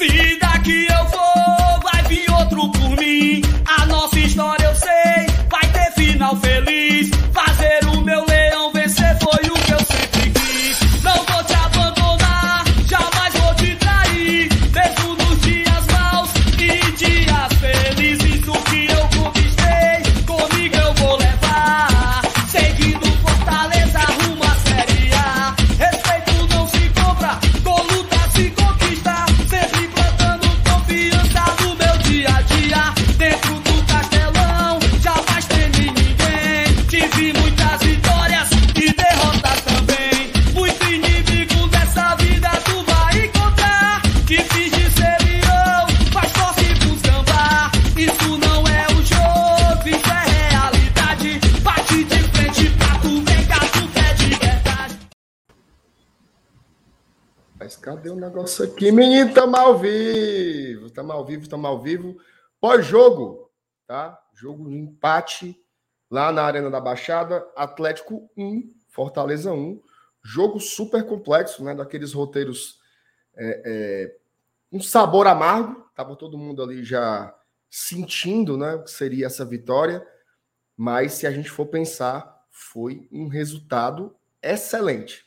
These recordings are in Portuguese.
Se Tamo ao vivo. Tamo ao vivo, tamo ao vivo. Pós-jogo, tá? Jogo de empate lá na Arena da Baixada. Atlético 1, Fortaleza 1. Jogo super complexo, né? Daqueles roteiros. é, é, um sabor amargo. Tava todo mundo ali já sentindo, né? O que seria essa vitória. Mas se a gente for pensar, foi um resultado excelente.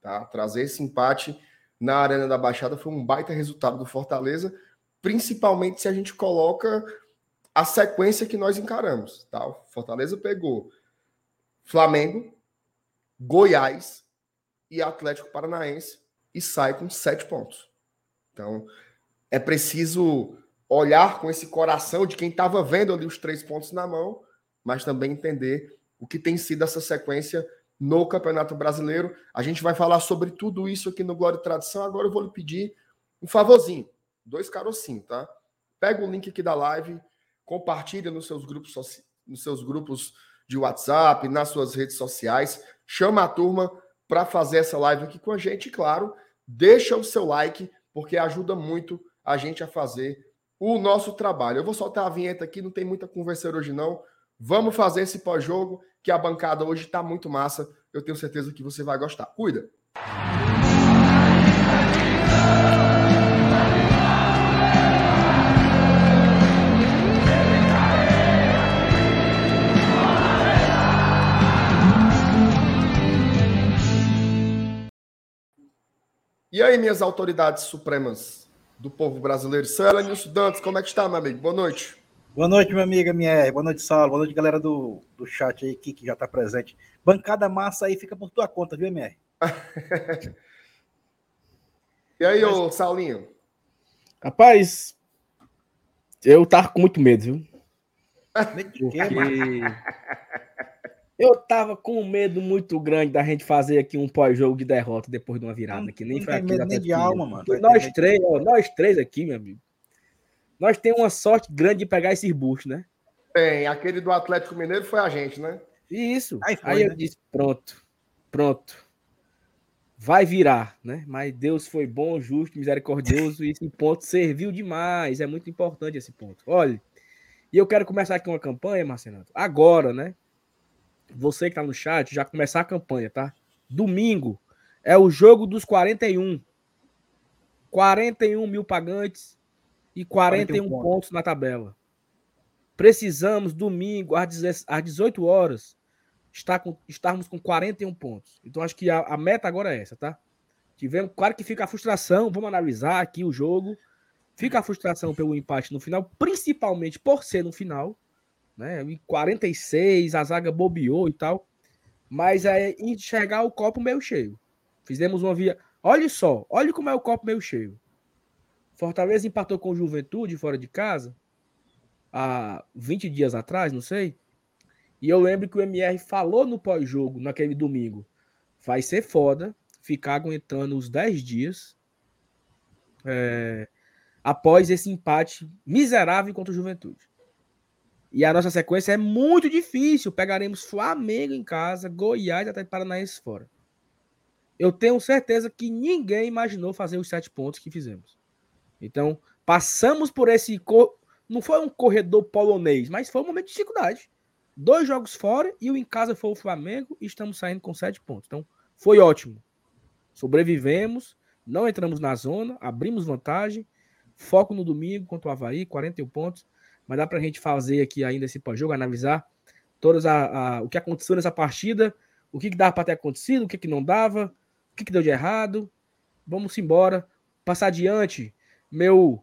Tá? Trazer esse empate na Arena da Baixada foi um baita resultado do Fortaleza, principalmente se a gente coloca a sequência que nós encaramos. Tá? O Fortaleza pegou Flamengo, Goiás e Atlético Paranaense e sai com sete pontos. Então é preciso olhar com esse coração de quem estava vendo ali os três pontos na mão, mas também entender o que tem sido essa sequência no Campeonato Brasileiro. A gente vai falar sobre tudo isso aqui no Glória e Tradição. Agora eu vou lhe pedir um favorzinho, dois carocinhos, tá? Pega o link aqui da live, compartilha nos seus grupos, nos seus grupos de WhatsApp, nas suas redes sociais, chama a turma para fazer essa live aqui com a gente, e, claro, deixa o seu like, porque ajuda muito a gente a fazer o nosso trabalho. Eu vou soltar a vinheta aqui, não tem muita conversa hoje não. Vamos fazer esse pós-jogo, que a bancada hoje está muito massa. Eu tenho certeza que você vai gostar. Cuida! E aí, minhas autoridades supremas do povo brasileiro? Sara Nilson Dantas, como é que está, meu amigo? Boa noite. Boa noite, meu amigo MR. Boa noite, Saulo. Boa noite, galera do, do chat aí que, que já tá presente. Bancada massa aí fica por tua conta, viu, MR? E aí, ô Saulinho? Rapaz, eu tava com muito medo, viu? Medo de quê, eu tava com um medo muito grande da gente fazer aqui um pós-jogo de derrota depois de uma virada, que nem Não foi tem aqui nem de alma, mano. Nós três, ó, nós três aqui, meu amigo. Nós temos uma sorte grande de pegar esses buchos, né? Bem, aquele do Atlético Mineiro foi a gente, né? Isso. Aí Aí, foi, eu né? disse, pronto, pronto. Vai virar, né? Mas Deus foi bom, justo, misericordioso e esse ponto serviu demais. É muito importante esse ponto. Olha, e eu quero começar aqui uma campanha, Marcelo. Agora, né? Você que tá no chat, já começar a campanha, tá? Domingo é o jogo dos 41. 41 mil pagantes e 41, 41 pontos. pontos. na tabela. Precisamos, domingo, às 10 às 18 horas, estar com, estarmos com 41 pontos. Então, acho que a, a meta agora é essa, tá? Tivemos, claro que fica a frustração, vamos analisar aqui o jogo. Fica a frustração pelo empate no final, principalmente por ser no final, né? Em 46, a zaga bobeou e tal. Mas é enxergar o copo meio cheio. Fizemos uma via. Olha só, olha como é o copo meio cheio. Fortaleza empatou com o Juventude fora de casa há 20 dias atrás, não sei. E eu lembro que o MR falou no pós-jogo, naquele domingo. Vai ser foda ficar aguentando os 10 dias é, após esse empate miserável contra o Juventude. E a nossa sequência é muito difícil. Pegaremos Flamengo em casa, Goiás até Paranaense fora. Eu tenho certeza que ninguém imaginou fazer os sete pontos que fizemos. Então, passamos por esse. cor- Não foi um corredor polonês, mas foi um momento de dificuldade. Dois jogos fora e o em casa foi o Flamengo e estamos saindo com sete pontos. Então, foi ótimo. Sobrevivemos, não entramos na zona, abrimos vantagem. Foco no domingo contra o Havaí, 41 pontos. Mas dá pra gente fazer aqui ainda esse pós-jogo, analisar todas a, a, o que aconteceu nessa partida, o que, que dava para ter acontecido, o que, que não dava, o que, que deu de errado. Vamos embora. Passar adiante, meu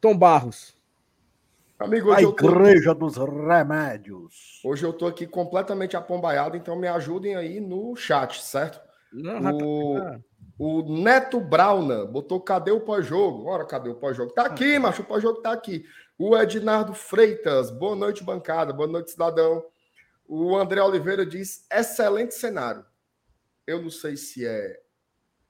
Tom Barros. Amigo, A eu, tô, igreja dos remédios. hoje eu tô aqui completamente apombaiado, então me ajudem aí no chat, certo? Não, O- O Neto Brauna botou cadê o pós-jogo? Ora, cadê o pós-jogo? Tá aqui, macho, o pós-jogo tá aqui. O Ednardo Freitas, boa noite, bancada, boa noite, cidadão. O André Oliveira diz: excelente cenário. Eu não sei se é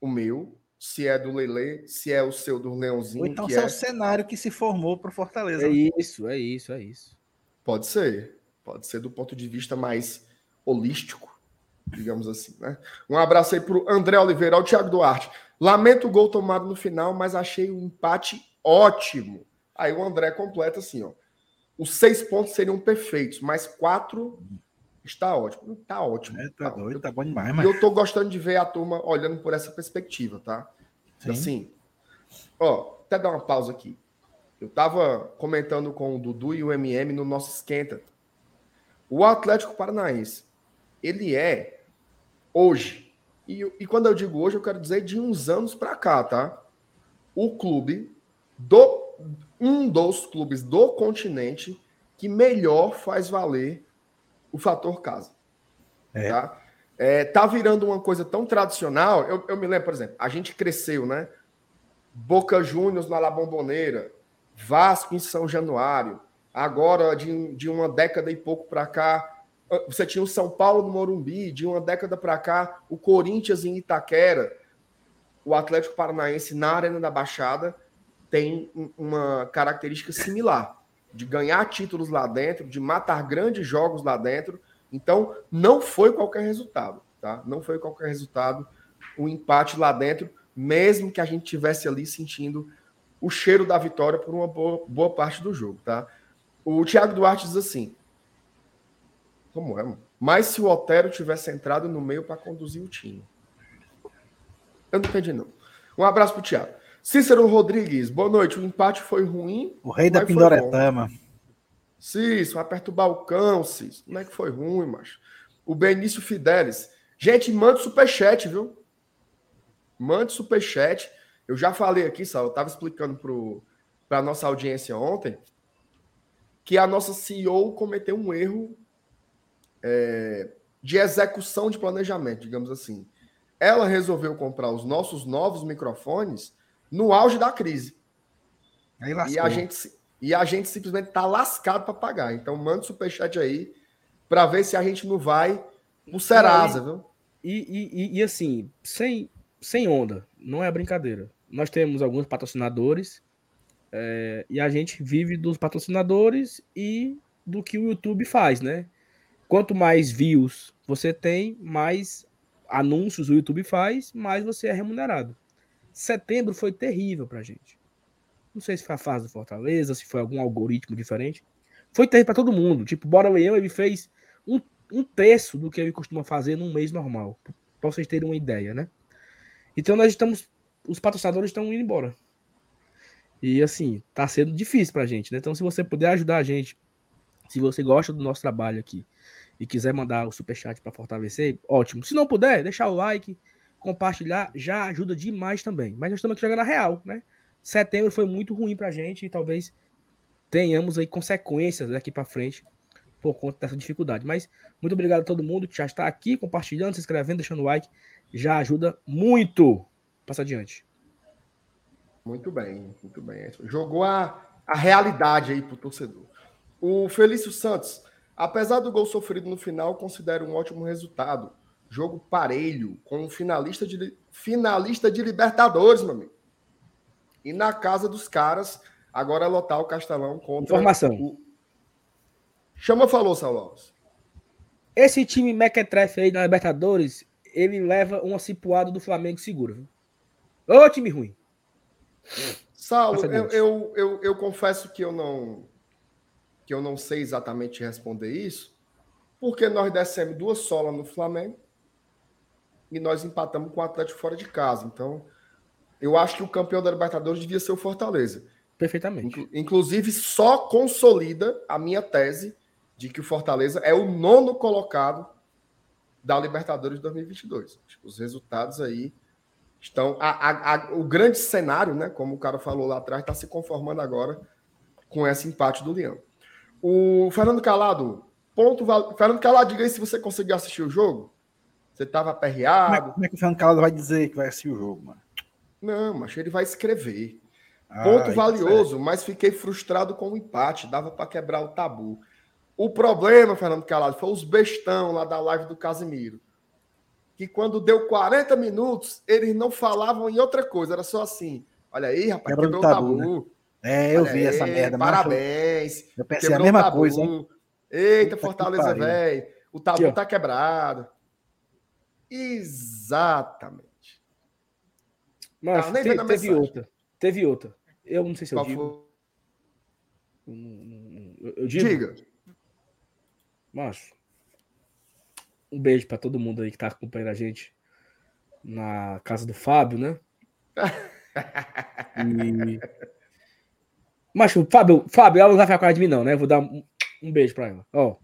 o meu, se é do Lele, se é o seu do Leãozinho, Ou então que se é é. o cenário que se formou para Fortaleza. é isso, é isso, é isso. Pode ser. Pode ser do ponto de vista mais holístico, digamos assim, né? Um abraço aí pro André Oliveira, ao Thiago Duarte. Lamento o gol tomado no final, mas achei o empate ótimo. Aí o André completa assim, ó. Os seis pontos seriam perfeitos, mas quatro está ótimo. Tá ótimo. É, tá Tá doido, tá bom demais, E mas. eu tô gostando de ver a turma olhando por essa perspectiva, tá? Sim. Assim, ó, até dar uma pausa aqui. Eu tava comentando com o Dudu e o MM no nosso esquenta. O Atlético Paranaense, ele é hoje, e, e quando eu digo hoje, eu quero dizer de uns anos para cá, tá? O clube do um dos clubes do continente que melhor faz valer o fator casa. É. Tá? É, tá virando uma coisa tão tradicional. Eu, eu me lembro, por exemplo, a gente cresceu, né? Boca Juniors na La Bombonera, Vasco em São Januário. Agora, de, de uma década e pouco para cá, ah, você tinha o São Paulo no Morumbi. De uma década para cá, o Corinthians em Itaquera. O Atlético Paranaense na Arena da Baixada tem um- uma característica similar de ganhar títulos lá dentro, de matar grandes jogos lá dentro. Então, não foi qualquer resultado, tá? Não foi qualquer resultado o empate lá dentro, mesmo que a gente tivesse ali sentindo o cheiro da vitória por uma boa, boa parte do jogo, tá? O Thiago Duarte diz assim: Como é, mano? Mas se o Otero tivesse entrado no meio para conduzir o time. Eu não entendi, não. Um abraço pro Thiago. Cícero Rodrigues, boa noite. O empate foi ruim. O rei da. Pindoretama. Cício, vai perturbar o cão, Cício. Como é que foi ruim, macho? O Benício Fidelis. Gente, manda superchat, viu? Mande superchat. Eu já falei aqui, Sal, eu estava explicando para a nossa audiência ontem que a nossa CEO cometeu um erro é, de execução de planejamento, digamos assim. Ela resolveu comprar os nossos novos microfones no auge da crise. Aí E a gente, e a gente simplesmente tá lascado para pagar. Então manda o superchat aí para ver se a gente não vai pro Serasa, viu? E, e, e- e assim, sem, sem onda, não é brincadeira. Nós temos alguns patrocinadores é, e a gente vive dos patrocinadores e do que o YouTube faz, né? Quanto mais views você tem, mais anúncios o YouTube faz, mais você é remunerado. Setembro foi terrível pra gente. Não sei se foi a fase do Fortaleza, se foi algum algoritmo diferente. Foi terrível pra todo mundo. Tipo, Bora Leão, ele fez um, um terço do que ele costuma fazer num mês normal. Pra vocês terem uma ideia, né? Então nós estamos. Os patrocinadores estão indo embora. E assim, tá sendo difícil pra gente, né? Então, se você puder ajudar a gente, se você gosta do nosso trabalho aqui e quiser mandar o superchat para fortalecer, ótimo. Se não puder, deixar o like, compartilhar, já ajuda demais também. Mas nós estamos aqui jogando a real, né? Setembro foi muito ruim pra gente e talvez tenhamos aí consequências daqui para frente por conta dessa dificuldade. Mas muito obrigado a todo mundo que já está aqui compartilhando, se inscrevendo, deixando o like. Já ajuda muito. Passa adiante. Muito bem, muito bem. Jogou a, a realidade aí pro torcedor. O Felício Santos, apesar do gol sofrido no final, considero um ótimo resultado. Jogo parelho, com um finalista de, finalista de Libertadores, meu amigo. E na casa dos caras, agora é lotar o Castelão contra Informação. o. Chama falou, Saulo Alves. Esse time Mequetrefe aí na Libertadores, ele leva uma cipuada do Flamengo seguro. Viu? Ô, time ruim. Saulo, eu, eu, eu, eu confesso que eu não que eu não sei exatamente responder isso, porque nós descemos duas solas no Flamengo e nós empatamos com o Atlético fora de casa. Então, eu acho que o campeão da Libertadores devia ser o Fortaleza. Perfeitamente. Inclu- Inclusive, só consolida a minha tese de que o Fortaleza é o nono colocado da Libertadores de 2022. Acho que Os resultados aí estão. a- a- a- o grande cenário, né? Como o cara falou lá atrás, está se conformando agora com esse empate do Leão. O Fernando Calado, ponto. Fernando Calado, diga aí se você conseguiu assistir o jogo. Você estava é, aperreado. como é que o Fernando Calado vai dizer que vai assistir o jogo, mano? Não, mas ele vai escrever. Ah, Ponto tá valioso, mas fiquei frustrado com o empate. Dava para quebrar o tabu. O problema, Fernando Calado, foi os bestão lá da live do Casimiro. Que quando deu 40 minutos, eles não falavam em outra coisa. Era só assim. Olha aí, rapaz, Quebra do quebrou o tabu, tabu. É, eu Olha vi essa aí, merda, mas Parabéns. Eu pensei Quebrou a o mesma tabu. coisa, hein? Eita, Puta Fortaleza, velho. O tabu Aqui, tá quebrado. Exatamente. Mas Tá nem te- a teve outra. Teve outra. Eu não sei se eu Qual digo. foi? Eu, eu- eu digo. Diga. Macho. Um beijo pra todo mundo aí que tá acompanhando a gente na casa do Fábio, né? E... Macho, Fábio, Fábio, ela não vai ficar com raiva de mim, não, né? Eu vou dar um, um beijo pra ela. Ó,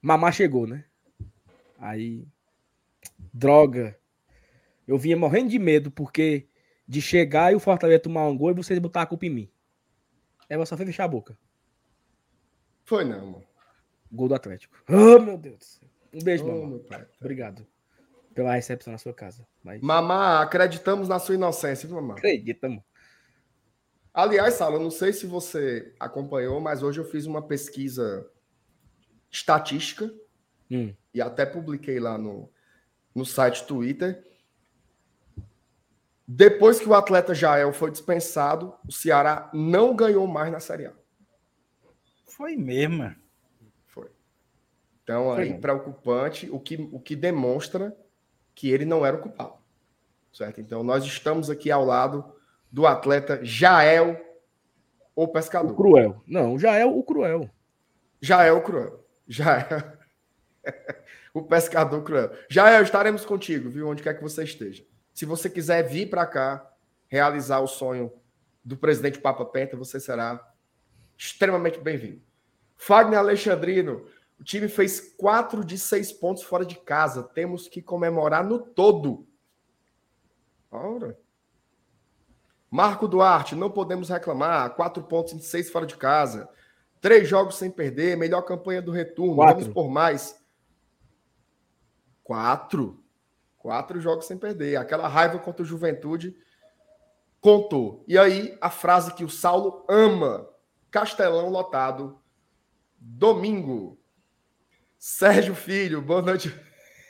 mamá chegou, né? Aí, droga. Eu vinha morrendo de medo, porque de chegar e o Fortaleza tomar um gol e vocês botar a culpa em mim. Ela só foi fechar a boca. Foi não, mano. Gol do Atlético. Oh, meu Deus do céu. Um beijo, Ô, mamãe. meu pai. Obrigado pela recepção na sua casa. Mas Mamá, acreditamos na sua inocência, viu, mamá? acredita, mano. Aliás, Sala, não sei se você acompanhou, mas hoje eu fiz uma pesquisa estatística Hum. e até publiquei lá no, no site Twitter. Depois que o atleta Jael foi dispensado, o Ceará não ganhou mais na Série A. Foi mesmo. Foi. Então, Foi aí, não. preocupante, o que, o que demonstra que ele não era o culpado. Certo? Então, nós estamos aqui ao lado do atleta Jael, o O pescador. cruel. Não, já é o cruel. Jael Cruel. Jael. o pescador cruel. Jael, estaremos contigo, viu? Onde quer que você esteja. Se você quiser vir para cá realizar o sonho do presidente Papa Penta, você será extremamente bem-vindo. Fagner Alexandrino, o time fez quatro de seis pontos fora de casa. Temos que comemorar no todo. Ora. Marco Duarte, não podemos reclamar. Quatro pontos em seis fora de casa. Três jogos sem perder. Melhor campanha do retorno. Quatro. Vamos por mais. Quatro. Quatro jogos sem perder. Aquela raiva contra o Juventude contou. E aí, a frase que o Saulo ama. Castelão lotado. Domingo. Sérgio Filho, boa noite.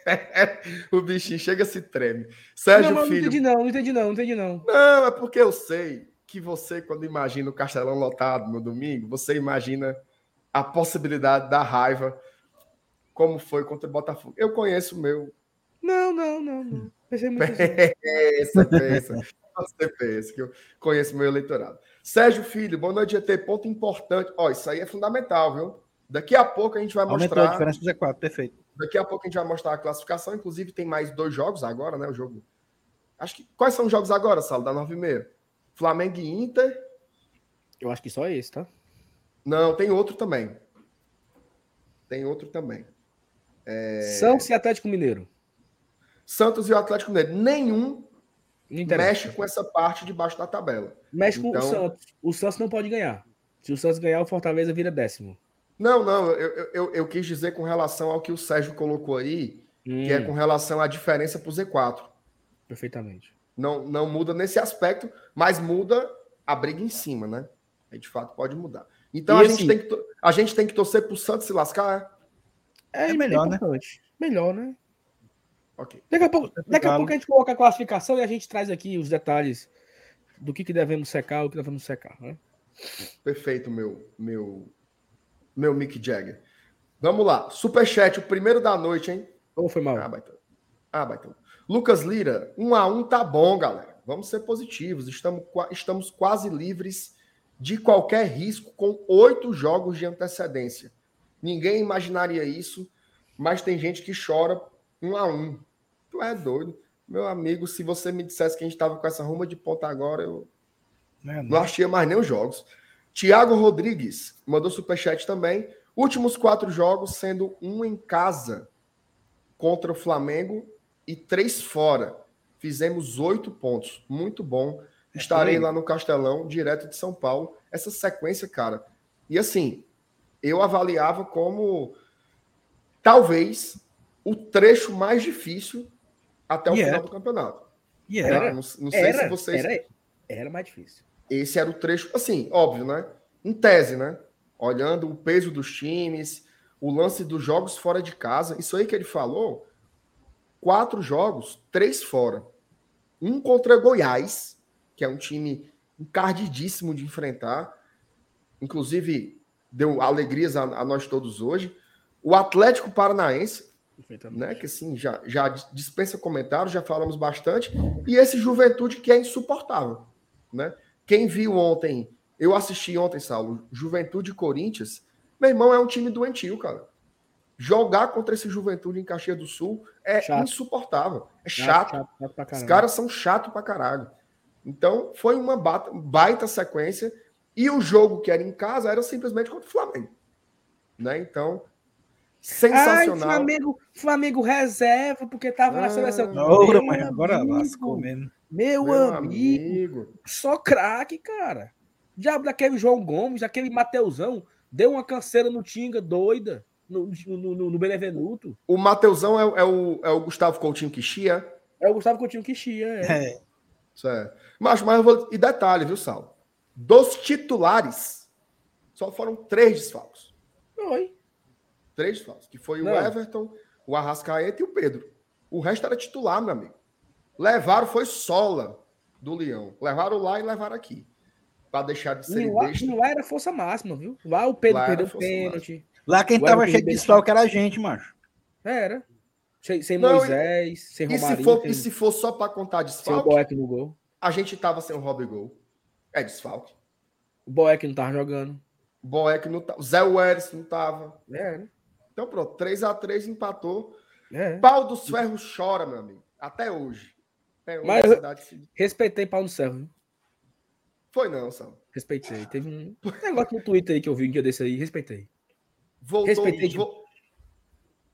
o bichinho chega se treme. Sérgio não, mas não Filho. entendi não, não entendi não, não entendi não. Não, é porque eu sei que você, quando imagina o Castelão lotado no domingo, você imagina a possibilidade da raiva, como foi contra o Botafogo. Eu conheço o meu. Não, não, não, não. Pensei muito. Pensa, pensa. Você pensa que eu conheço o meu eleitorado. Sérgio Filho, boa noite, GT. Ponto importante. Ó, isso aí é fundamental, viu? Daqui a pouco a gente vai Aumentou a mostrar. diferença do Z4, perfeito. Daqui a pouco a gente vai mostrar a classificação. Inclusive, tem mais dois jogos agora, né? O jogo. Acho que. Quais são os jogos agora, Salo? Da 9 e meia? Flamengo e Inter. Eu acho que só esse, tá? Não, tem outro também. Tem outro também. Santos e Atlético Mineiro. Santos e o Atlético Mineiro. Nenhum mexe com essa parte de baixo da tabela. Mexe com Então- o Santos. O Santos não pode ganhar. Se o Santos ganhar, o Fortaleza vira décimo. Não, não, eu, eu, eu, quis dizer com relação ao que o Sérgio colocou aí, que é Hum, com relação à diferença para o Z4. Perfeitamente. Não, não muda nesse aspecto, mas muda a briga em cima, né? Aí de fato pode mudar. Então E a, gente assim- tem que, a gente tem que torcer para o Santos se lascar. É, É melhor, né? importante. Melhor, né? é? Ok. Daqui a, pouco, daqui a pouco a gente coloca a classificação e a gente traz aqui os detalhes do que, que devemos secar, o que devemos secar. Né? Perfeito, meu, meu, meu Mick Jagger. Vamos lá. Superchat, o primeiro da noite, hein? Ou foi mal? Ah, baitão. Ah, baitão. Lucas Lira, um a um tá bom, galera. Vamos ser positivos. Estamos, estamos quase livres de qualquer risco com oito jogos de antecedência. Ninguém imaginaria isso, mas tem gente que chora um a um. Tu é doido. Meu amigo, se você me dissesse que a gente estava com essa ruma de ponta agora, eu Né, não assistia mais nem os jogos. Tiago Rodrigues mandou superchat também. Últimos quatro jogos, sendo um em casa contra o Flamengo e três fora. Fizemos oito pontos. Muito bom. Estarei por aí. lá no Castelão, direto de São Paulo. Essa sequência, cara. E assim, eu avaliava como talvez o trecho mais difícil até o final do campeonato. E era. Não, não sei se vocês. era, era mais difícil. Esse era o trecho, assim, óbvio, né? Em tese, né? Olhando o peso dos times, o lance dos jogos fora de casa. Isso aí que ele falou, quatro jogos, três fora. Um contra Goiás, que é um time encardidíssimo de enfrentar. Inclusive, deu alegrias a, a nós todos hoje. O Atlético Paranaense, né? Que assim, já, já dispensa comentários, já falamos bastante. E esse Juventude que é insuportável, né? Quem viu ontem, eu assisti ontem, Saulo, Juventude Corinthians, meu irmão é um time doentio, cara. Jogar contra esse Juventude em Caxias do Sul é Chato. insuportável. É chato. chato, chato Os caras são chatos pra caralho. Então, foi uma baita sequência. E o jogo que era em casa era simplesmente contra o Flamengo. Né? Então, Ai, sensacional. Flamengo, Flamengo reserva, porque tava na Ah, seleção. Ora, Meu mas agora amigo, lascou mesmo. Meu, Meu amigo, amigo. só craque, cara. Diabo daquele João Gomes, daquele Mateusão, deu uma canseira no Tinga doida, no, no, no, no Benevenuto. O Mateusão é, o- é o, é o Gustavo Coutinho Kishia. É o Gustavo Coutinho que chia, é. É. Isso é. Mas, mas eu vou. E detalhe, viu, Sal? Dos titulares, só foram três desfalques. Oi. Três desfalques. Que foi Não. o Everton, o Arrascaeta e o Pedro. O resto era titular, meu amigo. Levaram, foi sola do Leão. Levaram lá e levaram aqui. Pra deixar de E ser lá, besta. e lá era força máxima, viu? Lá o Pedro Lá perdeu o pênalti. Lá quem tava cheio de desfalque era a gente, macho. Era. Sem, sem Não, Moisés, sem E se, Romarinho, for, sem, e se for só pra contar sem o desfalque, Boeck no gol. a gente tava sem o Rob Gol. É desfalque. O Boeck não tava jogando. O Boeck não tava. Zé Welles não tava. É, né? Então pronto, 3x3 empatou. É. Pau dos ferros chora, meu amigo. Até hoje. Até hoje Mas- cidade Respeitei pau céu, viu? Foi não, Sal. Respeitei. Teve um negócio no Twitter aí que eu vi um dia desse aí. Respeitei. Voltou. Respeitei de- vo-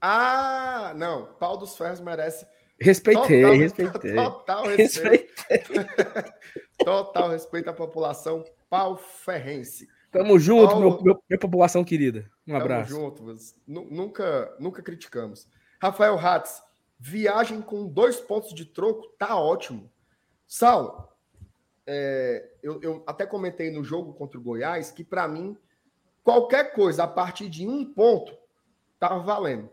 Ah, não. Pau dos ferros merece. Respeitei, total, respeitei. Total respeito. Respeitei. Total respeito à população pau ferrense. Tamo junto, Paulo- meu, meu- minha população querida. Um Tamo abraço. junto. mas nu- Nunca, nunca criticamos. Rafael Hatz, viagem com dois pontos de troco tá ótimo. Sal, é, eu, eu até comentei no jogo contra o Goiás que para mim qualquer coisa a partir de um ponto tava valendo.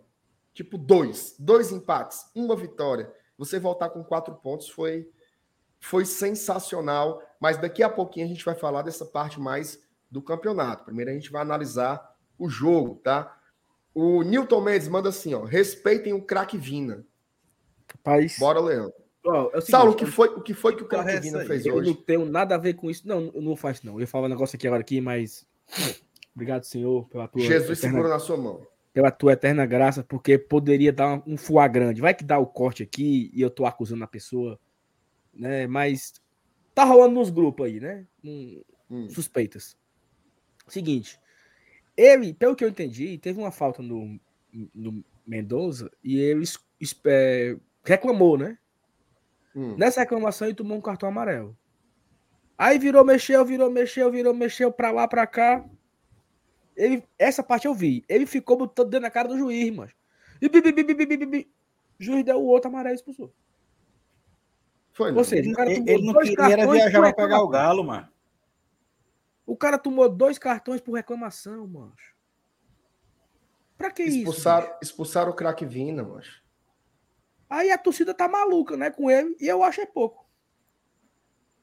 Tipo dois, dois empates, uma vitória. Você voltar com quatro pontos foi foi sensacional. Mas daqui a pouquinho a gente vai falar dessa parte mais do campeonato. Primeiro a gente vai analisar o jogo, tá? O Newton Mendes manda assim, ó, respeitem o craque Vina. Rapaz, Bora, Leandro. ó, é o seguinte, Saulo, o que foi, o que foi que o craque Vina fez eu hoje? não tenho nada a ver com isso. Não, eu não faço não. Eu ia falar um negócio aqui agora aqui, mas obrigado, Senhor, pela tua Jesus eterna, segura na sua mão. pela tua eterna graça, porque poderia dar um fuá grande. Vai que dá o corte aqui e eu tô acusando a pessoa, né? Mas tá rolando nos grupos aí, né? Hum, Hum. suspeitas. Seguinte, ele, pelo que eu entendi, teve uma falta no, no Mendoza e ele é, reclamou, né? Hum. Nessa reclamação ele tomou um cartão amarelo. Aí virou, mexeu, virou, mexeu, virou, mexeu pra lá, pra cá. Ele, essa parte eu vi. Ele ficou botando dentro na cara do juiz, mano. E bi, bi, bi, bi, bi, bi, bi, bi. O juiz deu o outro amarelo e expulsou. Foi não. Ou seja, Ele, cara ele- tomou ele não dois queria viajar por pra pegar o galo, mano. O cara tomou dois cartões por reclamação, mano. Pra que isso? expulsaram, bicho? expulsaram o craque Vina, macho. Aí a torcida tá maluca, né, com ele, e eu acho é pouco.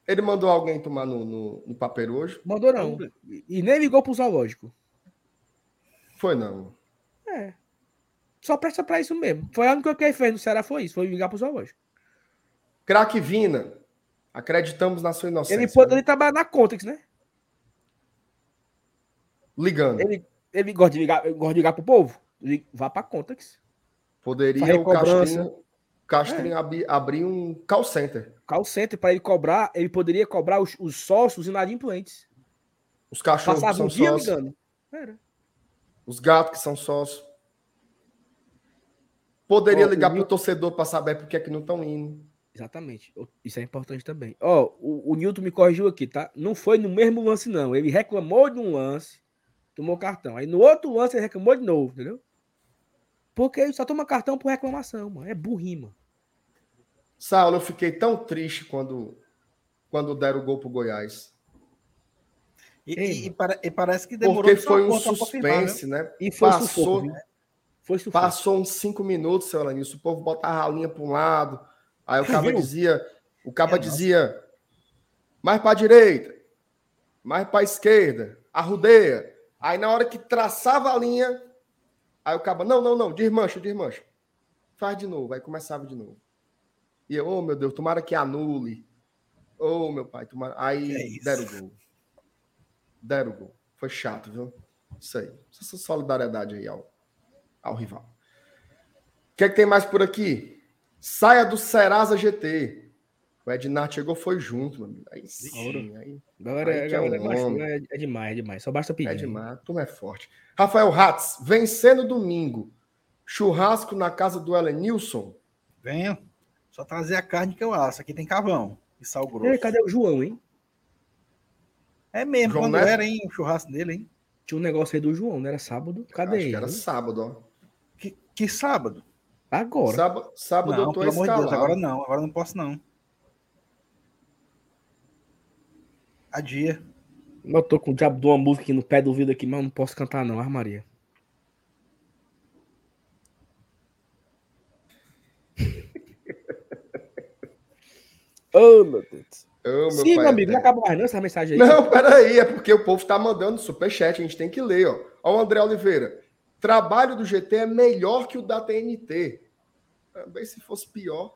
Ele mandou alguém tomar no, no, no papel hoje? Mandou não. E, e nem ligou pro zoológico. Foi não. É. Só presta pra isso mesmo. Foi a única que ele fez no Ceará, foi isso, foi ligar pro zoológico. Craque Vina, acreditamos na sua inocência. Ele poderia trabalhar na Contex, né? Ligando. Ele, ele gosta, de ligar, gosta de ligar pro povo? Vá pra Contex. Poderia o. Castrinho Castrinho É. abri, abriu um call center. Call center para ele cobrar, ele poderia cobrar os, os sócios inadimplentes. Os cachorros que Passava são um sócios. Os gatos que são sócios. Poderia o ligar pro torcedor para saber por que, é que não estão indo. Exatamente. Isso é importante também. Ó, o, o Newton me corrigiu aqui, tá? Não foi no mesmo lance, não. Ele reclamou de um lance, tomou cartão. Aí no outro lance ele reclamou de novo, entendeu? Porque ele só toma cartão por reclamação, mano. É burrinho, mano. Saulo, eu fiquei tão triste quando, quando deram o gol pro Goiás. E, Ei, e- pare- e parece que demorou Porque só foi um né? suspense, né? E foi Passou, sufoco? Foi sufoco. passou uns cinco minutos, seu Alanilson. O povo botava a linha para um lado. Aí o caba dizia, o caba É, nossa. dizia, mais para direita, mais para esquerda, arrudeia. Aí na hora que traçava a linha, aí o caba, não, não, não, desmancha, desmancha. Faz de novo, aí começava de novo. E eu, oh meu Deus, tomara que anule. Oh meu pai, tomara. Aí É deram o gol. Deram o gol. Foi chato, viu? Isso aí. Essa solidariedade aí ao, ao rival. O que, é que tem mais por aqui? Saia do Serasa GT. O Ednar chegou, foi junto, meu amigo. Aí sim, aí Galera, Aí é galera um é, é demais, é demais. Só basta pedir. é demais. A turma é forte. Rafael Ratz, vencendo domingo. Churrasco na casa do Elenilson. Venha. Só trazer a carne que eu asso. Aqui tem carvão e sal Ei, grosso. cadê o João, hein? É mesmo, João quando Neto? era, hein? O churrasco dele, hein? Tinha um negócio aí do João, não era sábado? Cadê Acho ele? que era sábado, ó. Que, que sábado? Agora. Sábado, sábado não, eu tô pelo escalado. Deus, agora não. Agora não posso, não. A dia. Eu tô com o diabo de uma música aqui no pé do ouvido aqui, mas eu não posso cantar não, Armaria. oh, meu Deus. Ô, meu Sim, meu amigo, não acaba mais não essa mensagem aí. Não, peraí, é porque o povo tá mandando superchat, a gente tem que ler, ó. Ó o André Oliveira. Trabalho do GT é melhor que o da TNT. Também se fosse pior.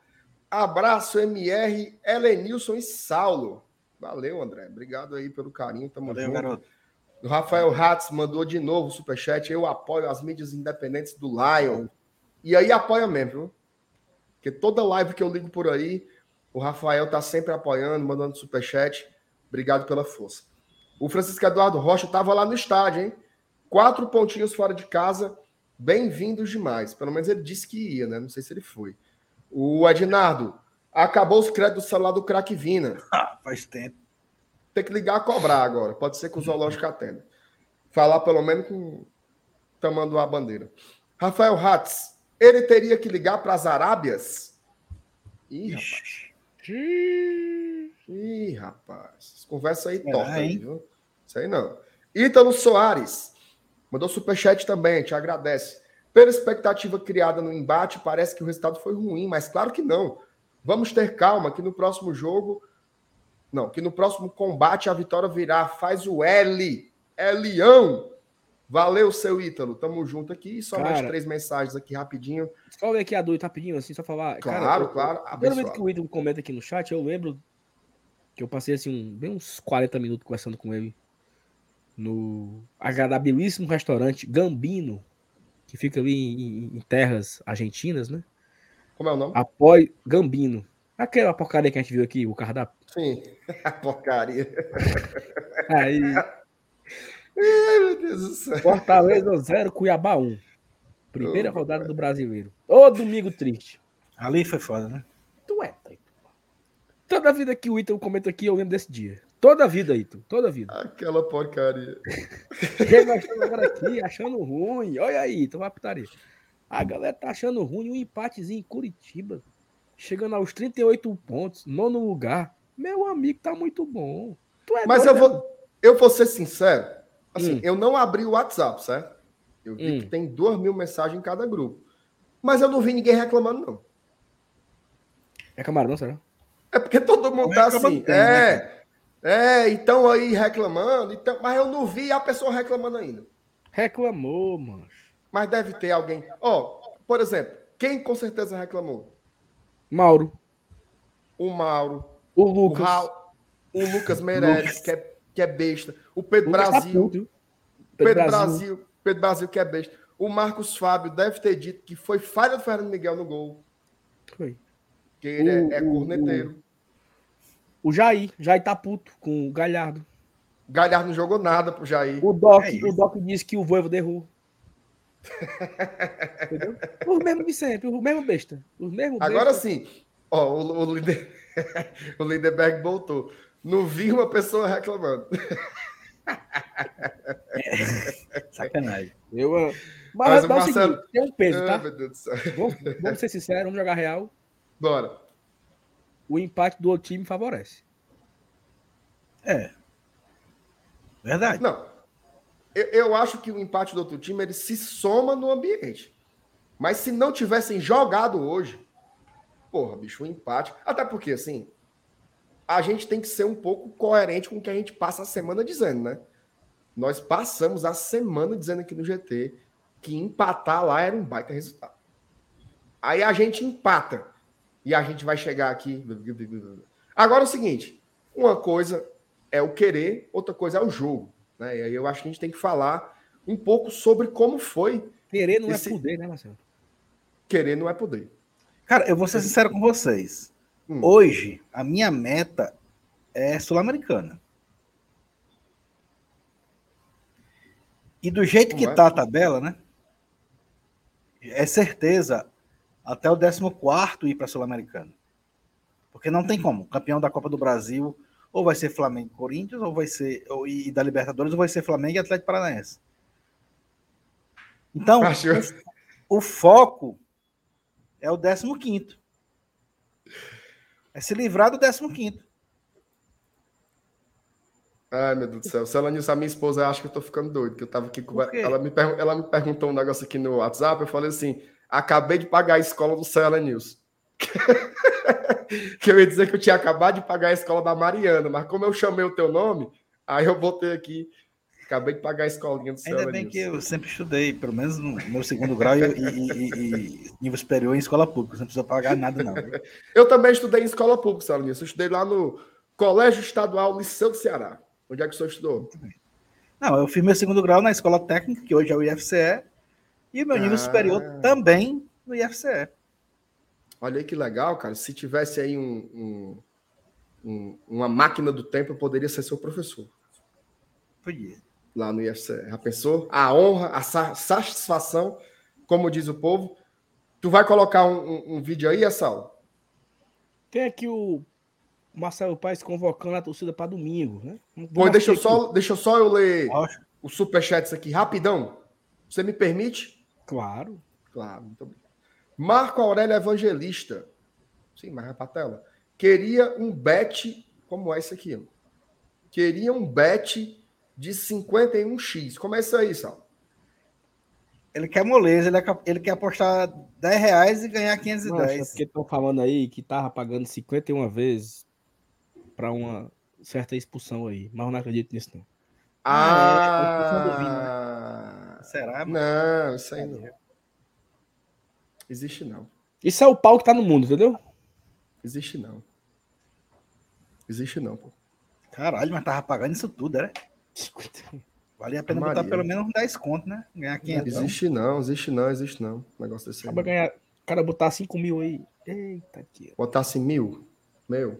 Abraço, MR, Helenilson e Saulo. Valeu, André. Obrigado aí pelo carinho. Tamo Valeu, junto. garoto. O Rafael Ratz mandou de novo o superchat. Eu apoio as mídias independentes do Lion. E aí apoia mesmo, viu? Porque toda live que eu ligo por aí, o Rafael tá sempre apoiando, mandando superchat. Obrigado pela força. O Francisco Eduardo Rocha estava lá no estádio, hein? Quatro pontinhos fora de casa. Bem-vindos demais. Pelo menos ele disse que ia, né? Não sei se ele foi. O Ednardo, acabou os créditos do celular do craque Vina. Ah, faz tempo. Tem que ligar a cobrar agora. Pode ser que o zoológico atenda. Falar pelo menos com tomando a bandeira. Rafael Hatz, ele teria que ligar para as Arábias? Ih, rapaz. Ih, rapaz. Conversa aí torta aí, viu? Sei não. Ítalo Soares. Mandou superchat também, te agradece. Pela expectativa criada no embate, parece que o resultado foi ruim, mas claro que não. Vamos ter calma que no próximo jogo. Não, que no próximo combate a vitória virá. Faz o L. É Leão. Valeu, seu Ítalo. Tamo junto aqui. Só mais Cara. três mensagens aqui rapidinho. Só ler aqui a dúvida rapidinho, assim, só falar. Claro, eu- claro. Toda vez que o Ítalo comenta aqui no chat, eu lembro que eu passei assim, um- bem uns 40 minutos conversando com ele no agradabilíssimo restaurante Gambino, que fica ali em, em terras argentinas, né? Como é o nome? Apoio Gambino. Aquela porcaria que a gente viu aqui, o cardápio. Sim. Porcaria. Aí, Ai, meu Deus do céu. Fortaleza 0, Cuiabá 1. Primeira Oh, rodada do Brasileiro. Ô, domingo triste. Ali foi foda, né? Tu é. Toda vida que o Ítalo comenta aqui, eu lembro desse dia. Toda vida, Ítalo. Toda vida. Aquela porcaria. Quem nós estamos agora aqui achando ruim. Olha aí, então vai putaria. A galera tá achando ruim um empatezinho em Curitiba. Chegando aos 38 pontos, nono lugar. Meu amigo, tá muito bom. Tu é Mas eu vou, eu vou ser sincero. Assim, Hum. eu não abri o WhatsApp, certo? Eu vi Hum. que tem duas mil mensagens em cada grupo. Mas eu não vi ninguém reclamando, não. né? É camarão, será? É porque todo mundo Não tá assim. tem, né, É, é, então aí reclamando. Então, mas eu não vi a pessoa reclamando ainda. Reclamou, mano. Mas deve ter alguém. Ó, por exemplo, quem com certeza reclamou? Mauro, O Mauro, o o, Lucas. Raul, o Lucas Meirelles, que é, que é besta. O Pedro Lucas tá Brasil. viu? Pedro, Brasil. Pedro Brasil que é besta. O Marcos Fábio deve ter dito que foi falha do Fernando Miguel no gol. Foi. Que ele é- O- é, o- corneteiro. O Jair, Jair tá puto com o Galhardo. Galhardo não jogou nada pro Jair. O Doc, É o Doc disse que o Voivo derrubou. Entendeu? O mesmo de sempre, o mesmo besta. O mesmo Agora besta. sim, ó, o, o, Linder... o Lindenberg voltou. Não vi uma pessoa reclamando. Sacanagem. Eu, ah, Mas mas, o dá o Marcelo- seguinte, tem um peso, Ah, tá? céu. Vamos, vamos ser sinceros, vamos jogar real. Bora. O empate do outro time favorece. É. Verdade. Não. Eu, eu acho que o empate do outro time ele se soma no ambiente. Mas se não tivessem jogado hoje, porra, bicho, um empate. Até porque, assim, a gente tem que ser um pouco coerente com o que a gente passa a semana dizendo, né? Nós passamos a semana dizendo aqui no GT que empatar lá era um baita resultado. Aí a gente empata e a gente vai chegar aqui. Agora é o seguinte: uma coisa é o querer, outra coisa é o jogo. Né? E aí eu acho que a gente tem que falar um pouco sobre como foi. Querer não Esse- é poder, né, Marcelo? Querer não é poder. Cara, eu vou ser sincero com vocês. Hum. Hoje, a minha meta é sul-americana. E do jeito que Como é? tá a tabela, né? É certeza até o 14 ir para sul-americana. Porque não tem como. O campeão da Copa do Brasil ou vai ser Flamengo e Corinthians, ou vai ser. Ou, e da Libertadores, ou vai ser Flamengo e Atlético Paranaense. Então, Acho- o foco é o 15. É se livrar do 15. Ai, meu Deus do céu. Se ela nisso, a minha esposa acha que eu tô ficando doido, que eu tava aqui com ela me, pergun- ela me perguntou um negócio aqui no WhatsApp, eu falei assim: acabei de pagar a escola do Cela News. que eu ia dizer que eu tinha acabado de pagar a escola da Mariana, mas como eu chamei o teu nome, aí eu botei aqui. Acabei de pagar a escolinha do Cela Ainda bem News. que eu sempre estudei, pelo menos no meu segundo grau e, e- e- nível superior em escola pública. Você não precisa pagar nada, não. Eu também estudei em escola pública, Cela News. Eu estudei lá no Colégio Estadual Liceu do Ceará. Onde é que o senhor estudou? Não, eu fiz meu segundo grau na escola técnica, que hoje é o IFCE, e o meu nível Ah. superior também no IFCE. Olha aí que legal, cara. Se tivesse aí um, um- um- uma máquina do tempo, eu poderia ser seu professor Podia. lá no IFCE. Já pensou? A honra, a sa- satisfação, como diz o povo. Tu vai colocar um, vídeo aí, Assal? Tem aqui o Marcelo Paes convocando a torcida para domingo, né? Pois deixa eu, aqui. só, deixa eu só eu ler Lógico. o superchat aqui rapidão. Você me permite? Claro. Claro, muito obrigado. Marco Aurélio Evangelista. Sim, mas vai pra tela. Queria um bet. Como é isso aqui? ó? Queria um bet de 51x. Como é isso aí, Sal? Ele quer moleza, ele, é ele quer apostar 10 reais e ganhar Nossa, é 510. porque estão falando aí que tava pagando 51 vezes para uma certa expulsão aí. Mas eu não acredito nisso, não. Ah, Será? mano? não, isso aí não. Existe não. Isso é o pau que tá no mundo, entendeu? Existe não. Existe não, pô. Caralho, mas tava pagando isso tudo, era? Valia a pena botar Maria. pelo menos uns 10 contos, né? Ganhar 500. Existe não, existe não, existe não. Um negócio desse aí. Acaba ganhar. O cara botar 5 mil aí. Eita, aqui. ó. Botasse mil. Meu.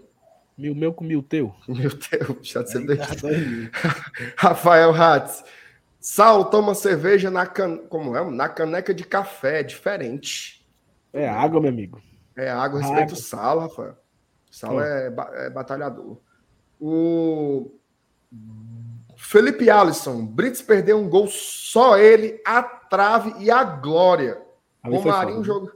Mil meu com mil teu. Meu Deus, já de ser Aí dois mil. Rafael Hatz. Sal toma cerveja na, can... Como é? na caneca de café, é diferente. É água, meu amigo. É água, respeito o Sal, Rafael. Sal Ó. é, ba- é batalhador. O Felipe Alisson. Brits perdeu um gol só ele, a trave e a glória. Ali Romarinho foda, jogou.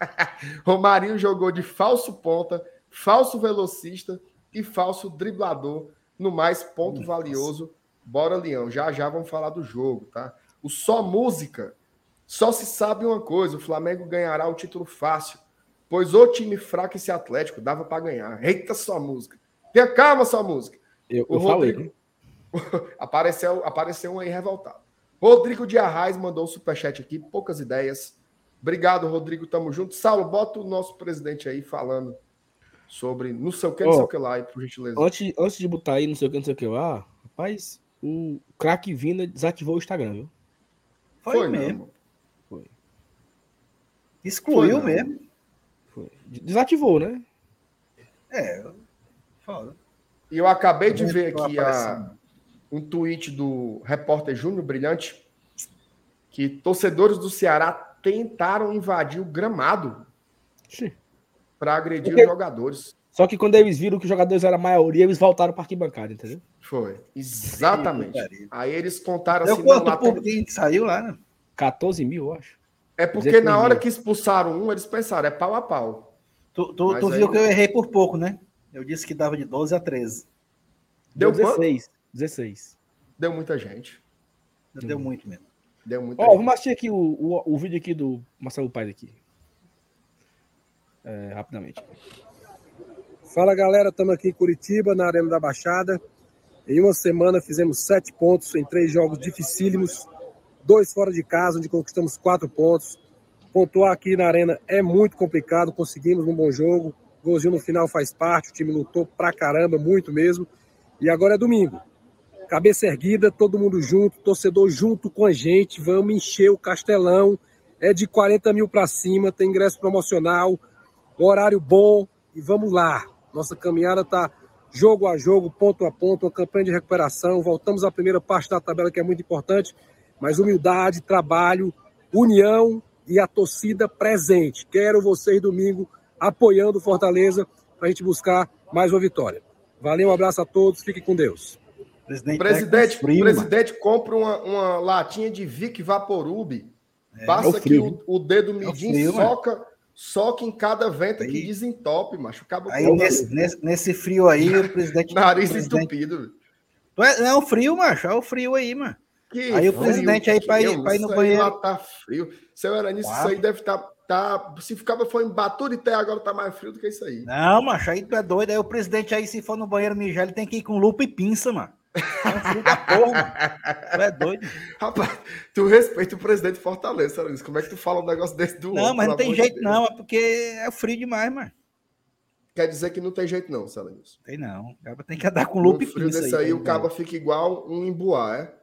Romarinho jogou de falso ponta, falso velocista e falso driblador. No mais, ponto Nossa. valioso. Bora, Leão. Já já vamos falar do jogo, tá? O só música. Só se sabe uma coisa: o Flamengo ganhará o título fácil. Pois o time fraco esse Atlético dava para ganhar. Eita, só música. Tenha calma, só música. Eu, O eu falei. Rodrigo- Apareceu, apareceu um aí revoltado. Rodrigo de Arraes mandou o superchat aqui, poucas ideias. Obrigado, Rodrigo, tamo junto. Saulo, bota o nosso presidente aí falando sobre não sei o que, não sei Ó, o que lá, aí, por gentileza. Antes, antes de botar aí, não sei o que, não sei o que lá, rapaz, o craque Vina desativou o Instagram, viu? Foi, não, mesmo. irmão. Excluiu Foi, não. mesmo. Foi. Desativou, né? É, foda. E eu acabei de Não ver tô aqui a, um tweet do repórter Júnior Brilhante que torcedores do Ceará tentaram invadir o gramado Sim. para agredir Porque- os jogadores. Só que quando eles viram que os jogadores eram a maioria, eles voltaram para arquibancada, entendeu? Foi. Exatamente. Putaria. Aí eles contaram Deu assim, quanto lá por quem saiu lá, né? 14 mil, eu acho. É porque 16 na hora mil. que expulsaram um, eles pensaram, é pau a pau. Tu, tu, tu aí- viu que eu errei por pouco, né? Eu disse que dava de 12 a 13. Deu Deu quanto? 16. 16. Deu muita gente. Deu muito mesmo. Deu muita Ó, gente. vamos assistir aqui o, o, o vídeo aqui do Marcelo Paes aqui. É, rapidamente. Fala galera, estamos aqui em Curitiba, na Arena da Baixada. Em uma semana fizemos sete pontos em três jogos dificílimos, dois fora de casa, onde conquistamos quatro pontos. Pontuar aqui na Arena é muito complicado, conseguimos um bom jogo. Golzinho no final faz parte, o time lutou pra caramba, muito mesmo. E agora é domingo. Cabeça erguida, todo mundo junto, torcedor junto com a gente. Vamos encher o castelão. É de 40 mil para cima, tem ingresso promocional, horário bom e vamos lá. Nossa caminhada está jogo a jogo, ponto a ponto, uma campanha de recuperação. Voltamos à primeira parte da tabela, que é muito importante, mas humildade, trabalho, união e a torcida presente. Quero vocês domingo apoiando o Fortaleza para a gente buscar mais uma vitória. Valeu, um abraço a todos, fiquem com Deus. O presidente, presidente, presidente compra uma, uma latinha de Vic Vaporub, passa é o aqui o, o dedo midinho, frio, soca, soca em cada venta que Aí- desentope, macho. Acaba. Aí com nesse, nesse, nesse frio aí, o presidente. nariz presidente- entupido. Tu é, não, é o frio, macho. É o frio aí, mano. Que Aí o presidente aí que pra ir- pra ir no banheiro. Lá tá frio. Seu Eranício, isso aí deve estar. Tá, se ficava foi em Baturité, agora tá mais frio do que isso aí. Não, macho, aí tu é doido. Aí o presidente aí, se for no banheiro mijar, ele tem que ir com lupa e pinça, mano. É um frio da porra. Tu é doido. Rapaz, tu respeita o presidente de Fortaleza, Eranício. Como é que tu fala um negócio desse do Não, outro, mas não tem jeito Deus? não, é porque é frio demais, mano. Quer dizer que não tem jeito, não, Selenis. Tem não. O cara tem que andar com lupa e frio desse aí, tá o ligado? cabo fica igual um embuá, é?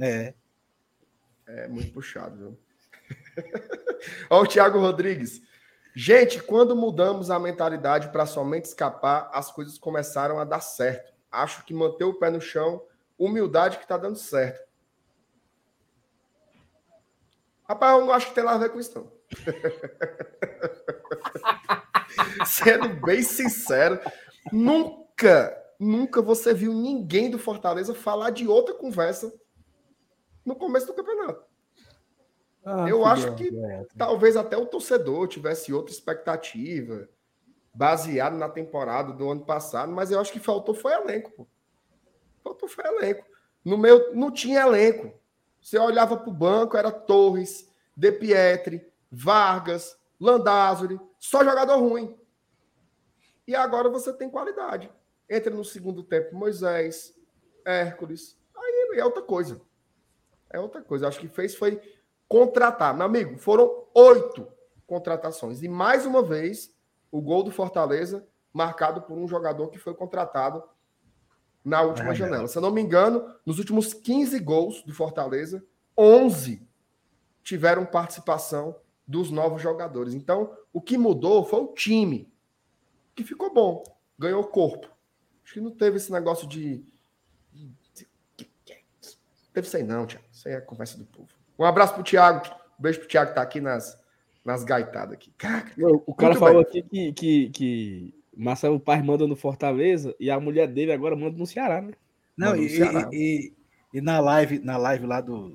É. É muito puxado, viu? Ó, o Thiago Rodrigues. Gente, quando mudamos a mentalidade para somente escapar, as coisas começaram a dar certo. Acho que manter o pé no chão, humildade que está dando certo. Rapaz, eu não acho que tem nada a ver com isso, não. Sendo bem sincero, nunca, nunca você viu ninguém do Fortaleza falar de outra conversa no começo do campeonato. Ah, Eu fudeu, acho que é. talvez até o torcedor tivesse outra expectativa, baseado na temporada do ano passado, mas eu acho que faltou foi elenco, pô. Faltou foi elenco. No meu não tinha elenco. Você olhava para o banco, era Torres, De Pietri, Vargas, Landázuri, só jogador ruim. E agora você tem qualidade. Entra no segundo tempo Moisés, Hércules, aí é outra coisa. É outra coisa. Acho que fez foi contratar. Meu amigo, foram oito contratações. E mais uma vez, o gol do Fortaleza marcado por um jogador que foi contratado na última janela. Se eu não me engano, nos últimos 15 gols do Fortaleza, 11 tiveram participação dos novos jogadores. Então, o que mudou foi o time, que ficou bom, ganhou corpo. Acho que não teve esse negócio de. Teve isso aí, não, Thiago. Isso aí é a conversa do povo. Um abraço pro Thiago. Um beijo pro Thiago que tá aqui nas, nas gaitadas aqui. Caraca. Não, O cara falou bem. aqui que, que, que Marcelo Paz manda no Fortaleza e a mulher dele agora manda no Ceará, né? Não, e, Ceará. e, e na live, na live lá do.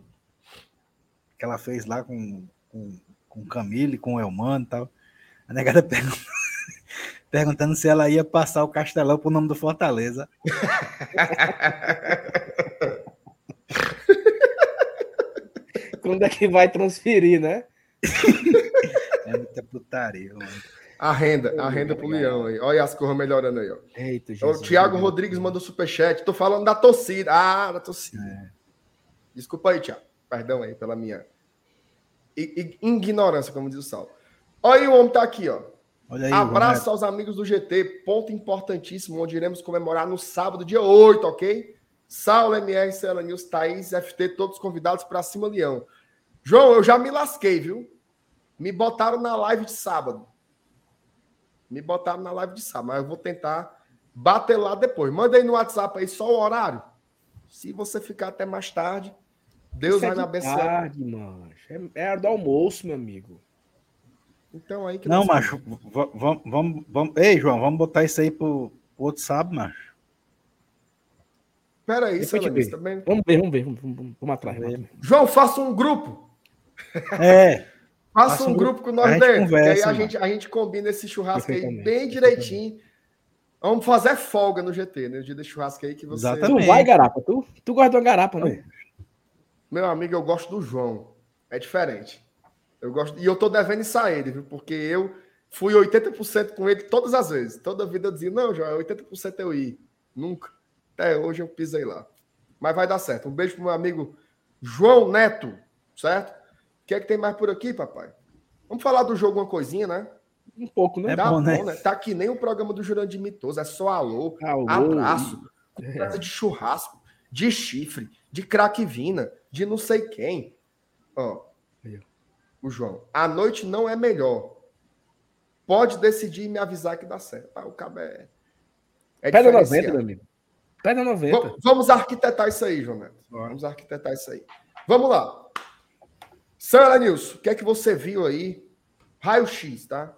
Que ela fez lá com, com, com o Camille, com o Elmano e tal. A negada pergun- perguntando se ela ia passar o Castelão pro nome do Fortaleza. Quando é que vai transferir, né? É muita putaria, mano. A renda, a renda pro Leão aí. Olha as cores melhorando aí, ó. Eita, O Jesus. Thiago Rodrigues mandou superchat. Tô falando da torcida. Ah, da torcida. Desculpa aí, Thiago. Perdão aí pela minha i- ignorância, como diz o Saulo. Olha aí, o homem tá aqui, ó. Olha aí, Abraço aos amigos do GT. Ponto importantíssimo, onde iremos comemorar no sábado, dia 8, ok? Saulo, MR, Cela News, Thaís, FT, todos convidados para cima, Leão. João, eu já me lasquei, viu? Me botaram na live de sábado. Me botaram na live de sábado, mas eu vou tentar bater lá depois. Manda aí no WhatsApp aí só o horário. Se você ficar até mais tarde, Deus Isso vai é me de abençoar. tarde, macho. É, é hora do almoço, meu amigo. Então aí que Não, macho, vamos, vamos, vamos. Ei, João, vamos botar isso aí pro, pro outro sábado, macho. Pera aí, vê. também. Vamos ver, vamos ver. Vamos, vamos, vamos atrás. Vamos atrás. João, faça um grupo. É, Faça um um grupo com a nós dentro. que aí conversa, a gente, a gente combina esse churrasco aí bem direitinho. Vamos fazer folga no GT, né? O dia desse churrasco aí que você. Exatamente. Tu vai, garapa? Tu, tu gosta de uma garapa, né? Meu amigo, eu gosto do João. É diferente. Eu gosto. E eu tô devendo isso a ele, viu? Porque eu fui 80% com ele todas as vezes. Toda vida eu dizia, não, João, é 80% eu ir. Nunca. Até hoje eu pisei lá. Mas vai dar certo. Um beijo pro meu amigo João Neto, certo? O que é que tem mais por aqui, papai? Vamos falar do jogo uma coisinha, né? Um pouco, né? É Tá bom, né? Tá que nem o programa do Jurandir Mitoso, é só alô, Alô, abraço, conversa de churrasco, de chifre, de craquevina, de não sei quem. Ó, o João, a noite não é melhor. Pode decidir e me avisar que dá certo. Ah, o cabo é. é Pega diferenciado. 90, meu amigo. Pega 90. Va- Vamos arquitetar isso aí, João Neto. Vamos arquitetar isso aí. Vamos lá. Senhora Nilson, o que é que você viu aí? Raio-X, tá?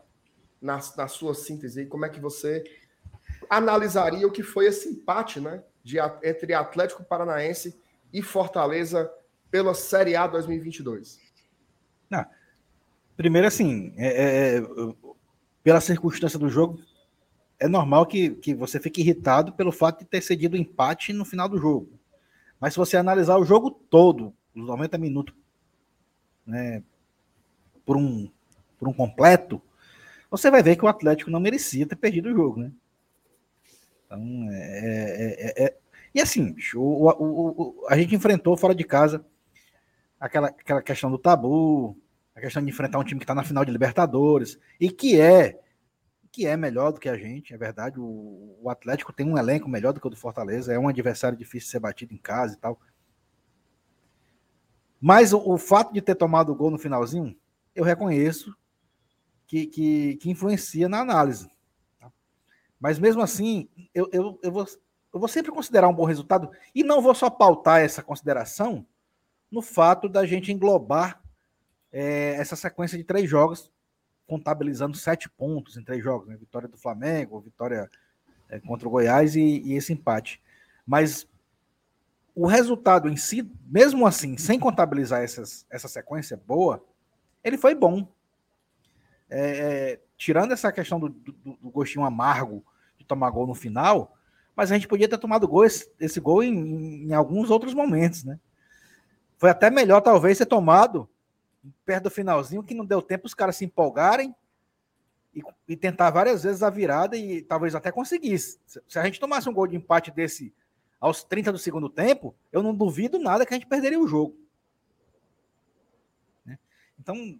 Na, na sua síntese como é que você analisaria o que foi esse empate, né? De, entre Atlético Paranaense e Fortaleza pela Série A 2022? primeiro assim, é, é, é, pela circunstância do jogo, é normal que, que você fique irritado pelo fato de ter cedido empate no final do jogo. Mas se você analisar o jogo todo, os 90 minutos, né, por um, por um completo, você vai ver que o Atlético não merecia ter perdido o jogo, né? Então, é, é- é- é- e assim, o, o- o- a gente enfrentou fora de casa aquela, aquela questão do tabu, a questão de enfrentar um time que está na final de Libertadores e que é que é melhor do que a gente, é verdade. O, o Atlético tem um elenco melhor do que o do Fortaleza, é um adversário difícil de ser batido em casa e tal. Mas o, o fato de ter tomado o gol no finalzinho, eu reconheço que, que, que influencia na análise. tá? Mas mesmo assim, eu, eu, eu, vou, eu vou sempre considerar um bom resultado e não vou só pautar essa consideração no fato da gente englobar é, essa sequência de três jogos, contabilizando sete pontos em três jogos, né? Vitória do Flamengo, vitória é, contra o Goiás e, e esse empate. Mas o resultado em si, mesmo assim, sem contabilizar essas, essa sequência boa, ele foi bom. É, é, tirando essa questão do, do, do gostinho amargo de tomar gol no final, mas a gente podia ter tomado gol, esse, esse gol em, em alguns outros momentos, né? Foi até melhor, talvez, ser tomado perto do finalzinho, que não deu tempo os caras se empolgarem e, e tentar várias vezes a virada e talvez até conseguisse. Se, se a gente tomasse um gol de empate desse aos 30 do segundo tempo, eu não duvido nada que a gente perderia o jogo. Né? Então,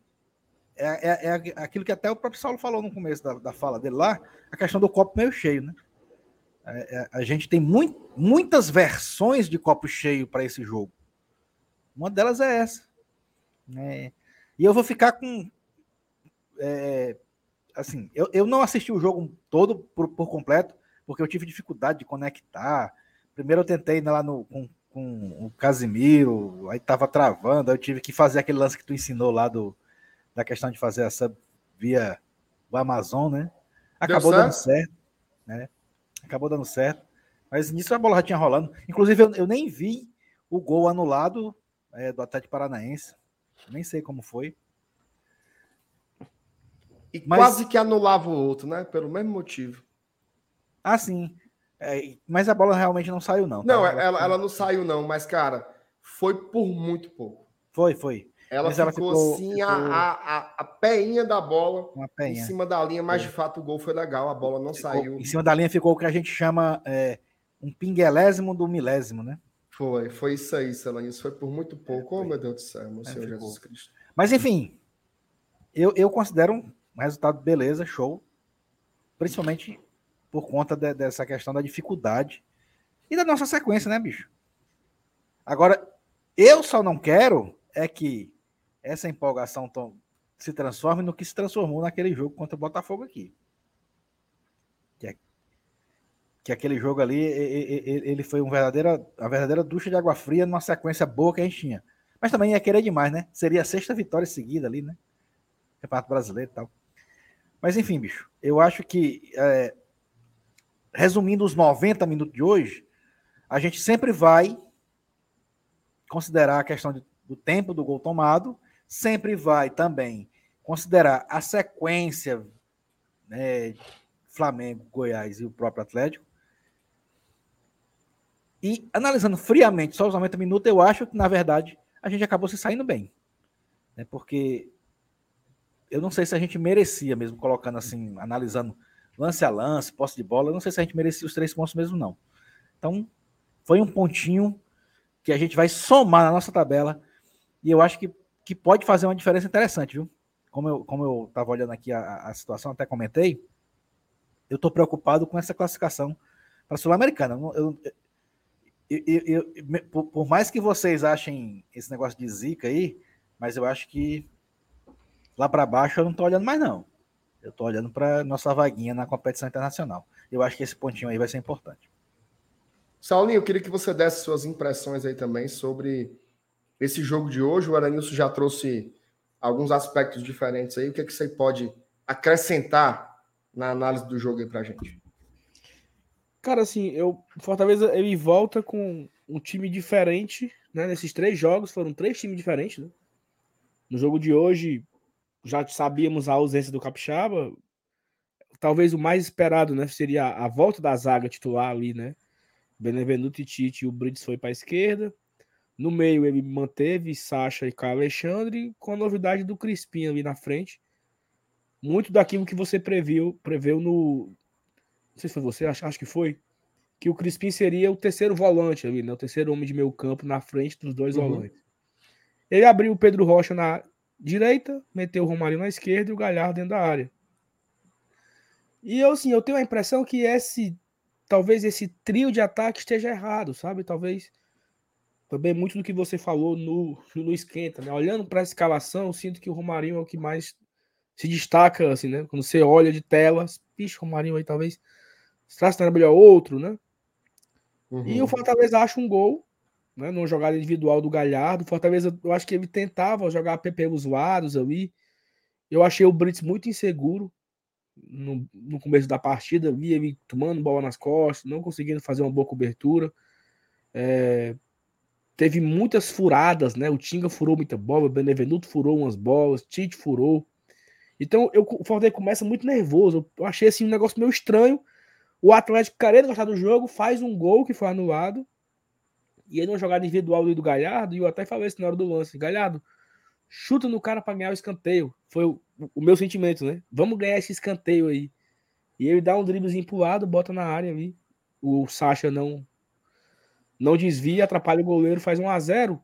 é, é, é aquilo que até o próprio Saulo falou no começo da, da fala dele lá, a questão do copo meio cheio, né? É, é, a gente tem muito, muitas versões de copo cheio para esse jogo. Uma delas é essa. né? E eu vou ficar com. é, assim, eu, eu não assisti o jogo todo por, por completo, porque eu tive dificuldade de conectar. Primeiro eu tentei ir lá no, com, com o Casimiro, aí tava travando, aí eu tive que fazer aquele lance que tu ensinou lá do, da questão de fazer essa via o Amazon, né? Acabou certo? dando certo, né? Acabou dando certo. Mas nisso a bola já tinha rolando. Inclusive, eu, eu nem vi o gol anulado é, do Atlético Paranaense. Nem sei como foi. E Mas- quase que anulava o outro, né? Pelo mesmo motivo. Ah, sim. É, mas a bola realmente não saiu, não. tá? Não, ela, ela não saiu, não, mas, cara, foi por muito pouco. Foi, foi. Ela Mas ela ficou, ficou- assim, ficou- A, a, a, peinha da bola Uma em cima da linha, mas de fato o gol foi legal, a bola não Ficou- saiu. Em cima da linha ficou o que a gente chama é, um pinguelésimo do milésimo, né? Foi, foi isso aí, Celanis. Foi por muito pouco. Oh, meu Deus do céu, meu Senhor ficou. Jesus Cristo. Mas enfim, eu, eu considero um resultado beleza, show. Principalmente por conta de- dessa questão da dificuldade e da nossa sequência, né, bicho? Agora, eu só não quero é que essa empolgação tom- se transforme no que se transformou naquele jogo contra o Botafogo aqui. que aquele jogo ali, ele foi um verdadeira, uma verdadeira ducha de água fria numa sequência boa que a gente tinha. Mas também ia querer demais, né? Seria a sexta vitória seguida ali, né? Campeonato Brasileiro e tal. Mas enfim, bicho, eu acho que, é, resumindo os 90 minutos de hoje, a gente sempre vai considerar a questão de, do tempo do gol tomado, sempre vai também considerar a sequência né, Flamengo, Goiás e o próprio Atlético, e analisando friamente só os 90 minutos, eu acho que, na verdade, a gente acabou se saindo bem. Né? Porque eu não sei se a gente merecia mesmo, colocando assim, analisando lance a lance, posse de bola, não sei se a gente merecia os três pontos mesmo, não. Então, foi um pontinho que a gente vai somar na nossa tabela e eu acho que, que pode fazer uma diferença interessante, viu? Como eu, como eu tava olhando aqui a, a situação, até comentei, eu estou preocupado com essa classificação para a Sul-Americana. Eu, eu, eu, eu, por mais que vocês achem esse negócio de zica aí, mas eu acho que lá para baixo eu não estou olhando mais não. Eu estou olhando para nossa vaguinha na competição internacional. Eu acho que esse pontinho aí vai ser importante. Saulinho, eu queria que você desse suas impressões aí também sobre esse jogo de hoje. O Aranilson já trouxe alguns aspectos diferentes aí. O que, é que você pode acrescentar na análise do jogo aí para gente? Cara, assim, eu Fortaleza ele volta com um time diferente, né? Nesses três jogos foram três times diferentes, né? No jogo de hoje já sabíamos a ausência do Capixaba. Talvez o mais esperado, né, seria a volta da zaga titular ali, né? Benevenuto e Tite, o Brits foi para a esquerda. No meio ele manteve Sacha e Caio Alexandre, com a novidade do Crispim ali na frente. Muito daquilo que você previu, preveu no, não sei se foi você, acho, acho que foi, que o Crispim seria o terceiro volante ali, né? O terceiro homem de meio campo na frente dos dois uhum. volantes. Ele abriu o Pedro Rocha na direita, meteu o Romário na esquerda e o Galhardo dentro da área. E eu, assim, eu tenho a impressão que esse, talvez esse trio de ataque esteja errado, sabe? Talvez também muito do que você falou no, no esquenta, né? Olhando para a escalação, eu sinto que o Romarinho é o que mais se destaca, assim, né? Quando você olha de telas, picho, o Romarinho aí talvez se era melhor outro, né? Uhum. E o Fortaleza acha um gol, né? Numa jogada individual do Galhardo. Fortaleza, eu acho que ele tentava jogar pelos lados ali. Eu achei o Brits muito inseguro no, no começo da partida. Vi ele tomando bola nas costas, não conseguindo fazer uma boa cobertura. É, teve muitas furadas, né? O Tinga furou muita bola, o Benevenuto furou umas bolas, Tite furou. Então eu, o Fortaleza começa muito nervoso. Eu achei assim um negócio meio estranho. O Atlético, querendo gostar do jogo, faz um gol que foi anulado. E aí, numa jogada individual do Galhardo, e eu até falei isso na hora do lance: Galhardo, chuta no cara para ganhar o escanteio. Foi o, o, meu sentimento, né? Vamos ganhar esse escanteio aí. E ele dá um driblezinho pro lado, bota na área ali. O Sacha não não desvia, atrapalha o goleiro, faz um a 0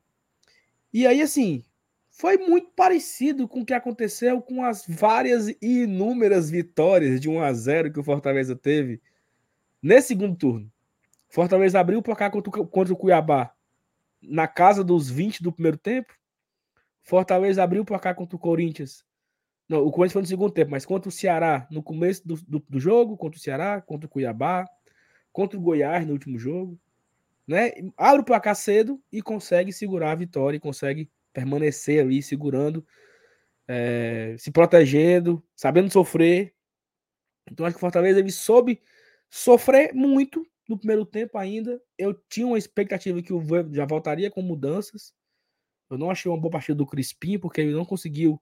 E aí, assim, foi muito parecido com o que aconteceu com as várias e inúmeras vitórias de 1 a 0 que o Fortaleza teve Nesse segundo turno, Fortaleza abriu o placar contra, o Cuiabá na casa dos 20 do primeiro tempo. Fortaleza abriu o placar contra o Corinthians. Não, o Corinthians foi no segundo tempo, mas contra o Ceará no começo do, do, do jogo, contra o Ceará, contra o Cuiabá, contra o Goiás no último jogo. Né? Abre o placar cedo e consegue segurar a vitória e consegue permanecer ali segurando, é, se protegendo, sabendo sofrer. Então acho que o Fortaleza ele soube sofrer muito no primeiro tempo ainda. Eu tinha uma expectativa que o Voivoda já voltaria com mudanças. Eu não achei uma boa partida do Crispim, porque ele não conseguiu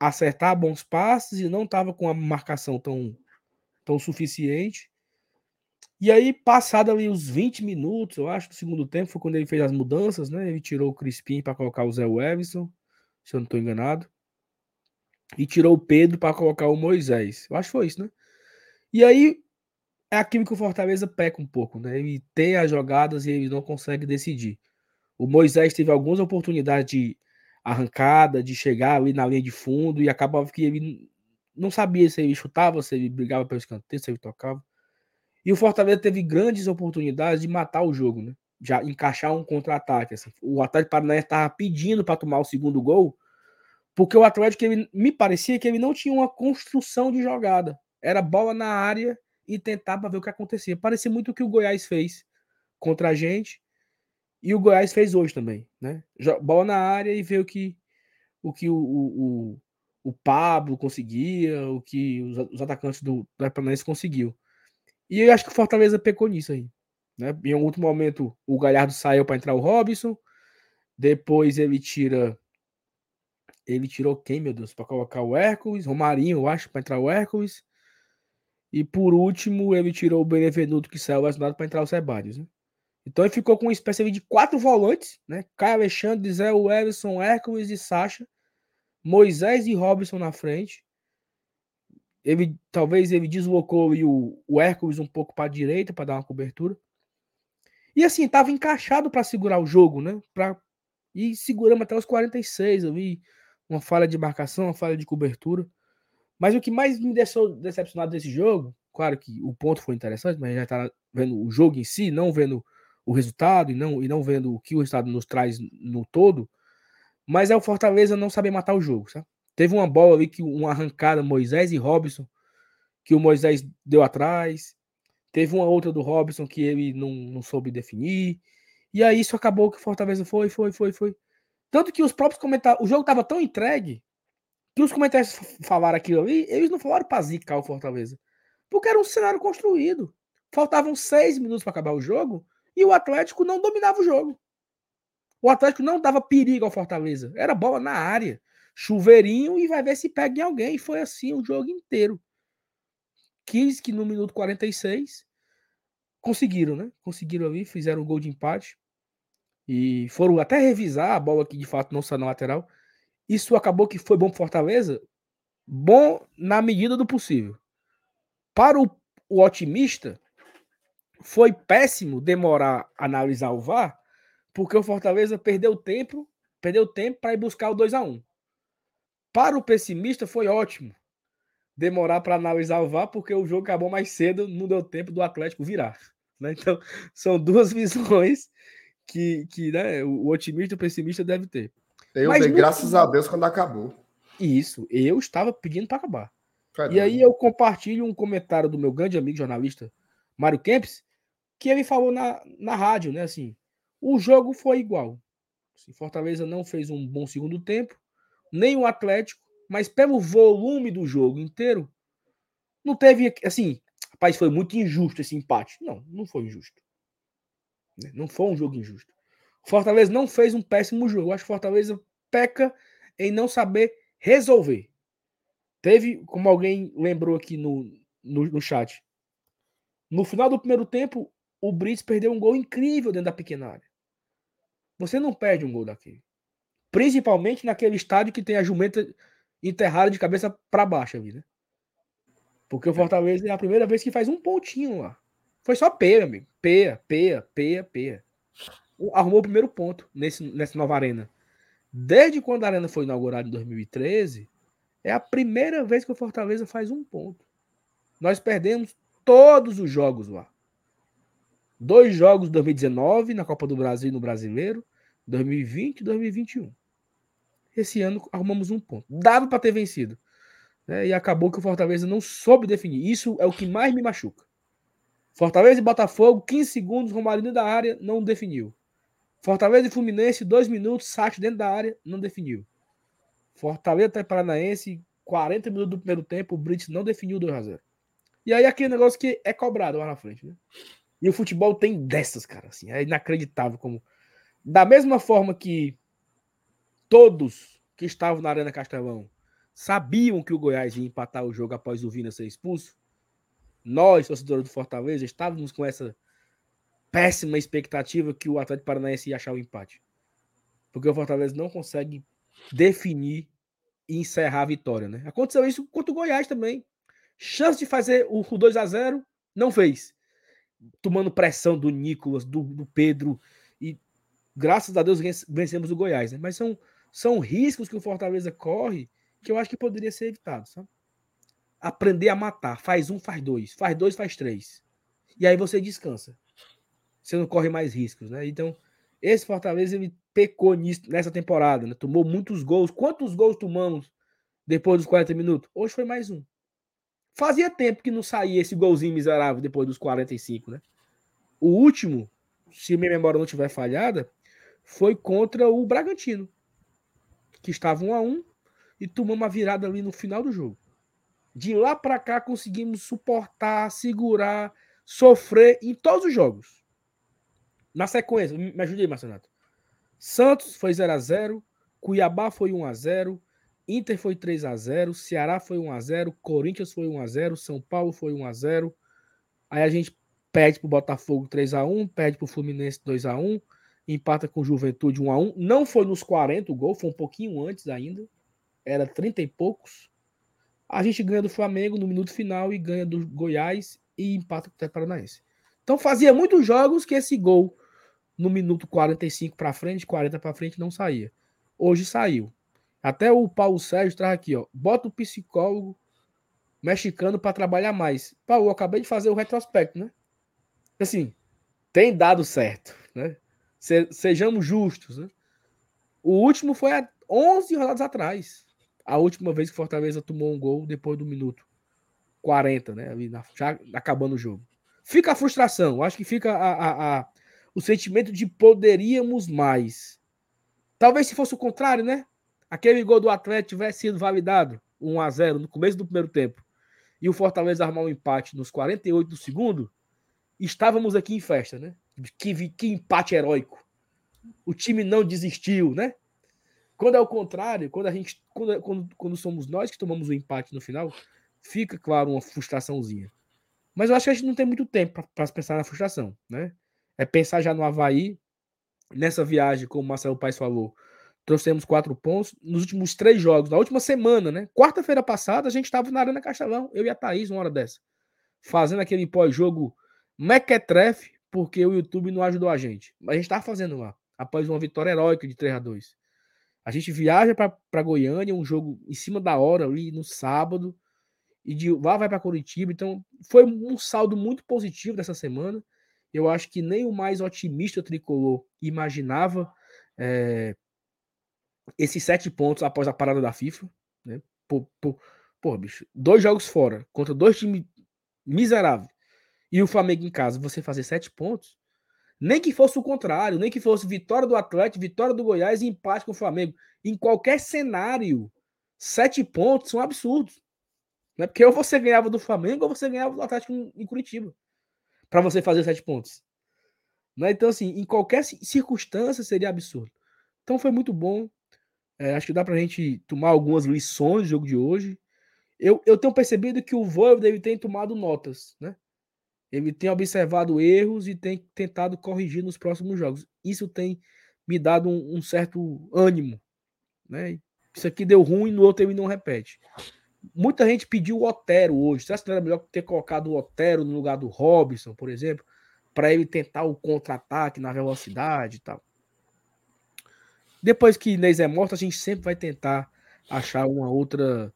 acertar bons passes e não estava com a marcação tão, tão suficiente. E aí, passado ali os 20 minutos, eu acho, do segundo tempo, foi quando ele fez as mudanças, né? Ele tirou o Crispim para colocar o Zé Everson, se eu não estou enganado. E tirou o Pedro para colocar o Moisés. Eu acho que foi isso, né? E aí, é aquilo que o Fortaleza peca um pouco, né? Ele tem as jogadas e ele não consegue decidir. O Moisés teve algumas oportunidades de arrancada, de chegar ali na linha de fundo e acabava que ele não sabia se ele chutava, se ele brigava pelo escanteio, se ele tocava. E o Fortaleza teve grandes oportunidades de matar o jogo, né? Já encaixar um contra-ataque. Assim. O Atlético Paranaense estava pedindo para tomar o segundo gol, porque o Atlético ele, me parecia que ele não tinha uma construção de jogada. Era bola na área e tentar para ver o que acontecia. Parecia muito o que o Goiás fez contra a gente e o Goiás fez hoje também, né? Bola na área e ver o que o que o, o, o Pablo conseguia, o que os, os atacantes do, Paranaense conseguiu. E eu acho que o Fortaleza pecou nisso aí. Né? Em um outro momento, o Galhardo saiu para entrar o Robson. Depois ele tira. Ele tirou quem, meu Deus? Para colocar o Hércules. Romarinho, eu acho, para entrar o Hércules. E por último, ele tirou o Benevenuto, que saiu lesionado, para entrar o Sebadios. Né? Então ele ficou com uma espécie de quatro volantes, né? Caio Alexandre, Zé Everson, Hércules e Sacha. Moisés e Robson na frente. Ele talvez ele deslocou o, o Hércules um pouco para a direita para dar uma cobertura. E assim, estava encaixado para segurar o jogo, né? Pra... E seguramos até os 46. Eu vi uma falha de marcação, uma falha de cobertura. Mas o que mais me deixou decepcionado desse jogo, claro que o ponto foi interessante, mas já está vendo o jogo em si, não vendo o resultado e não, e não vendo o que o resultado nos traz no todo, mas é o Fortaleza não saber matar o jogo, sabe? Teve uma bola ali que uma arrancada Moisés e Robson, que o Moisés deu atrás. Teve uma outra do Robson que ele não, não soube definir. E aí isso acabou que o Fortaleza foi, foi, foi, foi. Tanto que os próprios comentários. O jogo estava tão entregue que os comentários falaram aquilo ali, eles não falaram para zicar o Fortaleza. Porque era um cenário construído. Faltavam seis minutos para acabar o jogo e o Atlético não dominava o jogo. O Atlético não dava perigo ao Fortaleza. Era bola na área. Chuveirinho e vai ver se pega em alguém. E foi assim o jogo inteiro. Quis que no minuto 46 conseguiram, né? Conseguiram ali, fizeram um gol de empate. E foram até revisar a bola que de fato não saiu na lateral. Isso acabou que foi bom para Fortaleza. Bom na medida do possível. Para o, o otimista, foi péssimo demorar a analisar o VAR, porque o Fortaleza perdeu tempo, perdeu tempo para ir buscar o 2 a 1. Para o pessimista foi ótimo demorar para analisar o VAR, porque o jogo acabou mais cedo, não deu tempo do Atlético virar. Né? Então, são duas visões que, que né, o otimista e o pessimista deve ter. Eu Mas, dei graças a Deus quando acabou. Isso, eu estava pedindo para acabar. e aí eu compartilho um comentário do meu grande amigo jornalista Mário Kempis, que ele falou na, na rádio, né? Assim, o jogo foi igual. Assim, Fortaleza não fez um bom segundo tempo, nem o Atlético, mas pelo volume do jogo inteiro, não teve, assim, rapaz, foi muito injusto esse empate. Não, não foi injusto. Né, não foi um jogo injusto. Fortaleza não fez um péssimo jogo. Eu acho que Fortaleza peca em não saber resolver. Teve, como alguém lembrou aqui no, no, no chat, no final do primeiro tempo, o Brits perdeu um gol incrível dentro da pequena área. Você não perde um gol daquele. Principalmente naquele estádio que tem a jumenta enterrada de cabeça para baixo ali, né? Porque o Fortaleza é a primeira vez que faz um pontinho lá. Foi só peia, amigo. Peia, peia, peia, peia. Arrumou o primeiro ponto nesse, nessa nova arena. Desde quando a arena foi inaugurada em 2013, é a primeira vez que o Fortaleza faz um ponto. Nós perdemos todos os jogos lá. Dois jogos 2019 na Copa do Brasil e no Brasileiro, 2020 e 2021. Esse ano arrumamos um ponto. Dava para ter vencido. Né? E acabou que o Fortaleza não soube definir. Isso é o que mais me machuca. Fortaleza e Botafogo, 15 segundos, Romarinho da área, não definiu. Fortaleza e Fluminense, 2 minutos, Sátio dentro da área, não definiu. Fortaleza e Paranaense, 40 minutos do primeiro tempo, o Brits não definiu 2 a 0 E aí aquele negócio que é cobrado lá na frente, né? E o futebol tem dessas, cara, assim, é inacreditável como da mesma forma que todos que estavam na Arena Castelão sabiam que o Goiás ia empatar o jogo após o Vina ser expulso, nós, torcedores do Fortaleza, estávamos com essa péssima expectativa que o Atlético Paranaense ia achar o empate. Porque o Fortaleza não consegue definir e encerrar a vitória, né? Aconteceu isso contra o Goiás também. Chance de fazer o 2 a 0 não fez tomando pressão do Nicolas, do, do Pedro, e graças a Deus vencemos o Goiás, né? Mas são, são riscos que o Fortaleza corre que eu acho que poderia ser evitado, sabe? Aprender a matar. Faz um, faz dois. Faz dois, faz três. E aí você descansa. Você não corre mais riscos, né? Então, esse Fortaleza ele pecou nisso, nessa temporada, né? Tomou muitos gols. Quantos gols tomamos depois dos 40 minutos? Hoje foi mais um. Fazia tempo que não saía esse golzinho miserável depois dos 45, né? O último, se minha memória não tiver falhada, foi contra o Bragantino, que estava 1 a 1 e tomou uma virada ali no final do jogo. De lá para cá conseguimos suportar, segurar, sofrer em todos os jogos. Na sequência, me ajude aí, Marcenato. Santos foi 0 a 0 Cuiabá foi 1 a 0 Inter foi 3 a 0 Ceará foi 1 a 0 Corinthians foi 1 a 0 São Paulo foi 1 a 0 Aí a gente perde pro Botafogo 3 a 1 perde pro Fluminense 2 a 1 empata com Juventude 1 a 1 Não foi nos 40 o gol, foi um pouquinho antes ainda. Era 30 e poucos. A gente ganha do Flamengo no minuto final e ganha do Goiás e empata com o Paranaense. Então fazia muitos jogos que esse gol no minuto 45 para frente, 40 para frente não saía. Hoje saiu. Até o Paulo Sérgio traz aqui, ó. Bota o psicólogo mexicano para trabalhar mais. Paulo, acabei de fazer o retrospecto, né? Assim, tem dado certo, né? sejamos justos, né? O último foi há 11 rodadas atrás. A última vez que Fortaleza tomou um gol depois do minuto 40, né? Ali na, já acabando o jogo. Fica a frustração. Acho que fica a, a, a, o sentimento de poderíamos mais. Talvez se fosse o contrário, né? Aquele gol do Atlético tivesse sido validado 1 a 0 no começo do primeiro tempo e o Fortaleza armar um empate nos 48 do segundo, estávamos aqui em festa, né? Que, que empate heróico. O time não desistiu, né? Quando é o contrário, quando a gente. Quando, quando, quando somos nós que tomamos o empate no final, fica, claro, uma frustraçãozinha. Mas eu acho que a gente não tem muito tempo para pensar na frustração, né? É pensar já no Havaí, nessa viagem, como o Marcelo Paes falou, trouxemos quatro pontos nos últimos três jogos, na última semana, né? Quarta-feira passada, a gente estava na Arena Castelão, eu e a Thaís, uma hora dessa, fazendo aquele pós-jogo mequetrefe, porque o YouTube não ajudou a gente. Mas a gente estava fazendo lá, após uma vitória heróica de 3 a 2 A gente viaja para Goiânia, um jogo em cima da hora, ali no sábado, e de lá vai para Curitiba. Então, foi um saldo muito positivo dessa semana. Eu acho que nem o mais otimista tricolor imaginava é, esses sete pontos após a parada da FIFA. Né? Pô, pô, pô, bicho, dois jogos fora contra dois times miseráveis e o Flamengo em casa, você fazer sete pontos, nem que fosse o contrário, nem que fosse vitória do Atlético, vitória do Goiás e empate com o Flamengo. Em qualquer cenário, sete pontos são absurdos. Né? Porque ou você ganhava do Flamengo ou você ganhava do Atlético em Curitiba. Para você fazer sete pontos. Né? Então, assim, em qualquer circunstância seria absurdo. Então foi muito bom. É, acho que dá para a gente tomar algumas lições do jogo de hoje. Eu, eu tenho percebido que o Voivoda tem tomado notas, né? Ele tem observado erros e tem tentado corrigir nos próximos jogos. Isso tem me dado um, um certo ânimo. Né? Isso aqui deu ruim, no outro ele não repete. Muita gente pediu o Otero hoje. Será que não era melhor ter colocado o Otero no lugar do Robson, por exemplo, para ele tentar o contra-ataque na velocidade e tal? Depois que Inês é morta, a gente sempre vai tentar achar uma outra.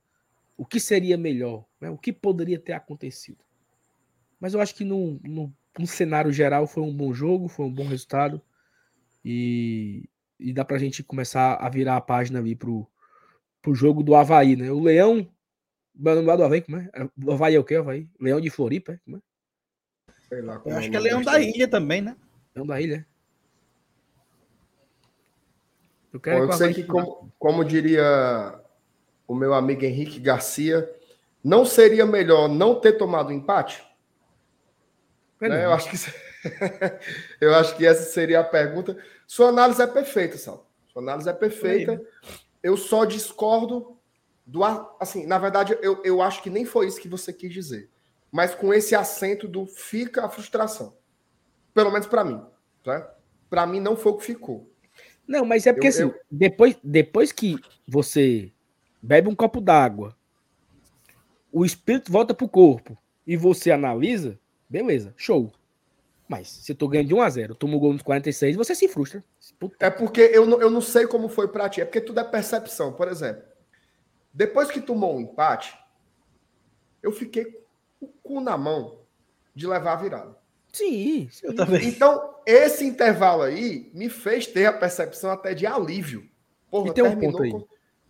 O que seria melhor? Né? O que poderia ter acontecido? Mas eu acho que no, no, cenário geral foi um bom jogo, foi um bom resultado. E, e dá pra gente começar a virar a página ali pro, pro jogo do Havaí, né? O Leão. O nome do Havaí, como é? O Havaí é o quê, Havaí? Leão de Floripa, como é? Sei lá. Eu acho que é Leão da Ilha também, né? Leão da Ilha. Eu, quero Bom, eu sei que, como, como diria o meu amigo Henrique Garcia, não seria melhor não ter tomado empate? Né? Eu, acho que, eu acho que essa seria a pergunta. Sua análise é perfeita, Sal. Sua análise é perfeita. Eu só discordo do. Assim, na verdade, eu, eu acho que nem foi isso que você quis dizer. Mas com esse acento do fica a frustração. Pelo menos para mim. Tá? Para mim, não foi o que ficou. Não, mas é porque eu, assim, eu... Depois, depois que você bebe um copo d'água, o espírito volta pro corpo e você analisa, Beleza, show. Mas se tu ganha de 1 a 0 toma o gol nos 46, você se frustra. Puta. É porque eu não, eu não sei como foi pra ti, é porque tudo é percepção. Por exemplo, depois que tomou um empate, eu fiquei com o cu na mão de levar a virada. Sim, sim. Eu também. Então, esse intervalo aí me fez ter a percepção até de alívio. Porra, e tem um ponto aí.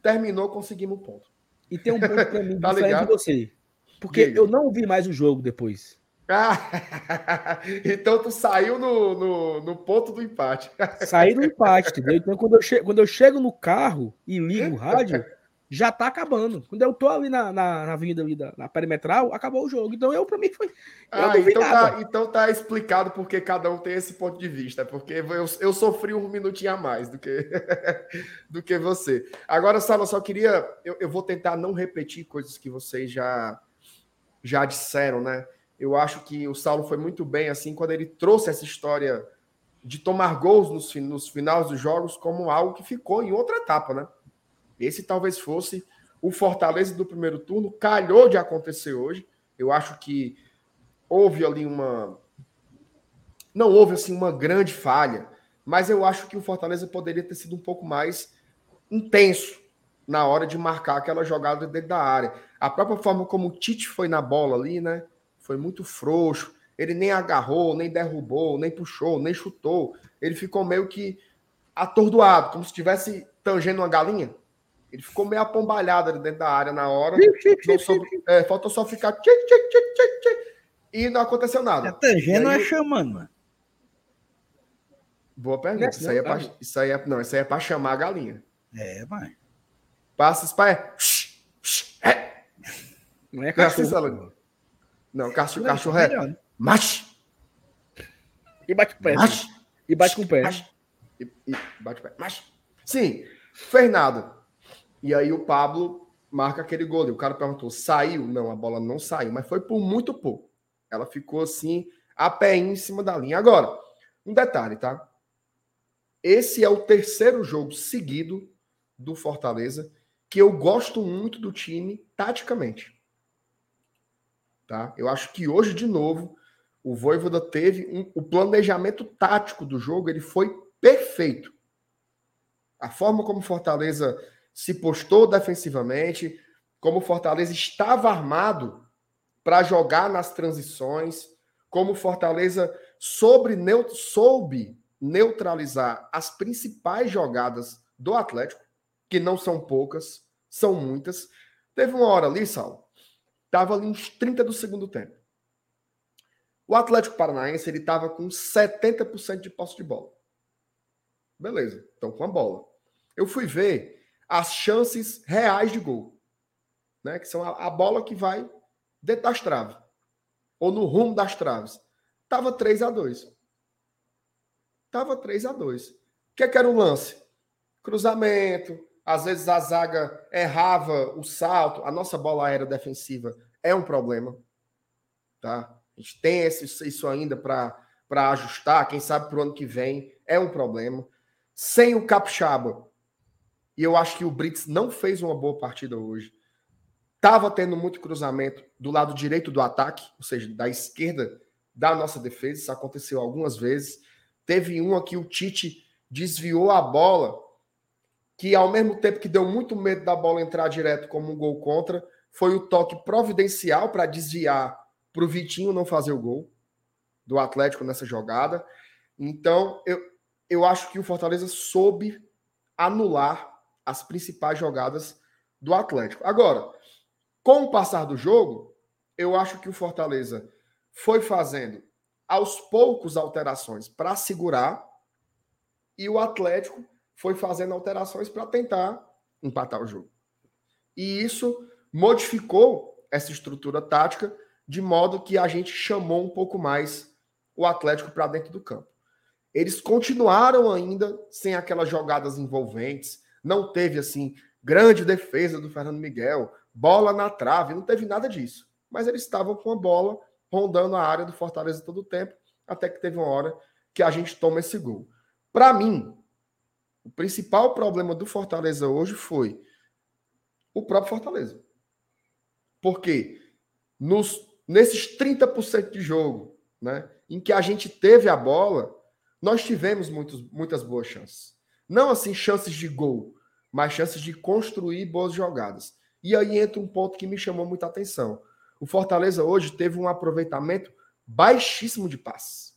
terminou, conseguimos um ponto. E tem um ponto pra mim tá diferente ligado? de você. porque eu não vi mais o jogo depois. Ah, então tu saiu no, no, no ponto do empate. Saí do empate, entendeu? Então quando eu, chego, quando eu chego no carro e ligo o rádio, já tá acabando. Quando eu tô ali na, na, na avenida ali da, na perimetral, acabou o jogo. Então eu, pra mim, foi. Ah, então tá, então tá explicado porque cada um tem esse ponto de vista. Porque eu, eu sofri um minutinho a mais do que, do que você. Agora, Sala, eu só queria. Eu, eu vou tentar não repetir coisas que vocês já, já disseram, né? Eu acho que o Saulo foi muito bem assim quando ele trouxe essa história de tomar gols nos, nos finais dos jogos como algo que ficou em outra etapa, né? Esse talvez fosse o Fortaleza do primeiro turno, calhou de acontecer hoje. Eu acho que houve ali uma. Não houve assim uma grande falha, mas eu acho que o Fortaleza poderia ter sido um pouco mais intenso na hora de marcar aquela jogada dentro da área. A própria forma como o Tite foi na bola ali, né? Foi muito frouxo. Ele nem agarrou, nem derrubou, nem puxou, nem chutou. Ele ficou meio que atordoado, como se estivesse tangendo uma galinha. Ele ficou meio apombalhado ali dentro da área na hora. Não soube- é, faltou só ficar tchic, tchic, tchic, e não aconteceu É nada. tangendo ou E é aí- chamando, mano? Boa pergunta. Isso aí, é não, pra, isso aí é não, isso aí é para chamar a galinha. É, mano. Passa os pés. É. Não é Não é assim, cachorro. Salão? Não, cachorro, Não, cachorro é. melhor, né? Macho, E bate com o pé. macho, E bate com o pé. macho. E, e bate o pé. Macho. Sim, Fernando. E aí o Pablo marca aquele gol. E o cara perguntou: saiu? Não, a bola não saiu, mas foi por muito pouco. Ela ficou assim, a pé em cima da linha. Agora, um detalhe, tá? Esse é o terceiro jogo seguido do Fortaleza que eu gosto muito do time taticamente. Tá? Eu acho que hoje, de novo, o Voivoda teve um- o planejamento tático do jogo, ele foi perfeito. A forma como Fortaleza se postou defensivamente, como o Fortaleza estava armado para jogar nas transições, como o Fortaleza sobre soube neutralizar as principais jogadas do Atlético, que não são poucas, são muitas. Teve uma hora ali, Sal, estava ali uns 30 do segundo tempo. O Atlético Paranaense ele estava com 70% de posse de bola. Beleza, então com a bola. Eu fui ver as chances reais de gol, né? Que são a, a bola que vai dentro das traves ou no rumo das traves. Tava 3 a 2. Tava 3 a 2. O que, é que era o lance? Cruzamento, às vezes a zaga errava o salto, a nossa bola aérea defensiva é um problema, tá? A gente tem esse, isso ainda para ajustar, quem sabe para o ano que vem é um problema. Sem o Capixaba, e eu acho que o Brits não fez uma boa partida hoje. Tava tendo muito cruzamento do lado direito do ataque, ou seja, da esquerda da nossa defesa. Isso aconteceu algumas vezes. Teve uma que o Tite desviou a bola, que ao mesmo tempo que deu muito medo da bola entrar direto como um gol contra, foi o toque providencial para desviar para o Vitinho não fazer o gol do Atlético nessa jogada. Então, eu, eu acho que o Fortaleza soube anular as principais jogadas do Atlético. Agora, com o passar do jogo, eu acho que o Fortaleza foi fazendo aos poucos alterações para segurar e o Atlético foi fazendo alterações para tentar empatar o jogo. E isso modificou essa estrutura tática de modo que a gente chamou um pouco mais o Atlético para dentro do campo. Eles continuaram ainda sem aquelas jogadas envolventes, não teve assim grande defesa do Fernando Miguel, bola na trave, não teve nada disso. Mas eles estavam com a bola rondando a área do Fortaleza todo o tempo, até que teve uma hora que a gente toma esse gol. Para mim, o principal problema do Fortaleza hoje foi o próprio Fortaleza. Porque nos, nesses 30% de jogo, né, em que a gente teve a bola, nós tivemos muitos, muitas boas chances. Não assim chances de gol, mas chances de construir boas jogadas. E aí entra um ponto que me chamou muita atenção. O Fortaleza hoje teve um aproveitamento baixíssimo de passes.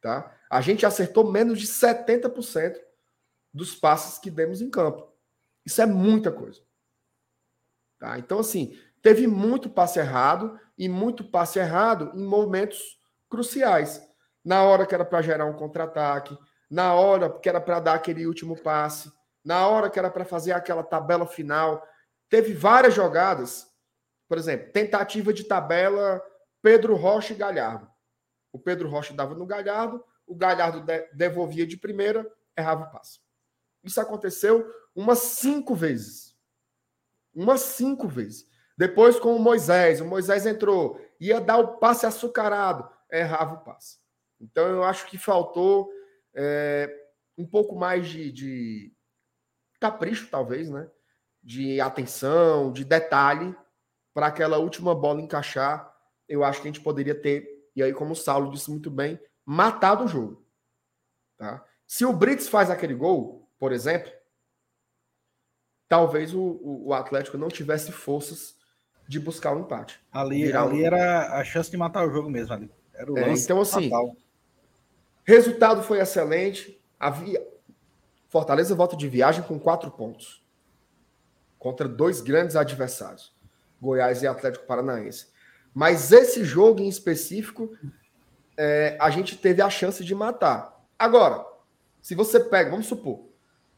Tá? A gente acertou menos de 70% dos passes que demos em campo. Isso é muita coisa. Tá? Então, assim, teve muito passe errado e muito passe errado em momentos cruciais. Na hora que era para gerar um contra-ataque, na hora que era para dar aquele último passe, na hora que era para fazer aquela tabela final. Teve várias jogadas, por exemplo, tentativa de tabela Pedro Rocha e Galhardo. O Pedro Rocha dava no Galhardo, o Galhardo de devolvia de primeira, errava o passe. Isso aconteceu umas cinco vezes. Umas cinco vezes. Depois com o Moisés, o Moisés entrou, ia dar o passe açucarado, errava o passe. Então eu acho que faltou é, um pouco mais de, de capricho, talvez, né? De atenção, de detalhe, para aquela última bola encaixar. Eu acho que a gente poderia ter, e aí, como o Saulo disse muito bem, matado o jogo. Tá? Se o Brits faz aquele gol, por exemplo, talvez o, o, o Atlético não tivesse forças de buscar um empate. Ali, ali um... era a chance de matar o jogo mesmo ali. Era o é, então, assim, fatal. Resultado foi excelente. Havia... Fortaleza volta de viagem com quatro pontos. Contra dois grandes adversários. Goiás e Atlético Paranaense. Mas esse jogo em específico, é, a gente teve a chance de matar. Agora, se você pega, vamos supor,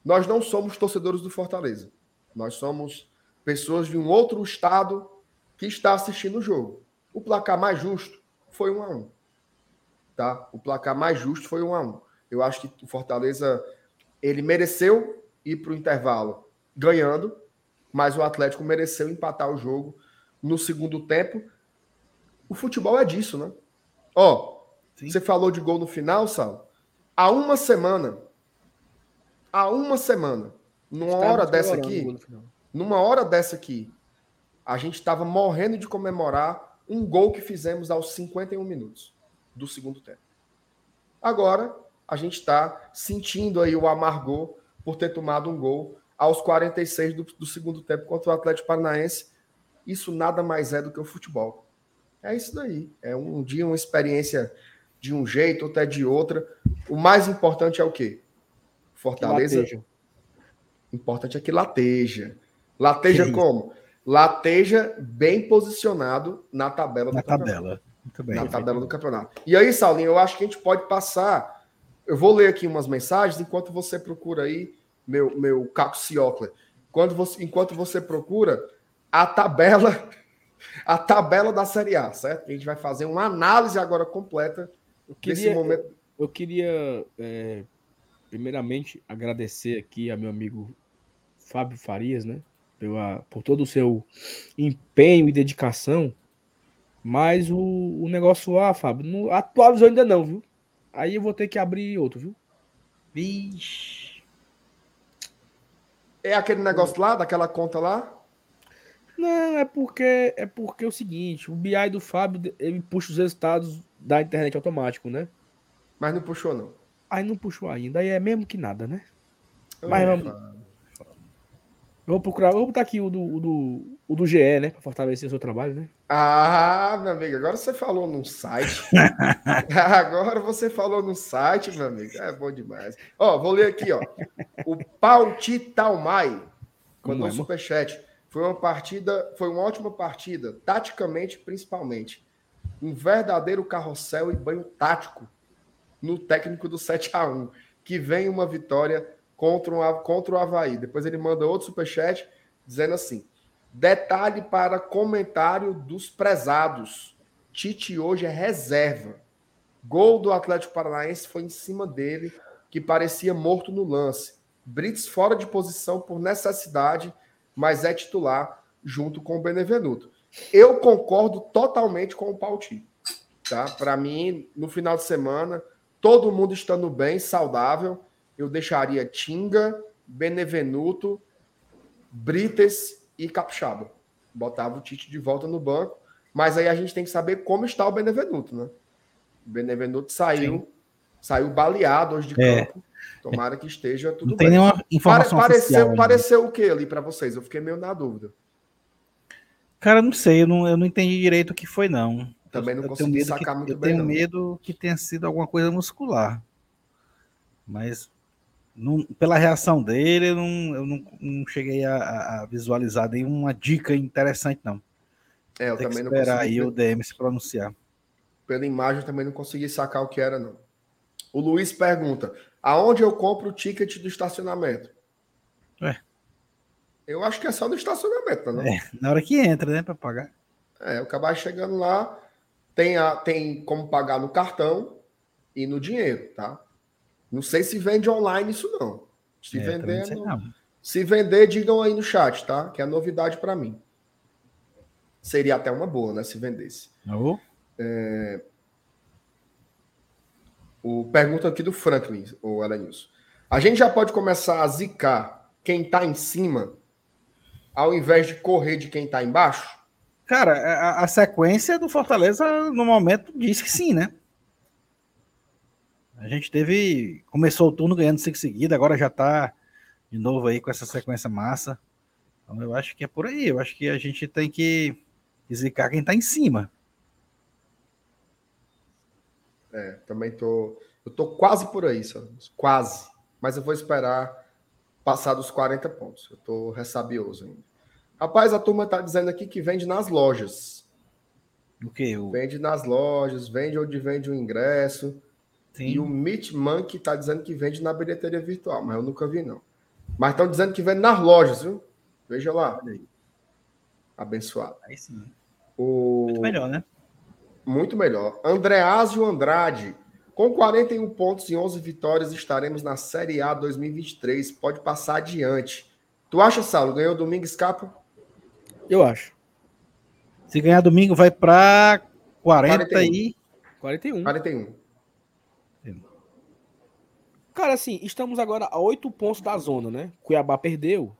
nós não somos torcedores do Fortaleza. Nós somos pessoas de um outro estado que está assistindo o jogo. O placar mais justo foi um a um. Tá? O placar mais justo foi um a um. Eu acho que o Fortaleza ele mereceu ir para o intervalo ganhando, mas o Atlético mereceu empatar o jogo no segundo tempo. O futebol é disso, né? Ó, Sim. você falou de gol no final, Sal. Há uma semana, há uma semana, numa hora dessa aqui, numa hora dessa aqui, a gente estava morrendo de comemorar um gol que fizemos aos 51 minutos do segundo tempo. Agora, a gente está sentindo aí o amargor por ter tomado um gol aos 46 do, do segundo tempo contra o Atlético Paranaense. Isso nada mais é do que o futebol. É isso daí. É um dia uma experiência de um jeito, outra é de outra. O mais importante é o quê? Fortaleza. Que importante é que lateja. Lateja que como? Lateja bem posicionado na tabela na tabela. Muito bem. Na tabela do campeonato. E aí, Saulinho, eu acho que a gente pode passar. Eu vou ler aqui umas mensagens enquanto você procura aí, meu, meu Caco Ciocler. Quando você, enquanto você procura a tabela, a tabela da Série A, certo? A gente vai fazer uma análise agora completa eu queria, momento. Eu, eu queria, é, primeiramente, agradecer aqui a meu amigo Fábio Farias, né? Pela, por todo o seu empenho e dedicação. Mas o, o negócio lá, Fábio, não atualizou ainda não, viu? Aí eu vou ter que abrir outro, viu? Vixe. É aquele negócio lá, daquela conta lá? Não, é porque é porque é o seguinte, o BI do Fábio, ele puxa os resultados da internet automático, né? Mas não puxou não. Aí não puxou ainda, aí é mesmo que nada, né? Mas vamos, eu vou procurar, vou botar aqui o do, o do, o do GE, né? Para fortalecer o seu trabalho, né? Ah, meu amigo, agora você falou no site. agora você falou no site, meu amigo. É bom demais. Ó, vou ler aqui, ó. O Pauti Talmai mandou um superchat. Foi uma partida, foi uma ótima partida, taticamente principalmente. Um verdadeiro carrossel e banho tático no técnico do 7 a 1 que vem uma vitória contra, um, contra o Havaí. Depois ele manda outro superchat dizendo assim: detalhe para comentário dos prezados. Tite hoje é reserva. Gol do Atlético Paranaense foi em cima dele, que parecia morto no lance. Brits fora de posição por necessidade, mas é titular junto com o Benevenuto. Eu concordo totalmente com o Pauti. Tá? Para mim, no final de semana, todo mundo estando bem, saudável, eu deixaria Tinga, Benevenuto, Brites e Capixaba. Botava o Tite de volta no banco, mas aí a gente tem que saber como está o Benevenuto, né? O Benevenuto saiu, Sim. saiu baleado hoje de é. campo. Tomara que esteja tudo Não tem bem. nenhuma informação pareceu, pareceu o que ali para vocês? Eu fiquei meio na dúvida. Cara, não sei, eu não, eu não entendi direito o que foi, não. Também não eu consegui sacar que, muito eu bem. Eu tenho não. medo que tenha sido alguma coisa muscular. Mas não, pela reação dele, eu não, eu não, não cheguei a, a, visualizar nenhuma dica interessante, não. É, eu Tem que também não esperar consegui. aí o DM se pronunciar. Pela imagem, eu também não consegui sacar o que era, não. O Luiz pergunta: aonde eu compro o ticket do estacionamento? Ué. Eu acho que é só no estacionamento, não? é? Na hora que entra, né, para pagar. É, eu acabar chegando lá, tem, a, tem como pagar no cartão e no dinheiro, tá? Não sei se vende online isso, não. Se É, vender, não não- se vender, digam aí no chat, tá? Que é novidade para mim. Seria até uma boa, né? Se vendesse. Ô, O pergunta aqui do Franklin, o Elenilson. A gente já pode começar a zicar quem tá em cima, ao invés de correr de quem tá embaixo? Cara, a, a sequência do Fortaleza, no momento, diz que sim, né? A gente teve. Começou o turno ganhando cinco seguidas, agora já tá de novo aí com essa sequência massa. Então eu acho que é por aí. Eu acho que a gente tem que zicar quem tá em cima. É, também tô. Eu tô quase por aí, só. Quase. Mas eu vou esperar passar dos 40 pontos. Eu tô ressabioso ainda. Rapaz, a turma tá dizendo aqui que vende nas lojas. O que? O... Vende nas lojas, vende onde vende o ingresso. E o Meat Monkey tá dizendo que vende na bilheteria virtual, mas eu nunca vi, não. Mas estão dizendo que vende nas lojas, viu? Veja lá. Abençoado. Aí sim. O... Muito melhor, né? Muito melhor. Andreásio Andrade. Com 41 pontos e 11 vitórias, estaremos na Série A 2023. Pode passar adiante. Tu acha, Saulo? Ganhou domingo, escapa? Eu acho. Se ganhar domingo, vai para 40 41. e. 41. 41. Cara, assim, estamos agora a 8 pontos da zona, né? Cuiabá perdeu.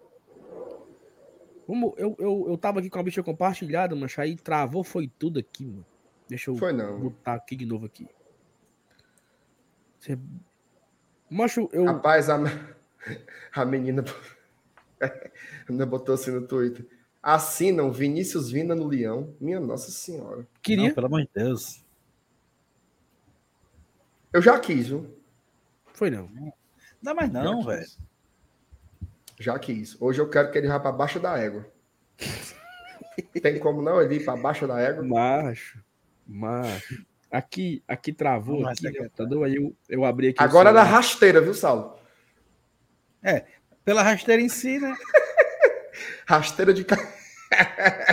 Vamos, eu, eu, eu tava aqui com a bicha compartilhada, mancha, aí travou, foi tudo aqui, mano. Deixa eu Foi não. botar aqui de novo aqui. Você... Mancho, eu. Rapaz, a, a menina ainda botou assim no Twitter. Assinam Vinícius Vina no Leão. Minha Nossa Senhora. queria. Não, pelo amor de Deus. Eu já quis, viu? Foi não. Não dá mais não, Já velho. Já quis. Hoje eu quero que ele vá para baixo da égua. Tem como não ele ir para baixo da égua? Macho. Macho. Aqui, aqui travou, aqui, computador, aí eu, eu abri aqui. Agora na celular. rasteira, viu, Saulo? Pela rasteira em si, né? Rasteira de ca-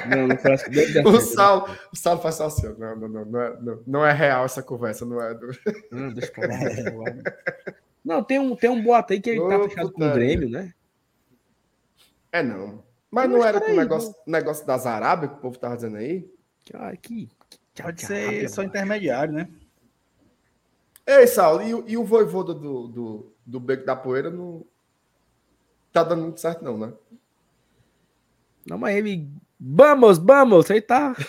Não, não O certo, Saulo, o Saulo faz só assim. Não, não, não, não, é, não, não é real essa conversa, não é. do- Não, deixa pra lá, deixa pra lá. Não, tem um, tem um boato aí que ele tá Ô, fechado com o. Grêmio, né? É não. Mas Mas não era com o negócio, negócio das Arábias que o povo tava dizendo aí? Ai, que. que- Pode que ser só intermediário, né? Ei, Saulo, e, o- e o voivoda do, do, do Beco da Poeira não tá dando muito certo, não, né? Não, mas ele. Vamos, vamos! Aí tá.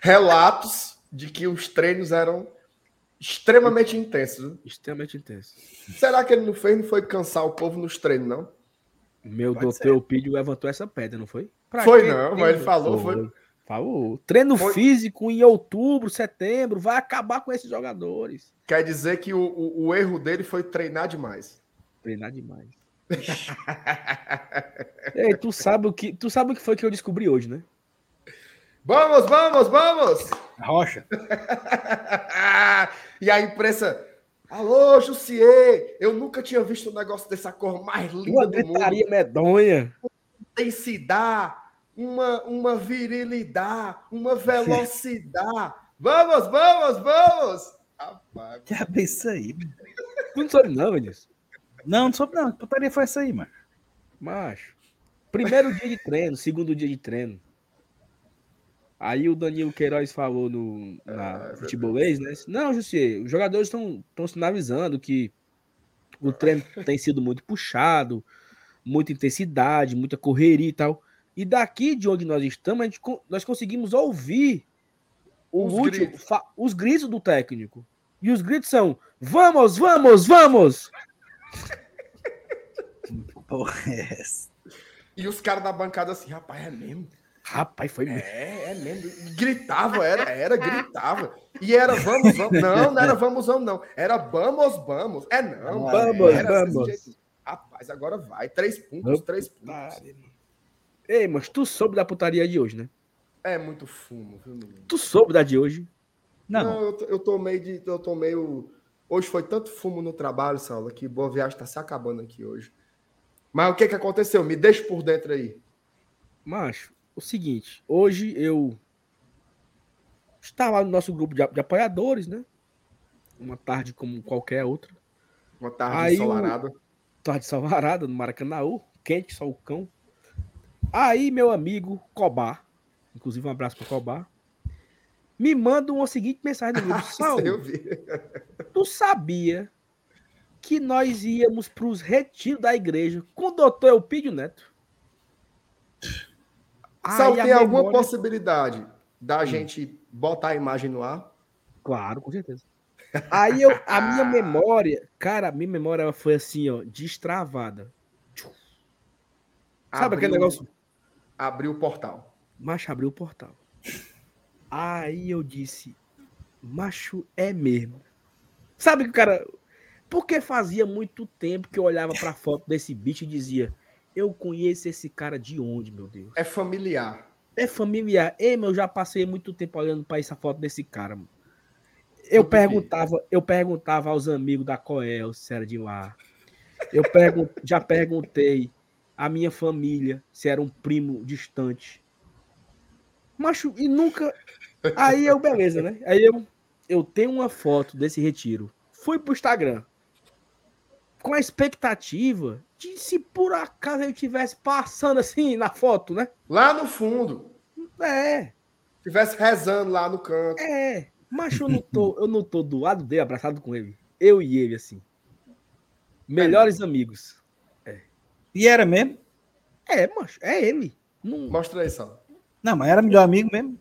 Relatos de que os treinos eram extremamente intensos. Extremamente intenso. Será que ele não fez, não foi cansar o povo nos treinos, não? Meu Pode doutor. Eupídio levantou essa pedra, não foi? Pra Foi não, mas ele falou, foi. Falou. Treino Foi. físico em outubro, setembro, vai acabar com esses jogadores. Quer dizer que o, o, o erro dele foi treinar demais. Treinar demais. Ei, tu sabe o que, tu sabe o que foi que eu descobri hoje, né? Vamos, vamos, vamos! Rocha. e a imprensa. Alô, Jussier! Eu nunca tinha visto um negócio dessa cor mais linda Uma do mundo. gritaria medonha. Intensidade, uma, uma virilidade, uma velocidade. vamos, vamos, vamos! Rapaz, Que é isso aí, mano. Não sabe não, Vinícius. Não, não soube não. Que putaria foi essa aí, mano? Macho. Primeiro dia de treino, segundo dia de treino. Aí o Danilo Queiroz falou no na futebolês, né? Não, Jussier, os jogadores estão sinalizando que o treino tem sido muito puxado, muita intensidade, muita correria e tal. E daqui de onde nós estamos, a gente, nós conseguimos ouvir o Os último, gritos. os gritos do técnico. E os gritos são: vamos, vamos, vamos! Porra, é essa? E os caras da bancada assim, rapaz, é mesmo? Rapaz, foi mesmo. É, é mesmo. E Gritava, era, era, gritava. E era vamos, vamos. Não, não era vamos, vamos, não. Era vamos, vamos. É não. Vamos, era vamos. jeito. Rapaz, agora vai. Três pontos, três pontos. Ei, mas tu soube da putaria de hoje, né? É muito fumo, viu, menino? Tu soube da de hoje? Não, eu, tô- eu tô meio de. Eu tô meio. Hoje foi tanto fumo no trabalho, Saulo, que boa viagem tá se acabando aqui hoje. Mas o que que aconteceu? Me deixa por dentro aí. Macho, o seguinte, hoje eu estava no nosso grupo de, de apoiadores, né? Uma tarde como qualquer outra. Uma tarde Aí o- ensolarada. Tarde salvarada no Maracanãú, quente, só o cão. Aí meu amigo Cobar, inclusive um abraço pro Cobar, me manda uma seguinte mensagem no grupo. Vi. tu sabia que nós íamos para os retiros da igreja com o doutor Elpidio Neto? A tem alguma memória- possibilidade da gente botar a imagem no ar? Claro, com certeza. Aí eu, a minha memória, cara, a minha memória foi assim, ó, destravada. Sabe aquele Abriu- negócio? Abriu o portal. Macho abriu o portal. Aí eu disse, macho é mesmo. Sabe que o cara. Porque fazia muito tempo que eu olhava pra foto desse bicho e dizia: Eu conheço esse cara de onde, meu Deus? É familiar. É familiar. Ei, meu, eu já passei muito tempo olhando pra essa foto desse cara, mano. Eu perguntava, eu perguntava aos amigos da Coel se era de lá. Eu pergun já perguntei à minha família se era um primo distante. Macho, e nunca. Aí eu, beleza, né? Aí eu, eu tenho uma foto desse retiro. Fui pro Instagram. Com a expectativa de se por acaso eu estivesse passando assim na foto, né? Lá no fundo. É, Tivesse rezando lá no canto. é. Mas eu não tô, eu não tô do lado dele, abraçado com ele. Eu e ele, assim. Melhores amigos. E era mesmo? É, macho, é ele. Não, Mostra aí, Saulo. Não, mas era melhor amigo mesmo.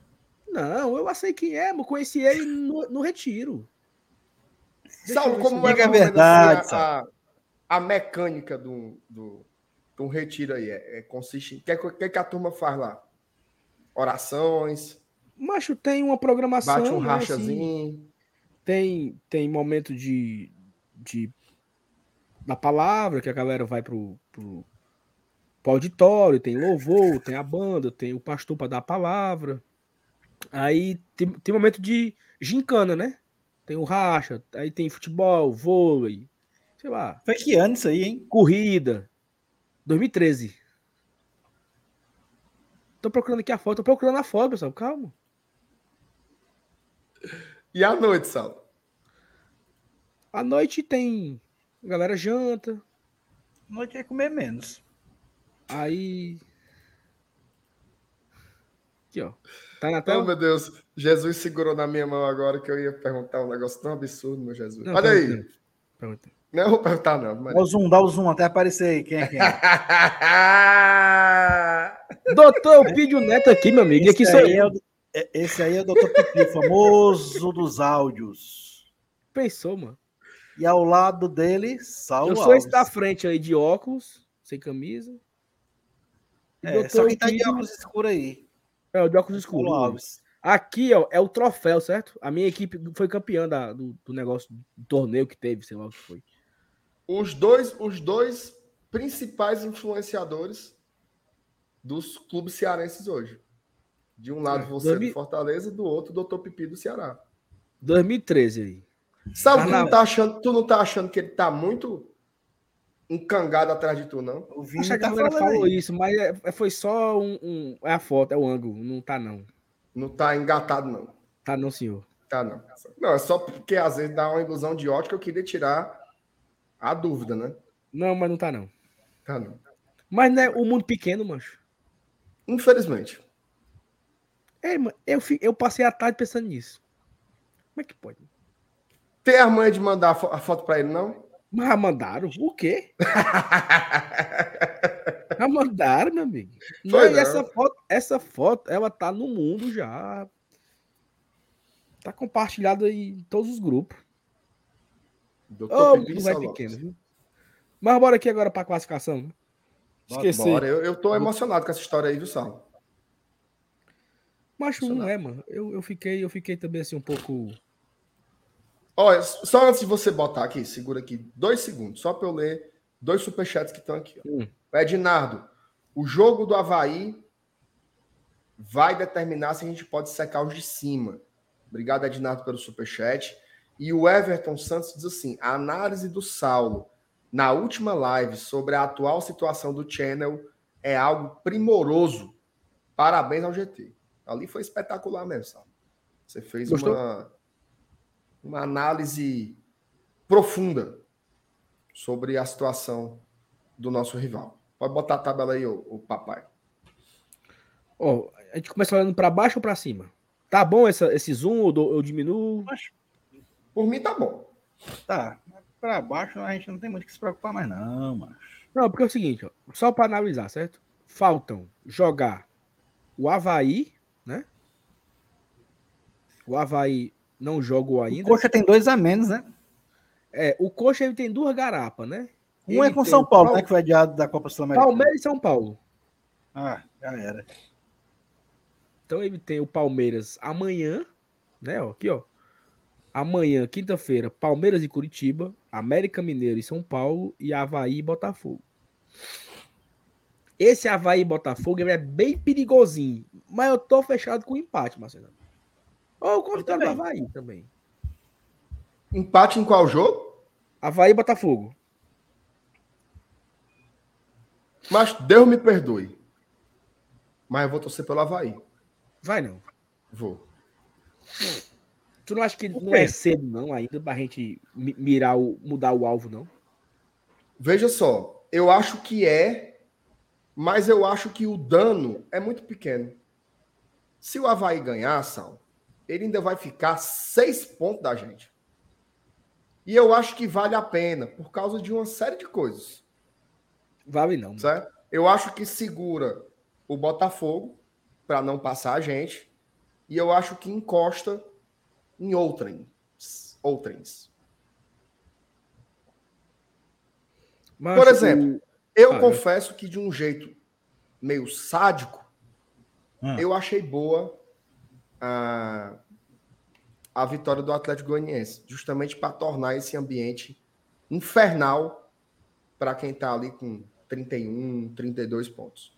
Não eu sei quem é, mas eu conheci ele no, no retiro. Deixa Saulo, como é, a verdade, assim, a, a, mecânica do, do, do retiro aí? É, é- consiste em. O que, é que- o que, é que a turma faz lá? Orações, Macho, tem uma programação. bate um né, assim, rachazinho. tem, tem momento de, de. da palavra, que a galera vai pro, pro, pro auditório, tem louvor, tem a banda, tem o pastor para dar a palavra. Aí tem, tem momento de gincana, né? Tem o racha, aí tem futebol, vôlei, sei lá, Foi que ano isso aí, hein? corrida. 2013. Tô procurando aqui a foto, tô procurando a foto, pessoal, calma. E à noite, Saulo? À noite tem. A galera janta, Noite ia comer menos. Aí. Aqui, ó. Tá na Oh, tela? meu Deus. Jesus segurou na minha mão agora que eu ia perguntar um negócio tão absurdo, meu Jesus. Não, Olha aí. pergunta, pergunta. Não, eu vou perguntar, não. Mas... Dá o zoom, dá o zoom até aparecer aí quem é quem. é. Doutor Elpidio Neto aqui, meu amigo. Aqui Esse sou aí é o, é- esse aí é o Dr. Pipi, famoso dos áudios. Pensou, mano. E ao lado dele, Saulo Eu sou esse Alves. da frente aí de óculos, sem camisa. E É, doutor só quem tá de óculos escuro aí. É, o de óculos escuros. Alves. Aqui, ó, é o troféu, certo? A minha equipe foi campeã da- do, do negócio, do torneio que teve, sei lá o que foi. Os dois, os dois principais influenciadores dos clubes cearenses hoje. De um lado É, você 2000 do Fortaleza, do outro Doutor Pipi do Ceará. 2013 aí. Sabe, tu não, tá achando, tu não tá achando que ele tá muito encangado atrás de tu, não? O Vini Acho que a tá galera falando falou aí. isso, mas é- é- foi só um, um- É a foto, é o ângulo. Não tá, não. Não tá engatado, não. Tá, não, senhor. Tá, não. Não, é só porque às vezes dá uma ilusão de ótica, eu queria tirar a dúvida, né? Não, mas não tá, não. Tá, não. Mas né, o mundo pequeno, mancho. Infelizmente. É, mano, eu, eu passei a tarde pensando nisso. Como é que pode? Tem a manha de mandar a a foto pra ele, não? Mas mandaram? O quê? Já mandaram, meu amigo. Não, não. essa foto, essa foto, ela tá no mundo já. Tá compartilhada em todos os grupos. Pipi mundo vai Salopes. pequeno, viu? Mas bora aqui agora pra classificação. né? Esqueci. Bora, eu, eu tô emocionado com essa história aí, viu, Sal? Mas não é, mano. Eu, eu, fiquei, eu fiquei também assim um pouco. Olha, só antes de você botar aqui, segura aqui dois segundos, só para eu ler dois superchats que estão aqui. Ó. Hum. O Ednardo, O jogo do Havaí vai determinar se a gente pode secar os de cima. Obrigado, Ednato, pelo superchat. E o Everton Santos diz assim: a análise do Saulo na última live sobre a atual situação do Channel é algo primoroso. Parabéns ao GT. Ali foi espetacular mesmo, Saulo. Você fez uma, uma análise profunda sobre a situação do nosso rival. Pode botar a tabela aí, o, o papai. Ó, a gente começa olhando para baixo ou para cima? Tá bom essa, esse zoom ou eu diminuo? Por mim tá bom. Tá. Para baixo a gente não tem muito que se preocupar mais, não, mas. Não, porque é o seguinte, ó, só para analisar, certo? Faltam jogar o Havaí, né? O Havaí não jogou ainda. O Coxa tem dois a menos, né? É, o Coxa ele tem duas garapas, né? Um Ele é com São Paulo, Pal- né? Que foi adiado da Copa Sul-Americana. Palmeiras e São Paulo. Ah, já era. Então ele tem o Palmeiras amanhã, né? Ó, aqui, ó. Amanhã, quinta-feira, Palmeiras e Curitiba, América Mineiro e São Paulo e Havaí e Botafogo. Esse Havaí e Botafogo é bem perigosinho, mas eu tô fechado com empate, Marcelo. Ou o contrário do também. Havaí também. Empate em qual jogo? Havaí e Botafogo. Mas Deus me perdoe. Mas eu vou torcer pelo Havaí. Vai não. Vou. Tu não acha que não é cedo não ainda pra gente mi- mirar o mudar o alvo não? Veja só, eu acho que é, mas eu acho que o dano é muito pequeno. Se o Havaí ganhar, Sal, ele ainda vai ficar seis pontos da gente. E eu acho que vale a pena, por causa de uma série de coisas. Vale não. certo? Eu acho que segura o Botafogo para não passar a gente. E eu acho que encosta em outrens. outrens. Mas Por exemplo, Eu Ah, confesso que de um jeito meio sádico, Hum. eu achei boa a, a vitória do Atlético Goianiense, justamente para tornar esse ambiente infernal para quem está ali com 31, 32 pontos.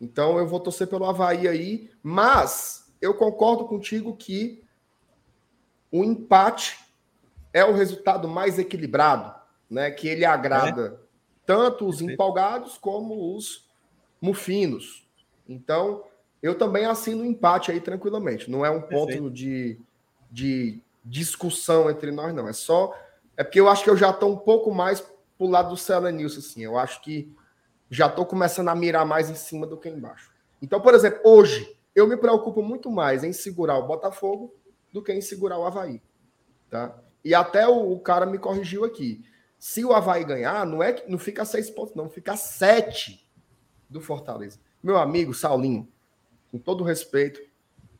Então eu vou torcer pelo Havaí aí, mas eu concordo contigo que o empate é o resultado mais equilibrado, né? Que ele agrada tanto os empolgados como os mufinos. Então, eu também assino o empate aí tranquilamente. Não é um ponto de, de discussão entre nós, não. É só. É porque eu acho que eu já estou um pouco mais pro lado do Celenilson, assim. Eu acho que já estou começando a mirar mais em cima do que embaixo. Então, por exemplo, hoje, eu me preocupo muito mais em segurar o Botafogo do que em segurar o Havaí. Tá? E até o, o cara me corrigiu aqui. Se o Havaí ganhar, não é que não fica seis pontos, não, fica sete do Fortaleza. Meu amigo Saulinho, com todo respeito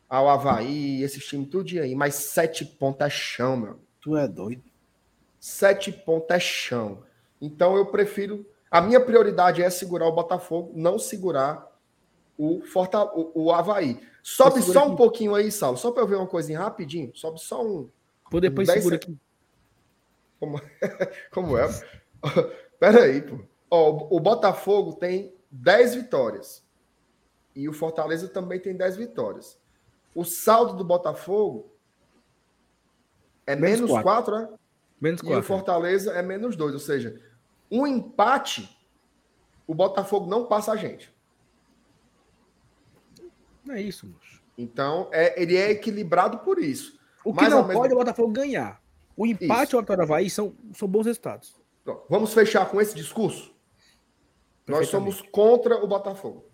ao Havaí, esses times tudo aí, mas sete pontos é chão, meu. Tu é doido. Sete pontos é chão. Então eu prefiro. A minha prioridade é segurar o Botafogo, não segurar o, Forta, o, o Havaí. Sobe só um aqui. pouquinho aí, Saulo, só para eu ver uma coisinha rapidinho. Sobe só um. Pô, depois Dez segura aqui. Como é? Pera aí, pô. Ó, o- o Botafogo tem 10 vitórias. E o Fortaleza também tem 10 vitórias. O saldo do Botafogo é Menos menos quatro. 4, né? Menos E o. Fortaleza é menos 2. Ou seja, um empate, o Botafogo não passa a gente. Não é isso, moço. Então, é, ele é equilibrado por isso. O que Mas, não ao mesmo- pode é o Botafogo ganhar. O empate Isso. ou a vitória Havaí são, são bons resultados. Vamos fechar com esse discurso? Nós somos contra o Botafogo.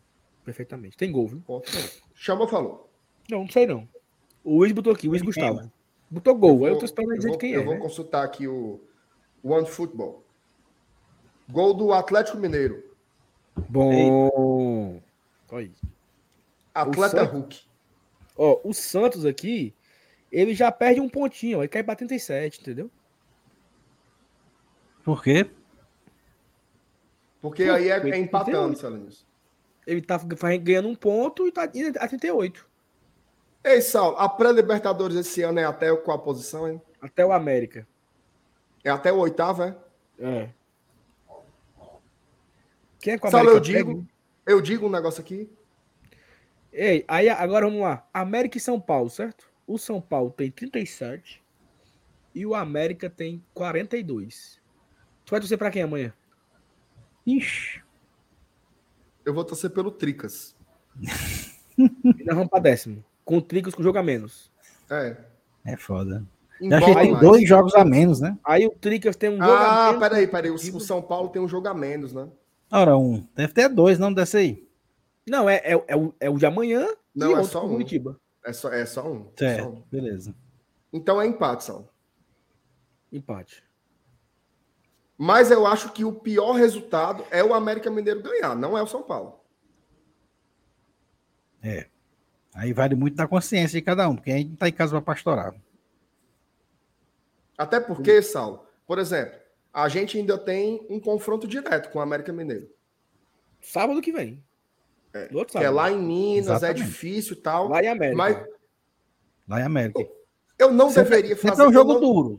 Perfeitamente. Tem gol, viu? Ponto. Chama falou. Não, não sei não. O Luiz botou aqui, o Luiz Gustavo. Botou gol. vou- Aí eu tô esperando eu dizer vou, de quem eu é. vou né? consultar aqui o One Football. Gol do Atlético Mineiro. Bom. Olha aí. Atleta Santos? Hulk. Ó, o Santos aqui, ele já perde um pontinho, ó, ele cai pra 37, entendeu? Por quê? Porque Pô, aí é, é empatando, 38. Ele tá ganhando um ponto e tá indo a 38. Ei, Saulo, a pré-Libertadores esse ano é até qual posição, hein? Até o América. É até o oitavo, é? É. Quem é que o Saulo, eu digo? Eu digo um negócio aqui. Ei, aí agora vamos lá. América e São Paulo, certo? O São Paulo tem 37 e o América tem 42. Tu vai torcer pra quem amanhã? Ixi. Eu vou torcer pelo Tricas. E nós vamos pra décimo. Com o Tricos com jogo a menos. É. É foda. Já que tem dois jogos a menos, né? Aí o Tricas tem um jogo a Ah, menos. peraí, peraí. O, o São Paulo tem um jogo a menos, né? Ora, um. Deve ter dois, não desse aí. Não, é, é, é, o, é o de amanhã Não, e é outro só um. Curitiba. É só, é só um. Só Certo, um. beleza. Então é empate, Sal. Empate. Mas eu acho que o pior resultado é o América Mineiro ganhar, não é o São Paulo. Aí vale muito da consciência de cada um, porque a gente não tá em casa pra pastorar. Até porque, Sal, por exemplo, a gente ainda tem um confronto direto com o América Mineiro. Sábado que vem. No outro Que é lá em Minas, Exatamente. é difícil e tal. Lá em América. Mas Lá em América. eu não Sempre- deveria fazer. é um jogo não, duro.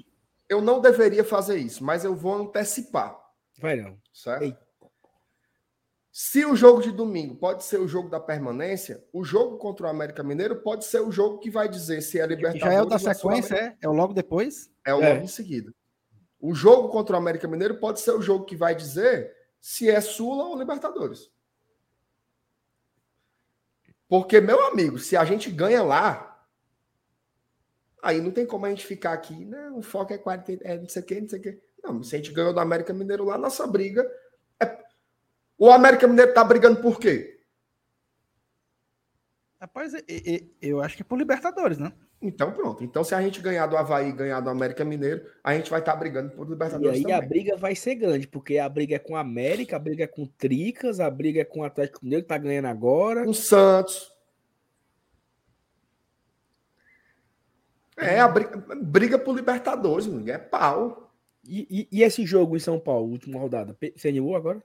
Eu não deveria fazer isso, mas eu vou antecipar, Vai não. certo? Eita. Se o jogo de domingo pode ser o jogo da permanência, o jogo contra o América Mineiro pode ser o jogo que vai dizer se é Libertadores já é o da é sequência, é? É o logo depois? É o É. logo em seguida. O jogo contra o América Mineiro pode ser o jogo que vai dizer se é Sula ou Libertadores. Porque, meu amigo, se a gente ganha lá, aí não tem como a gente ficar aqui, não, o foco é 40, é não sei o que, não sei o que. Não, se a gente ganhou do América Mineiro lá, nossa briga é... O América Mineiro tá brigando por quê? Rapaz, e- e- eu acho que é por Libertadores, né? Então pronto. Então se a gente ganhar do Havaí e ganhar do América Mineiro, a gente vai estar brigando por E Libertadores aí também. a briga vai ser grande, porque a briga é com a América, a briga é com o Tricas, a briga é com o Atlético Mineiro, que tá ganhando agora. com Santos. É, a briga, briga por Libertadores, amigo, é pau. E, e- e esse jogo em São Paulo, última rodada? Você animou agora?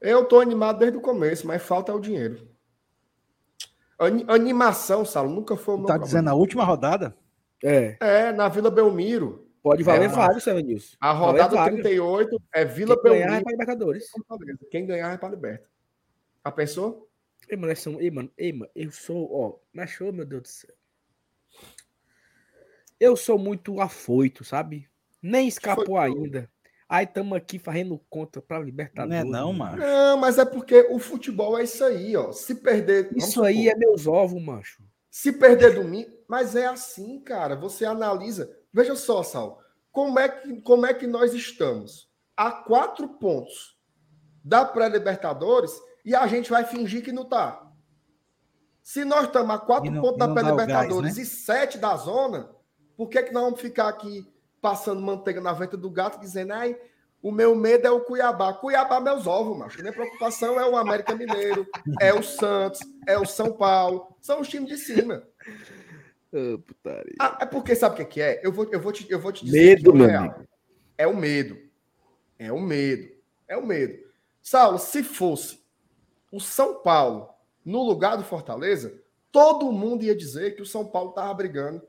Eu tô animado desde o começo, mas falta é o dinheiro. Ani- animação, Saulo, nunca foi o meu Tá problema. dizendo a última rodada? É. É, na Vila Belmiro. Pode valer É, vaga, Nilson. A rodada vaga. 38 é Vila Quem ganhar é Belmiro. pra Libertadores. Quem ganhar é para Liberta. Já pensou? Ei, mano, somos- ei, mano, ei, mano, eu sou, ó, mas show, meu Deus do céu. Eu sou muito afoito, sabe? Nem escapou Foi, ainda. Aí estamos aqui fazendo conta pra Não Libertadores. é não, mano. Não, mas é porque o futebol é isso aí, ó. Se perder. Isso aí supor, é meus ovos, macho. Se perder domingo, mas é assim, cara. Você analisa. Veja só, Sal. Como é que, como é que nós estamos? A quatro pontos da pré-Libertadores e a gente vai fingir que não tá. Se nós estamos a quatro não- pontos da não pré-Libertadores né? e sete da zona, por que, que nós vamos ficar aqui passando manteiga na venta do gato dizendo, ai, o meu medo é o Cuiabá. Cuiabá, meus ovos, macho. Minha preocupação é o América Mineiro, é o Santos, é o São Paulo. São os times de cima. Ah, é porque sabe o que que é? Eu vou, eu vou, te, eu vou te dizer Medo, é meu real. É o medo. É o medo. É o medo. Saulo, se fosse o São Paulo no lugar do Fortaleza, todo mundo ia dizer que o São Paulo estava brigando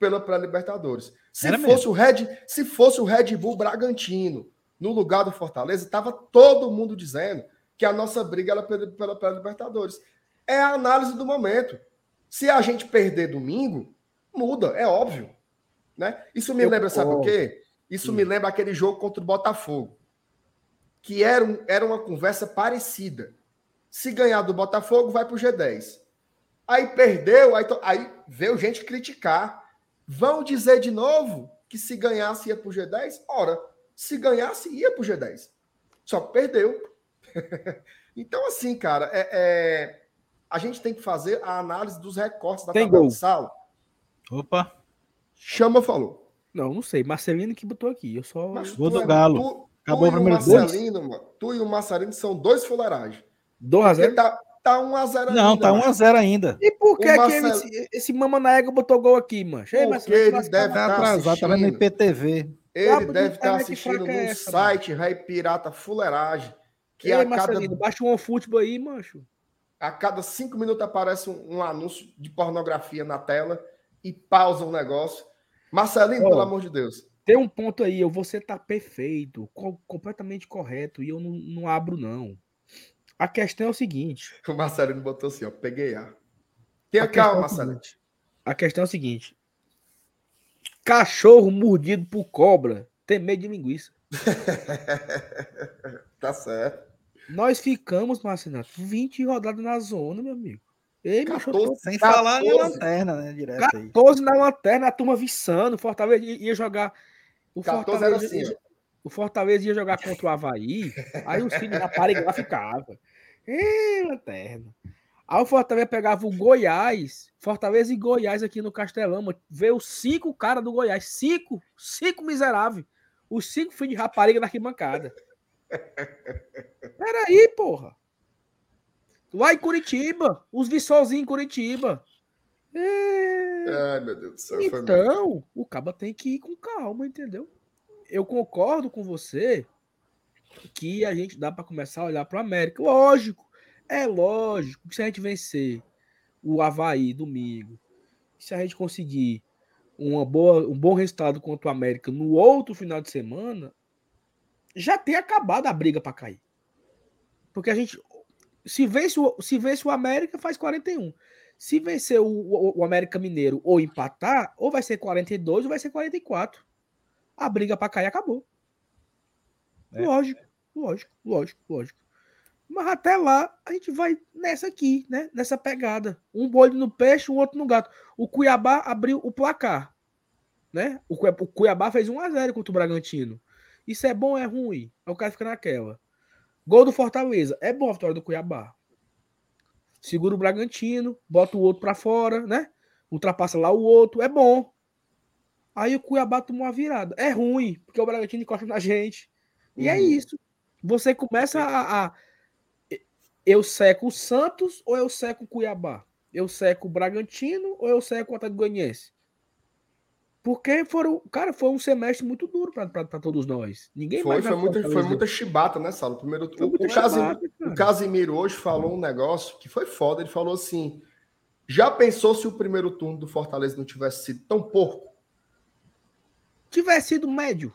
pela pré-Libertadores. Se Era fosse o Red, se fosse o Red Bull Bragantino no lugar do Fortaleza, estava todo mundo dizendo que a nossa briga era pela, pela pré-Libertadores. É a análise do momento. Se a gente perder domingo, muda, é óbvio. Né? Isso me Eu lembra, sabe o concordo. quê? Isso me lembra aquele jogo contra o Botafogo. Que era, um- era uma conversa parecida. Se ganhar do Botafogo, vai para o G10. Aí perdeu, aí, aí veio gente criticar. Vão dizer de novo que se ganhasse ia para o G10? Ora, se ganhasse, ia para o G10. Só que perdeu. então, assim, cara, é, é- a gente tem que fazer a análise dos recortes da Tem tabela gol. de sal. Opa, Chama falou. Não, não sei. Marcelino que botou aqui. Eu só. Mas tu do é- Galo. Tu, Acabou tu o e primeiro o Marcelino, mano. Tu e o Marcelino são dois fuleiragens. 2 a Porque 0 tá, tá 1x0 não, tá 1x0 ainda. E por que, O que Marcelo- esse, esse mama na égua botou gol aqui, mancho? Ei, Porque Marcelo, ele deve na- Tá tá atrasado, tá vendo no. IPTV. Ele Cabo de deve estar internet assistindo fraca é site Rei Pirata Fuleiragem. Que Ei, a cada, baixa um futebol aí, mancho. a cada cinco minutos aparece um, um anúncio de pornografia na tela e pausa o negócio. Marcelino, Ó. pelo amor de Deus. Tem um ponto aí, eu você tá perfeito, co- completamente correto, e eu não, não abro, não. A questão é o seguinte. O Marcelino botou assim, ó. Peguei A. Tenha A calma, é o Marcelino. seguinte. A questão é o seguinte. Cachorro mordido por cobra tem medo de linguiça. tá certo. Nós ficamos, Marcelo, 20 rodadas na zona, meu amigo. Ei, meu 14, Sem 14. falar na lanterna, né? Direto aí. 14 na lanterna, a turma viçando. O Fortaleza ia jogar. O 14 era Fortaleza, assim, ia, o Fortaleza ia jogar contra o Havaí. Aí os filhos da parede lá Ei, lanterna. Aí o Fortaleza pegava o Goiás, Fortaleza e Goiás aqui no Castelão, mano. Veio cinco caras do Goiás. Cinco, cinco miseráveis. Os cinco filhos de rapariga na arquibancada. Peraí, porra. Lá em Curitiba, os vi sozinho em Curitiba. É... Ai, meu Deus do céu. Então, o caba tem que ir com calma, entendeu? Eu concordo com você que a gente dá para começar a olhar para o América. Lógico, é lógico que se a gente vencer o Havaí domingo, se a gente conseguir uma boa, um bom resultado contra o América no outro final de semana, já tem acabado a briga para cair. Porque a gente, se vence o, se vence o América, faz 41. Se vencer o, o, o América Mineiro ou empatar, ou vai ser 42 ou vai ser 44. A briga para cair acabou. É. Lógico, lógico, lógico, lógico. Mas até lá, a gente vai nessa aqui, né? Nessa pegada. Um bolho no peixe, o outro no gato. O Cuiabá abriu o placar. Né? O, Cui- o Cuiabá fez 1x0 contra o Bragantino. Isso é bom ou é ruim? Aí o cara fica naquela. Gol do Fortaleza. É bom a vitória do Cuiabá. Segura o Bragantino, bota o outro pra fora, né? Ultrapassa lá o outro. É bom. Aí o Cuiabá tomou uma virada. É ruim, porque o Bragantino encosta na gente. E é Uhum. isso. Você começa a, a- Eu seco o Santos ou eu seco o Cuiabá? Eu seco o Bragantino ou eu seco o Atlético Goianiense? Porque foram, cara, foi um semestre muito duro para todos nós. Ninguém Foi, mais foi, muita, foi muita chibata, né, Saulo? Primeiro, o, o, Casimiro, chibata, o Casimiro hoje falou um negócio que foi foda. Ele falou assim: já pensou se o primeiro turno do Fortaleza não tivesse sido tão porco? Tivesse sido médio.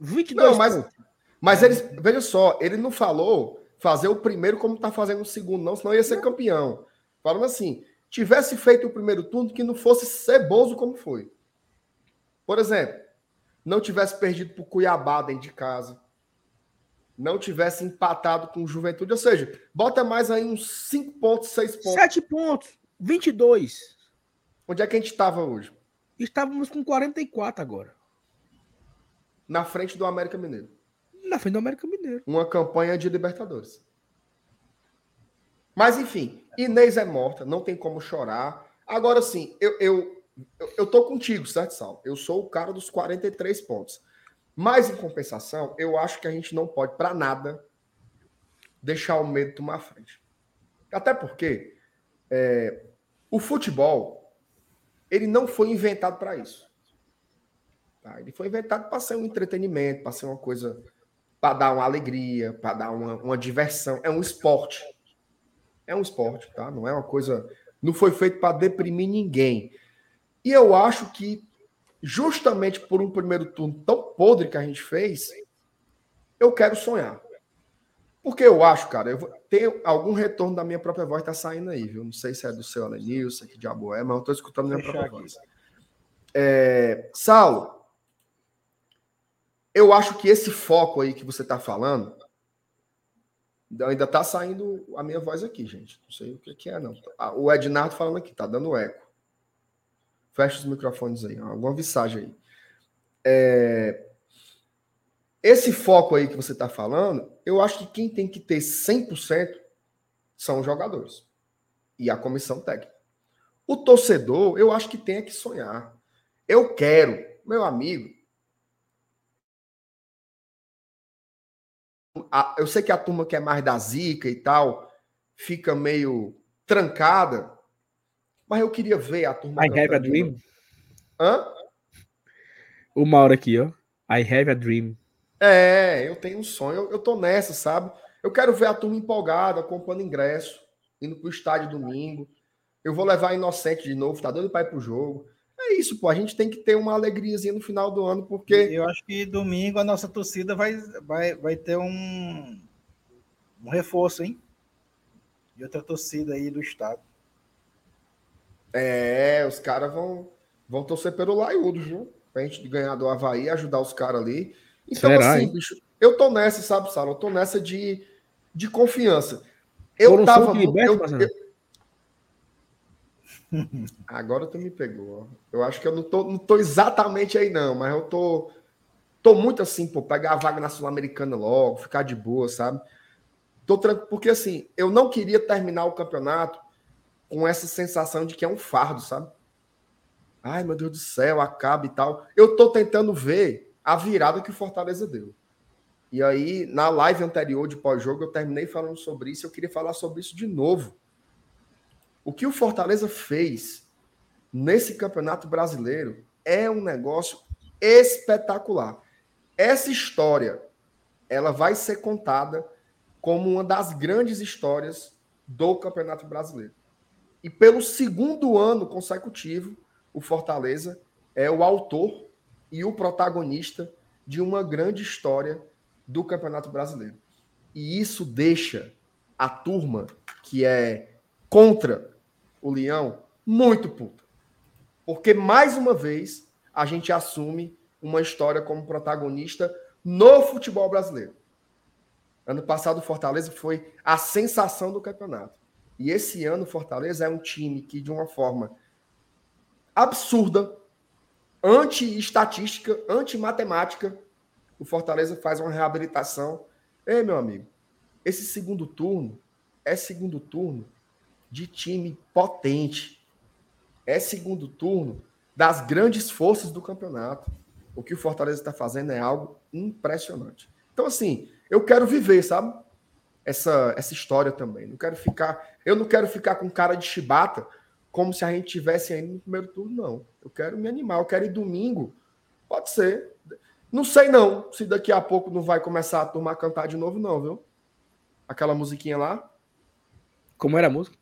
22 Não, mas, pontos. Mas ele, veja só, ele não falou fazer o primeiro como tá fazendo o segundo, não, senão ia ser campeão. Falando assim, tivesse feito o primeiro turno que não fosse ceboso como foi. Por exemplo, não tivesse perdido pro Cuiabá dentro de casa. Não tivesse empatado com o Juventude, ou seja, bota mais aí uns 5 pontos, 6 pontos. 7 pontos. 22. Onde é que a gente estava hoje? Estávamos com 44 agora. Na frente do América Mineiro. Na frente do América Mineiro. uma campanha de Libertadores. Mas, enfim, Inês é morta, não tem como chorar. Agora sim, eu, eu, eu, eu tô contigo, certo, Sal? Eu sou o cara dos 43 pontos. Mas, em compensação, eu acho que a gente não pode, para nada, deixar o medo tomar frente. Até porque é, o futebol, ele não foi inventado para isso. Tá? Ele foi inventado para ser um entretenimento, para ser uma coisa para dar uma alegria, para dar uma, uma diversão. É um esporte. É um esporte, tá? Não é uma coisa. Não foi feito para deprimir ninguém. E eu acho que, justamente por um primeiro turno tão podre que a gente fez, eu quero sonhar. Porque eu acho, cara, eu tem algum retorno da minha própria voz tá saindo aí, viu? Não sei se é do seu Alenilson, que diabo é, mas eu tô escutando minha própria voz. É, Saulo, eu acho que esse foco aí que você tá falando ainda tá saindo a minha voz aqui, gente. Não sei o que, é, não. Ah, O Ednardo falando aqui, tá dando eco. Fecha os microfones aí, alguma visagem aí. É, Esse foco aí que você tá falando, eu acho que quem tem que ter 100% são os jogadores e a comissão técnica. O torcedor, eu acho que tem que sonhar. Eu quero, meu amigo, a- eu sei que a turma que é mais da zica e tal fica meio trancada, mas eu queria ver a turma. I have a dream. Hã? O Mauro aqui, ó. I have a dream. É, eu tenho um sonho, eu, eu tô nessa, sabe? Eu quero ver a turma empolgada, comprando ingresso, indo pro estádio domingo. Eu vou levar a Inocente de novo, tá doido pra ir pro jogo. É isso, pô. A gente tem que ter uma alegriazinha no final do ano, porque. Eu acho que domingo a nossa torcida vai, vai, vai ter um, um reforço, hein? E outra torcida aí do estado. É, os caras vão, vão torcer pelo Laiudo, viu? Pra gente ganhar do Havaí, ajudar os caras ali. Então, Será, assim, hein? bicho, eu tô nessa, sabe, Sala? Eu tô nessa de, de confiança. Eu Foram tava. Beto, eu- eu- Agora tu me pegou. Eu acho que eu não tô, não tô exatamente aí, não, mas eu tô. Tô muito assim, pô, pegar a vaga na Sul-Americana logo, ficar de boa, sabe? Tô tranquilo, porque assim, eu não queria terminar o campeonato com essa sensação de que é um fardo, sabe? Ai, meu Deus do céu, acaba e tal. Eu tô tentando ver a virada que o Fortaleza deu. E aí, na live anterior de pós-jogo, eu terminei falando sobre isso. Eu queria falar sobre isso de novo. O que o Fortaleza fez nesse campeonato brasileiro é um negócio espetacular. Essa história, ela vai ser contada como uma das grandes histórias do Campeonato Brasileiro. E pelo segundo ano consecutivo, o Fortaleza é o autor e o protagonista de uma grande história do Campeonato Brasileiro. E isso deixa a turma que é contra o Leão muito puta. Porque mais uma vez a gente assume uma história como protagonista no futebol brasileiro. Ano passado o Fortaleza foi a sensação do campeonato. E esse ano o Fortaleza é um time que, de uma forma absurda, anti-estatística, anti-matemática, o Fortaleza faz uma reabilitação. Ei, meu amigo, esse segundo turno é segundo turno de time potente. É segundo turno das grandes forças do campeonato. O que o Fortaleza está fazendo é algo impressionante. Então, assim, eu quero viver, sabe? Essa, essa história também. Não quero ficar. Eu não quero ficar com cara de chibata, como se a gente tivesse ainda no primeiro turno, não. Eu quero me animar, eu quero ir domingo. Pode ser. Não sei, não, se daqui a pouco não vai começar a turma a cantar de novo, não, viu? Aquela musiquinha lá. Como era a música?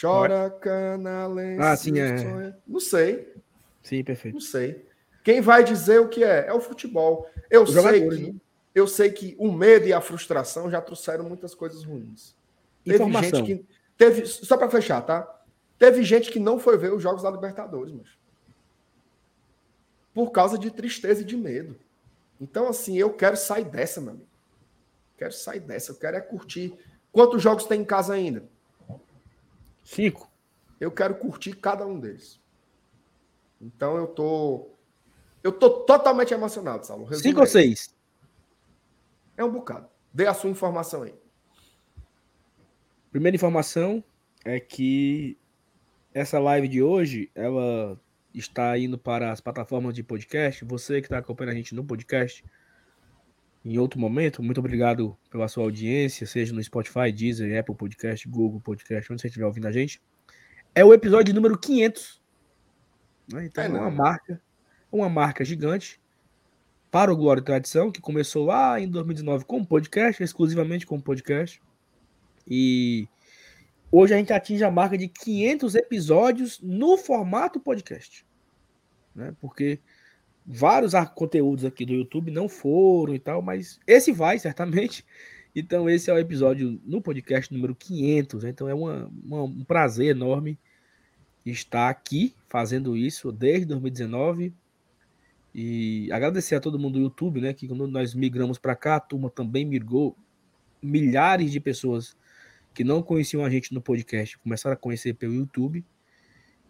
Chora, canalense. Ah, sim, é. sonha. Não sei, Sim, perfeito. não sei. Quem vai dizer o que é? É o futebol. Eu Os sei jogadores, que né? eu sei que o medo e a frustração já trouxeram muitas coisas ruins. Teve Informação. gente que teve só para fechar, tá? Teve gente que não foi ver os jogos da Libertadores, mas por causa de tristeza e de medo. Então assim, eu quero sair dessa, meu amigo. Quero sair dessa, eu quero é curtir. Quantos jogos tem em casa ainda? Cinco. Eu quero curtir cada um deles. Então eu tô eu tô totalmente emocionado, Saulo. Resumo Cinco ou seis? É um bocado. Dê a sua informação aí. Primeira informação é que essa live de hoje, ela está indo para as plataformas de podcast. Você que está acompanhando a gente no podcast, em outro momento, muito obrigado pela sua audiência, seja no Spotify, Deezer, Apple Podcast, Google Podcast, onde você estiver ouvindo a gente. É o episódio número 500. né? Então É uma marca, uma marca gigante para o Glória e Tradição, que começou lá em 2019 como podcast, exclusivamente como podcast. E hoje a gente atinge a marca de 500 episódios no formato podcast. Né? Porque vários conteúdos aqui do YouTube não foram e tal, mas esse vai certamente. Então esse é o episódio no podcast número 500. né? Então é uma- uma- um prazer enorme estar aqui fazendo isso desde 2019. E agradecer a todo mundo do YouTube, né? Que quando nós migramos para cá, a turma também migrou. Milhares de pessoas que não conheciam a gente no podcast começaram a conhecer pelo YouTube.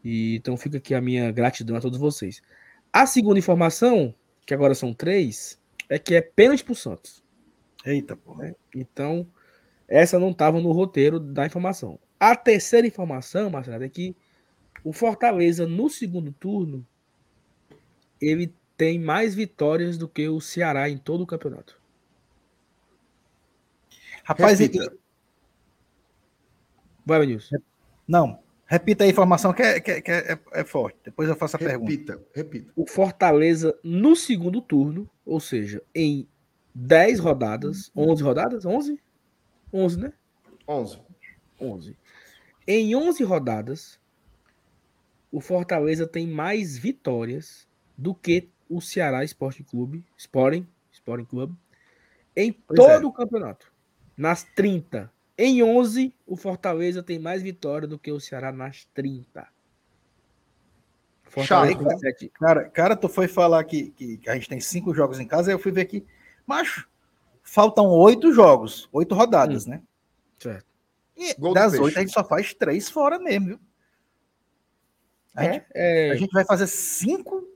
E então fica aqui a minha gratidão a todos vocês. A segunda informação, que agora são três, é que é pênalti pro Santos. Eita, pô. Então, essa não estava no roteiro da informação. A terceira informação, Marcelo, é que o Fortaleza, no segundo turno, ele tem mais vitórias do que o Ceará em todo o campeonato. Rapaz, Repita. Vai, Benilson. não. Repita a informação que, é, que é- que é- é forte. Depois eu faço a pergunta. Repita, repita. O Fortaleza, no segundo turno, ou seja, em 10 rodadas, 11 rodadas? 11? 11, né? 11. 11. Em 11 rodadas, o Fortaleza tem mais vitórias do que o Ceará Esporte Clube, Sporting, Sporting Clube, em Pois é. todo o campeonato. Nas 30 Em 11, o Fortaleza tem mais vitória do que o Ceará nas 30. Fortaleza sete- Cara, cara, tu foi falar que, que, que a gente tem cinco jogos em casa, aí eu fui ver aqui. Macho, faltam oito jogos, oito rodadas, né? Certo. E Gol das oito a gente só faz três fora mesmo, viu? A, gente, É, a gente vai fazer cinco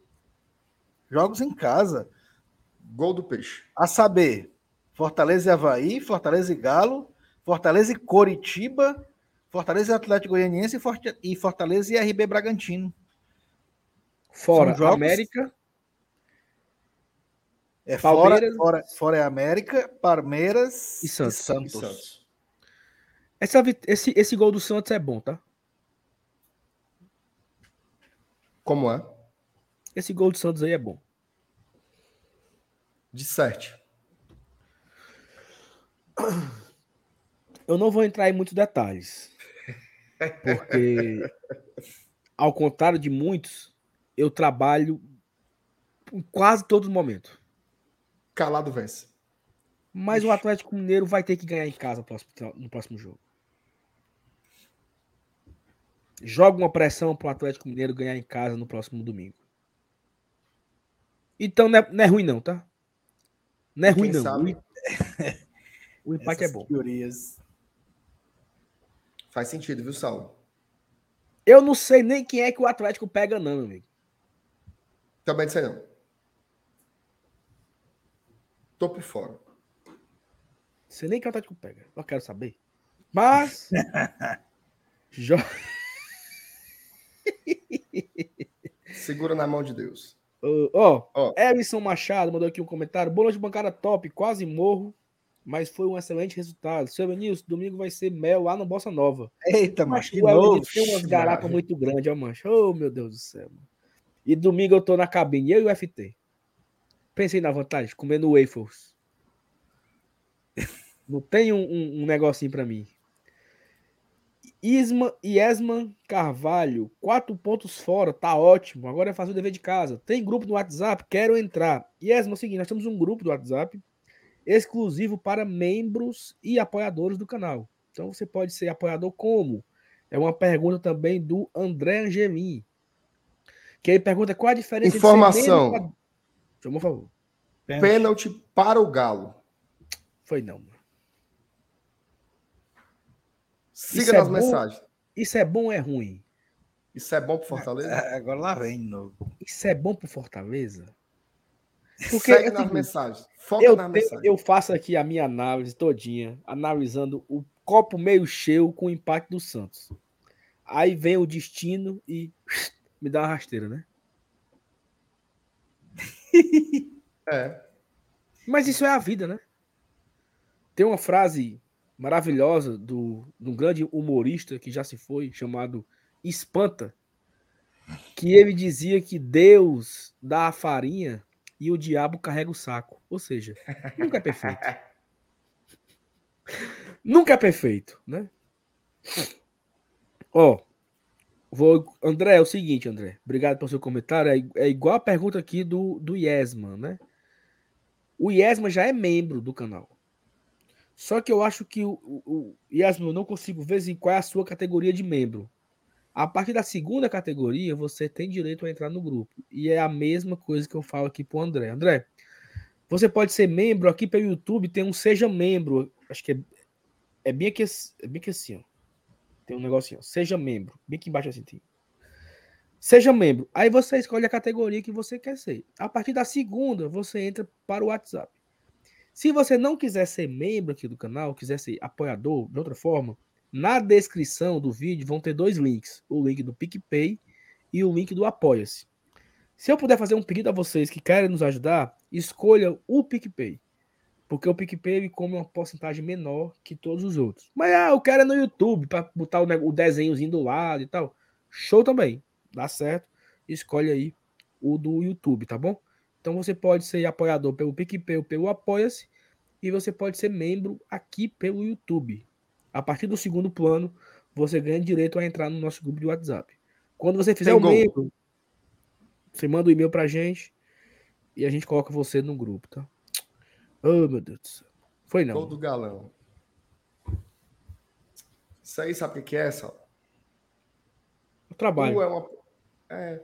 jogos em casa. Gol do Peixe. A saber, Fortaleza e Havaí, Fortaleza e Galo, Fortaleza e Coritiba, Fortaleza e Atlético Goianiense e Forte- e Fortaleza e RB Bragantino. fora jogos- América, É fora, Palmeiras- fora, fora é América, Palmeiras E Santos. E Santos. Santos. essa esse, esse gol do Santos é bom, tá? Como é? Esse gol do Santos aí é bom. De sete. Eu não vou entrar em muitos detalhes. Porque, ao contrário de muitos, eu trabalho em quase todos os momentos. Calado vence. Mas o Atlético Mineiro vai ter que ganhar em casa no próximo, jogo. Joga uma pressão pro Atlético Mineiro ganhar em casa no próximo domingo. Então não é, não é ruim, não, tá? Não é Quem ruim, não. sabe? O, o empate Essas é bom. teorias. Faz sentido, viu, Saulo? Eu não sei nem quem é que o Atlético pega, não, meu amigo. Também não sei não. Tô por fora. Sei nem quem o Atlético pega. Eu quero saber. Mas. jo- Segura na mão de Deus. Ó, Ó. Emerson Machado mandou aqui um comentário. Boa noite, bancada top. Quase morro, mas foi um excelente resultado. Seu Benilson, domingo vai ser mel lá no Bossa Nova. Eita, Mas mas que o novo. Tem umas garapas muito grandes, ó, mancha. Oh, meu Deus do céu. Mano. E domingo eu tô na cabine, eu e o FT. Pensei na vantagem, comendo waffles. Não tem um, um, um negocinho pra mim. Isma, Iesman Carvalho, quatro pontos fora, tá ótimo. Agora é fazer o dever de casa. Tem grupo no WhatsApp? Quero entrar. Iesman, é o seguinte: nós temos um grupo do WhatsApp exclusivo para membros e apoiadores do canal. Então você pode ser apoiador como? É uma pergunta também do André Angelim. Que ele pergunta qual a diferença Informação. entre por favor. Pênalti para o Galo. Foi não. mano. Siga Isso é nas bom? mensagens. Isso é bom ou é ruim? Isso é bom pro Fortaleza? É, Agora lá vem de novo. Isso é bom pro Fortaleza? Porque Segue é nas seguinte, mensagens. Foca eu, nas mensagens. eu faço aqui a minha análise todinha, analisando o copo meio cheio com o impacto do Santos. Aí vem o destino e me dá uma rasteira, né? É. Mas isso é a vida, né? Tem uma frase maravilhosa do, de um grande humorista que já se foi, chamado Espanta, que ele dizia que Deus dá a farinha e o diabo carrega o saco. Ou seja, nunca é perfeito. nunca é perfeito, né? Ó, vou, André, é o seguinte, André. Obrigado pelo seu comentário. É, é igual a pergunta aqui do, do Yesman, né? O Yesman já é membro do canal. Só que eu acho que o, o, o Yasmin, eu não consigo ver em qual é a sua categoria de membro. A partir da segunda categoria, você tem direito a entrar no grupo. E é a mesma coisa que eu falo aqui pro André. André, você pode ser membro aqui pelo YouTube, tem um Seja Membro. Acho que é, é, bem, aqui, é bem aqui assim, ó. Tem um negocinho, ó. Seja Membro. Bem aqui embaixo assim. Tem. Seja membro. Aí você escolhe a categoria que você quer ser. A partir da segunda, você entra para o WhatsApp. Se você não quiser ser membro aqui do canal, quiser ser apoiador de outra forma, na descrição do vídeo vão ter dois links: o link do PicPay e o link do Apoia-se. Se eu puder fazer um pedido a vocês que querem nos ajudar, escolha o PicPay. Porque o PicPay come uma porcentagem menor que todos os outros. Mas ah, eu quero é no YouTube para botar o desenhozinho do lado e tal. Show também. Dá certo. Escolhe aí o do YouTube, tá bom? Então você pode ser apoiador pelo PicPay ou pelo Apoia-se e você pode ser membro aqui pelo YouTube. A partir do segundo plano, você ganha direito a entrar no nosso grupo de WhatsApp. Quando você fizer Tem o gol. membro, você manda o e-mail pra gente e a gente coloca você no grupo, tá? Oh, meu Deus do céu. Foi Gol não. do Galão. Isso aí sabe o que é, Sal? O trabalho. Tu é uma. É.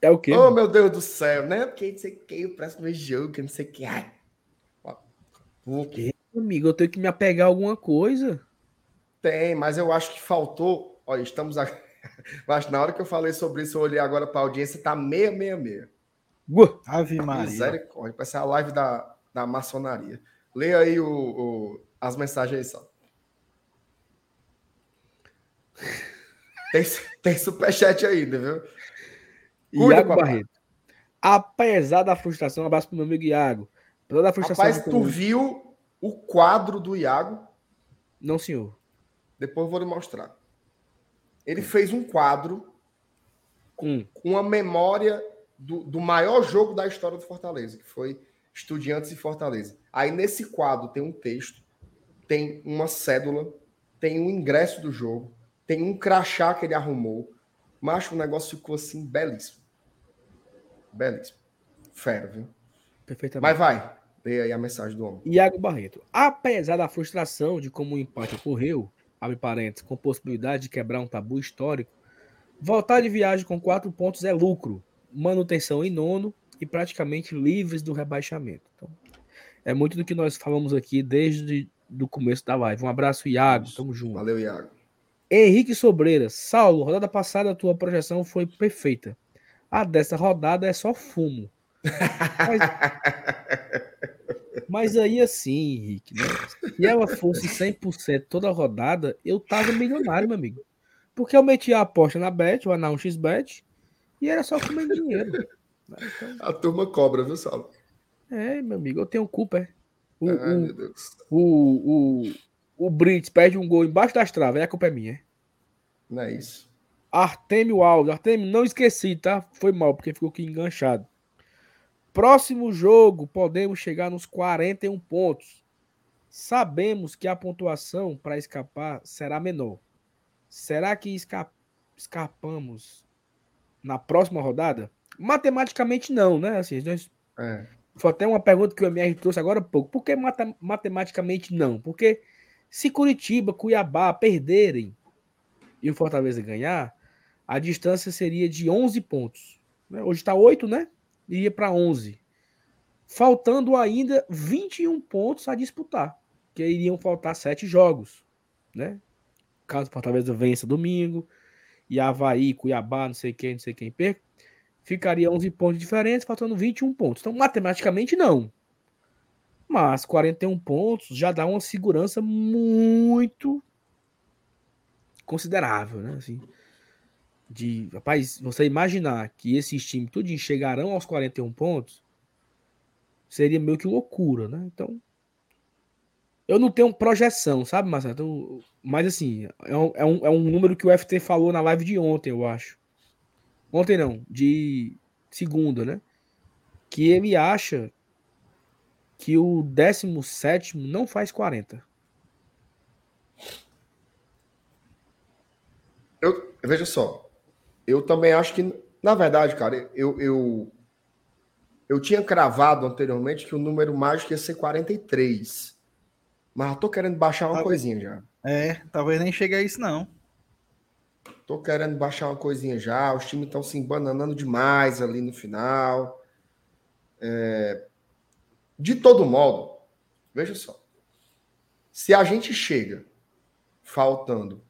É o quê? Oh, meu Deus do céu, né? Porque não sei o que, o próximo jogo, que não sei o que. Ai. Pô, Amigo, eu tenho que me apegar a alguma coisa. Tem, mas eu acho que faltou. Olha, estamos aqui. Mas na hora que eu falei sobre isso, eu olhei agora para a audiência, tá meia, meia, meia. Ua! Ave Maria. Misericórdia, parece a live da, da maçonaria. Leia aí o, o- as mensagens aí, só. Tem, tem superchat ainda, viu? Cuida, Iago. Barreto. Apesar da frustração, um abraço pro meu amigo Iago. Apesar da frustração. Rapaz, tu viu o quadro do Iago? Não, senhor. Depois eu vou lhe mostrar. Ele fez um quadro Hum. com uma memória do, do maior jogo da história do Fortaleza, que foi Estudiantes e Fortaleza. Aí nesse quadro tem um texto, tem uma cédula, tem um ingresso do jogo, tem um crachá que ele arrumou. Mas o negócio ficou assim belíssimo. Belíssimo. Fera, viu? Perfeitamente. Mas vai, dê aí a mensagem do homem. Iago Barreto. Apesar da frustração de como o empate ocorreu, abre parênteses, com possibilidade de quebrar um tabu histórico, voltar de viagem com quatro pontos é lucro, manutenção em nono e praticamente livres do rebaixamento. Então, é muito do que nós falamos aqui desde o começo da live. Um abraço, Iago. Tamo junto. Valeu, Iago. Henrique Sobreira. Saulo, rodada passada a tua projeção foi perfeita. A dessa rodada é só fumo. Mas, mas aí assim, Henrique, né? se ela fosse 100% toda rodada, eu tava milionário, meu amigo. Porque eu metia a aposta na Bet, ou na 1xBet, e era só comer dinheiro. né? Então, A turma cobra, viu, Saulo? é, meu amigo, eu tenho culpa, é. O, Ai, o, o, o, o Brits perde um gol embaixo das travas, é a culpa é minha. é. Não é isso. Artemio Alves. Artemio, não esqueci, tá? Foi mal, porque ficou aqui enganchado. Próximo jogo, podemos chegar nos 41 pontos. Sabemos que a pontuação para escapar será menor. Será que esca- escapamos na próxima rodada? Matematicamente não, né? Assim, nós É. foi até uma pergunta que o MR trouxe agora há pouco. Por que mata- matematicamente não? Porque se Curitiba, Cuiabá perderem e o Fortaleza ganhar, a distância seria de 11 pontos. né? Hoje está 8, né? Iria para 11. Faltando ainda 21 pontos a disputar. Que iriam faltar 7 jogos. Né? Caso Fortaleza vença domingo, e Havaí, Cuiabá, não sei quem, não sei quem perca, ficaria 11 pontos diferentes, faltando 21 pontos. Então, matematicamente, não. Mas 41 pontos já dá uma segurança muito considerável, né? Assim, de, rapaz, você imaginar que esses times tudinho chegarão aos 41 pontos, seria meio que loucura, né? Então, eu não tenho projeção, sabe, Marcelo? Então, mas assim, é um, é, um, é um número que o FT falou na live de ontem, eu acho. Ontem não, de segunda, né? Que ele acha que o 17 não faz 40. Eu, veja só, eu também acho que, na verdade, cara, eu, eu, eu tinha cravado anteriormente que o número mágico ia ser 43. Mas eu tô querendo baixar uma Tá. coisinha já. É, talvez nem chegue a isso, não. Tô querendo baixar uma coisinha já. Os times estão se embananando demais ali no final. É, De todo modo, veja só. Se a gente chega faltando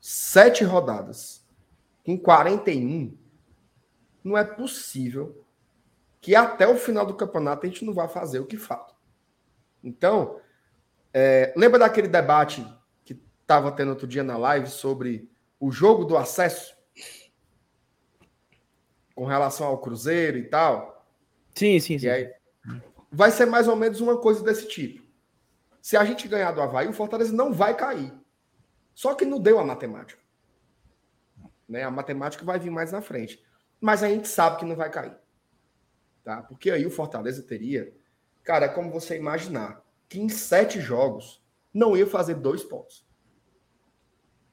sete rodadas com 41, não é possível que até o final do campeonato a gente não vá fazer o que falta. Então, é, lembra daquele debate que estava tendo outro dia na live sobre o jogo do acesso com relação ao Cruzeiro e tal? Sim, sim, sim. E aí, vai ser mais ou menos uma coisa desse tipo. Se a gente ganhar do Havaí, o Fortaleza não vai cair. Só que não deu a matemática. Né? A matemática vai vir mais na frente. Mas a gente sabe que não vai cair. Tá? Porque aí o Fortaleza teria. Cara, é como você imaginar que em sete jogos não ia fazer dois pontos.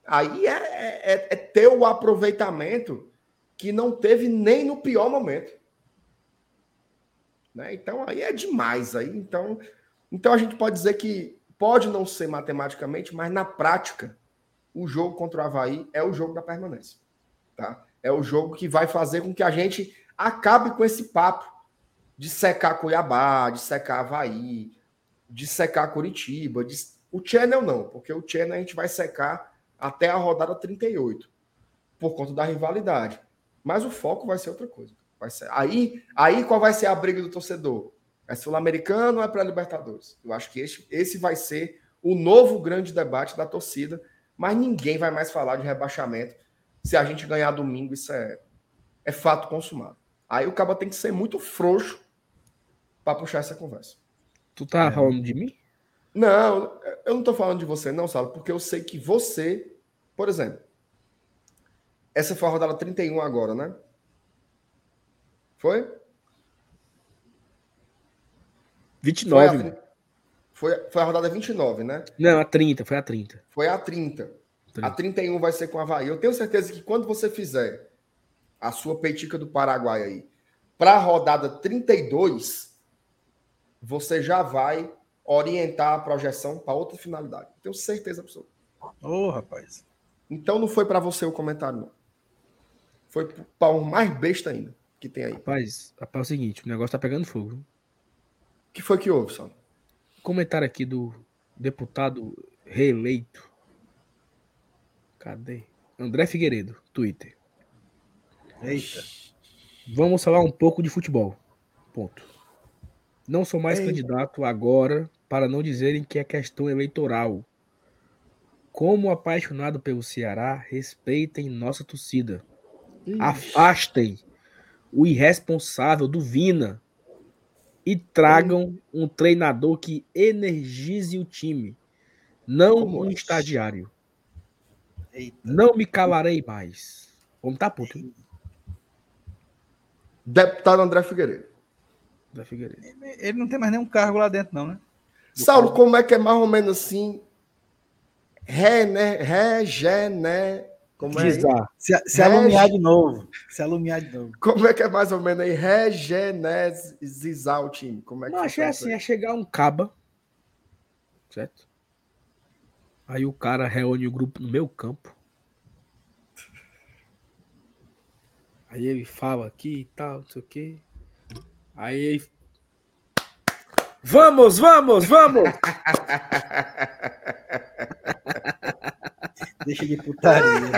Aí é, é, é ter o aproveitamento que não teve nem no pior momento. Né? Então aí é demais aí. Então Então a gente pode dizer que pode não ser matematicamente, mas na prática, o jogo contra o Havaí é o jogo da permanência. Tá? É o jogo que vai fazer com que a gente acabe com esse papo de secar Cuiabá, de secar Havaí, de secar Curitiba. De... O Channel não, porque o Channel a gente vai secar até a rodada 38, por conta da rivalidade. Mas o foco vai ser outra coisa. Vai ser... Aí, aí qual vai ser a briga do torcedor? É Sul-Americano ou é para Libertadores? Eu acho que esse, esse vai ser o novo grande debate da torcida, mas ninguém vai mais falar de rebaixamento. Se a gente ganhar domingo, isso é, é fato consumado. Aí o cabo tem que ser muito frouxo para puxar essa conversa. Tu tá é. falando de mim? Não, eu não tô falando de você, não, sabe? Porque eu sei que você, por exemplo, essa foi a rodada 31 agora, né? Foi? 29. Foi a, foi, foi a rodada 29, né? Não, a 30, foi a 30. Foi a 30. 30. A 31 vai ser com a Havaí. Eu tenho certeza que quando você fizer a sua peitica do Paraguai aí, para a rodada 32, você já vai orientar a projeção para outra finalidade. Tenho certeza absoluta. Ô, oh, rapaz. Então não foi para você o comentário, não. Foi para um mais besta ainda que tem aí. Rapaz, rapaz, é o seguinte, o negócio tá pegando fogo. O que foi que houve, Só? Comentário aqui do deputado reeleito. Cadê? André Figueiredo, Twitter. Eita. Vamos falar um pouco de futebol. Ponto. Não sou mais Eita. candidato agora para não dizerem que é questão eleitoral. Como apaixonado pelo Ceará, respeitem nossa torcida. Ixi. Afastem o irresponsável do Vina e tragam um treinador que energize o time, não Como um é? estagiário. Eita. Não me calarei mais. Vamos tá puto. Hein? Deputado André Figueiredo. André Figueiredo. Ele, ele, não tem mais nenhum cargo lá dentro, não, né? Do Saulo, cargo. como é que é mais ou menos assim? René, regené, como é se, se alumiar de novo. Se alumiar de novo. Como é que é mais ou menos aí? Regenezizar o time. Como é que Não, achei assim, é chegar um caba. Certo? Aí o cara reúne o grupo no meu campo. Aí ele fala aqui e tal, não sei o quê. Aí ele... Vamos, vamos, vamos! Deixa de putaria.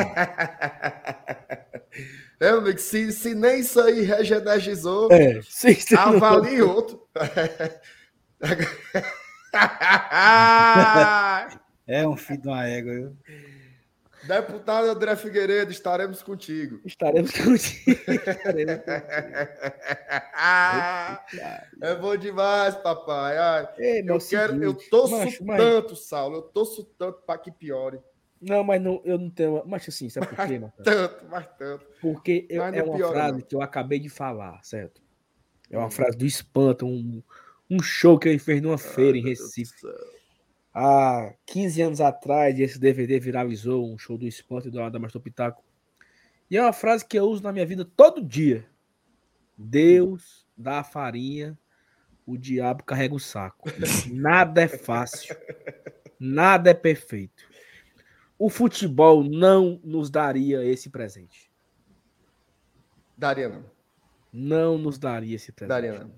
É, amigo, se, se nem isso aí regenergizou, é, sim, sim, avalie não. outro. é um filho de uma égua. Deputado André Figueiredo, estaremos contigo. Estaremos contigo. é bom demais, papai. Ai, Ei, eu, quero, eu torço macho, tanto, mas... Saulo, eu torço tanto para que piore. Não, mas não, eu não tenho. Mas assim, sabe por quê, Marcelo? Tanto, mas tanto. Porque eu, é uma frase não. que eu acabei de falar, certo? É uma hum. frase do Espanto, um, um show que ele fez numa feira Ai, em Recife. Há 15 anos atrás, esse DVD viralizou, um show do Espanto e do Adamastor Pitaco. E é uma frase que eu uso na minha vida todo dia. Deus dá a farinha, o diabo carrega o saco. Nada é fácil. Nada é perfeito o futebol não nos daria esse presente. Daria não. Não nos daria esse presente. Daria não.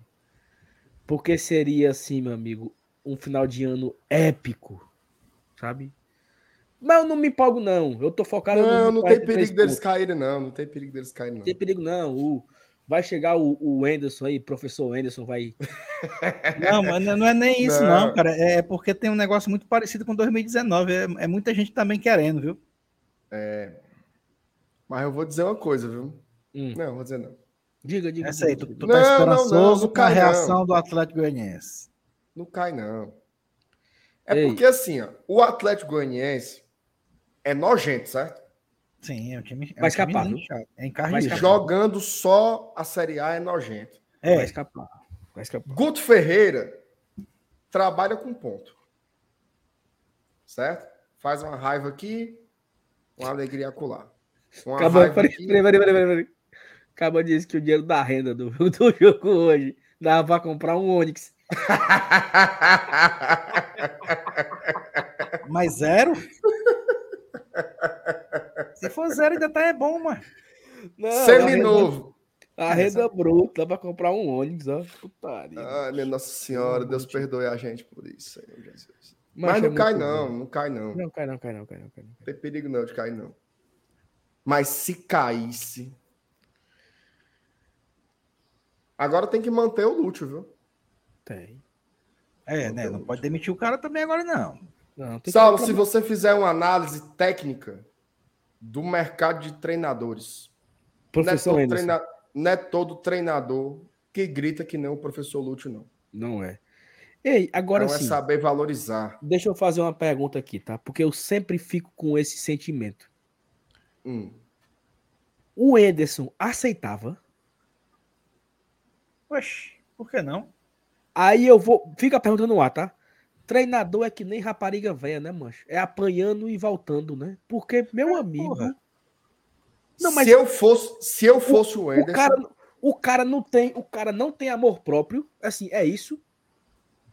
Porque seria assim, meu amigo, um final de ano épico, sabe? Mas eu não me empolgo, não. Eu tô focado Não, não tem perigo deles caírem, não. Não tem perigo deles caírem, não. Não tem perigo, não. O, Vai chegar o, o Anderson aí, professor Anderson vai. Não, mas não é nem isso, não, não cara. É porque tem um negócio muito parecido com 2019. É, é muita gente também querendo, viu? É. Mas eu vou dizer uma coisa, viu? Hum. Não, vou dizer não. Diga, diga. Essa aí, tu, tu tá não, esperançoso não, não, não com a reação não. do Atlético Goianiense. Não cai, não. É Ei. porque assim, ó, o Atlético Goianiense é nojento, certo? Sim, é um time. É vai um escapar. é encarne Jogando só a Série A é nojento. É. Vai escapar. Vai escapar. Guto Ferreira trabalha com ponto. Certo? Faz uma raiva aqui, uma alegria acolá. Uma Acabou, raiva peraí, aqui... peraí, peraí, peraí, peraí. Acaba de dizer que o dinheiro da renda do, do jogo hoje dava para comprar um Onix. Mas zero? Se for zero, ainda tá é bom, mano. Seminovo. A renda bruta, dá pra comprar um ônibus, ó. Putaria. Ai, minha Nossa Senhora, Deus perdoe a gente por isso, Senhor Jesus. Mas Mas é não cai muito não, não cai não. Não, cai não, cai não, cai não, cai não. Não tem perigo não de cair não. Mas se caísse... Agora tem que manter o Lúcio, viu? Tem. É, né? Não pode demitir o cara também agora, não. Não, Saulo, se você fizer uma análise técnica do mercado de treinadores, não é, Professor todo treina- não é todo treinador que grita que nem o professor Lúcio, não. não é. Ei, agora não é sim, saber valorizar. deixa eu fazer uma pergunta aqui, tá? Porque eu sempre fico com esse sentimento. Hum. O Ederson aceitava? Oxe, por que não? Aí eu vou. Fica perguntando no ar, tá? Treinador é que nem rapariga velha, né, mancho? É apanhando e voltando, né? Porque, meu amigo. porra. Não, mas se eu fosse, se eu fosse o, o Anderson, cara, o cara não tem, o cara não tem amor próprio. Assim, é isso.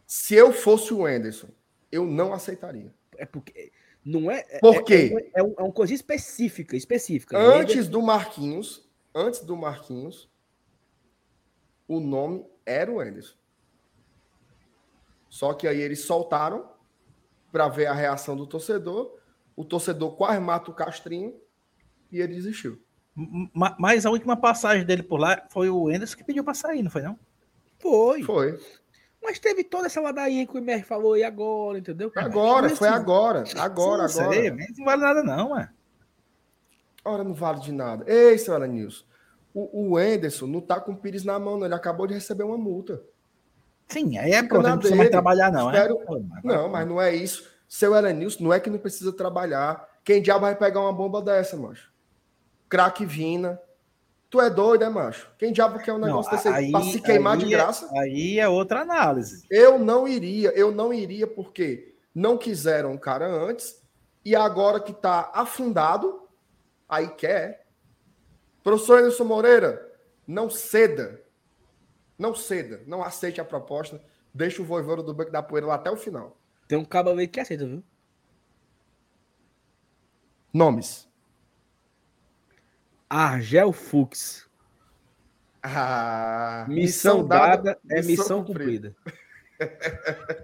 se eu fosse o Anderson, eu não aceitaria. É porque não é. é- Por é- quê? É, um- é uma coisa específica, específica. Antes do Marquinhos, antes do Marquinhos, o nome era o Anderson. Só que aí eles soltaram para ver a reação do torcedor. O torcedor quase mata o Castrinho e ele desistiu. Mas a última passagem dele por lá foi o Enderson que pediu pra sair, não foi não? Foi. Foi. Mas teve toda essa ladainha que o MR falou e agora, entendeu? Agora, Mas, foi assim, agora. Agora, Sim, agora. sei, não vale nada não, mano. Ora, não vale de nada. Ei, seu Elenilson. O, o Anderson não tá com o Pires na mão, não. Ele acabou de receber uma multa. Sim, aí é pronto, na não precisa mais dele. trabalhar não, Espero- é? Pô, mas- Não, mas não é isso. Seu Elenilson, não é que não precisa trabalhar. Quem diabo vai pegar uma bomba dessa, macho? Craque Vina. Tu é doido, é, macho? Quem diabo quer um Não, negócio desse aí, pra se queimar de é- graça? Aí é outra análise. Eu não iria, eu não iria porque não quiseram o cara antes e agora que tá afundado, aí quer. Professor Anderson Moreira, não ceda. Não ceda, não aceite a proposta. Deixa o voivodo do Banco da Poeira lá até o final. Tem um cabo aí que aceita, viu? Nomes. Argel Fux. Ah, Missão, dada, é missão cumprida.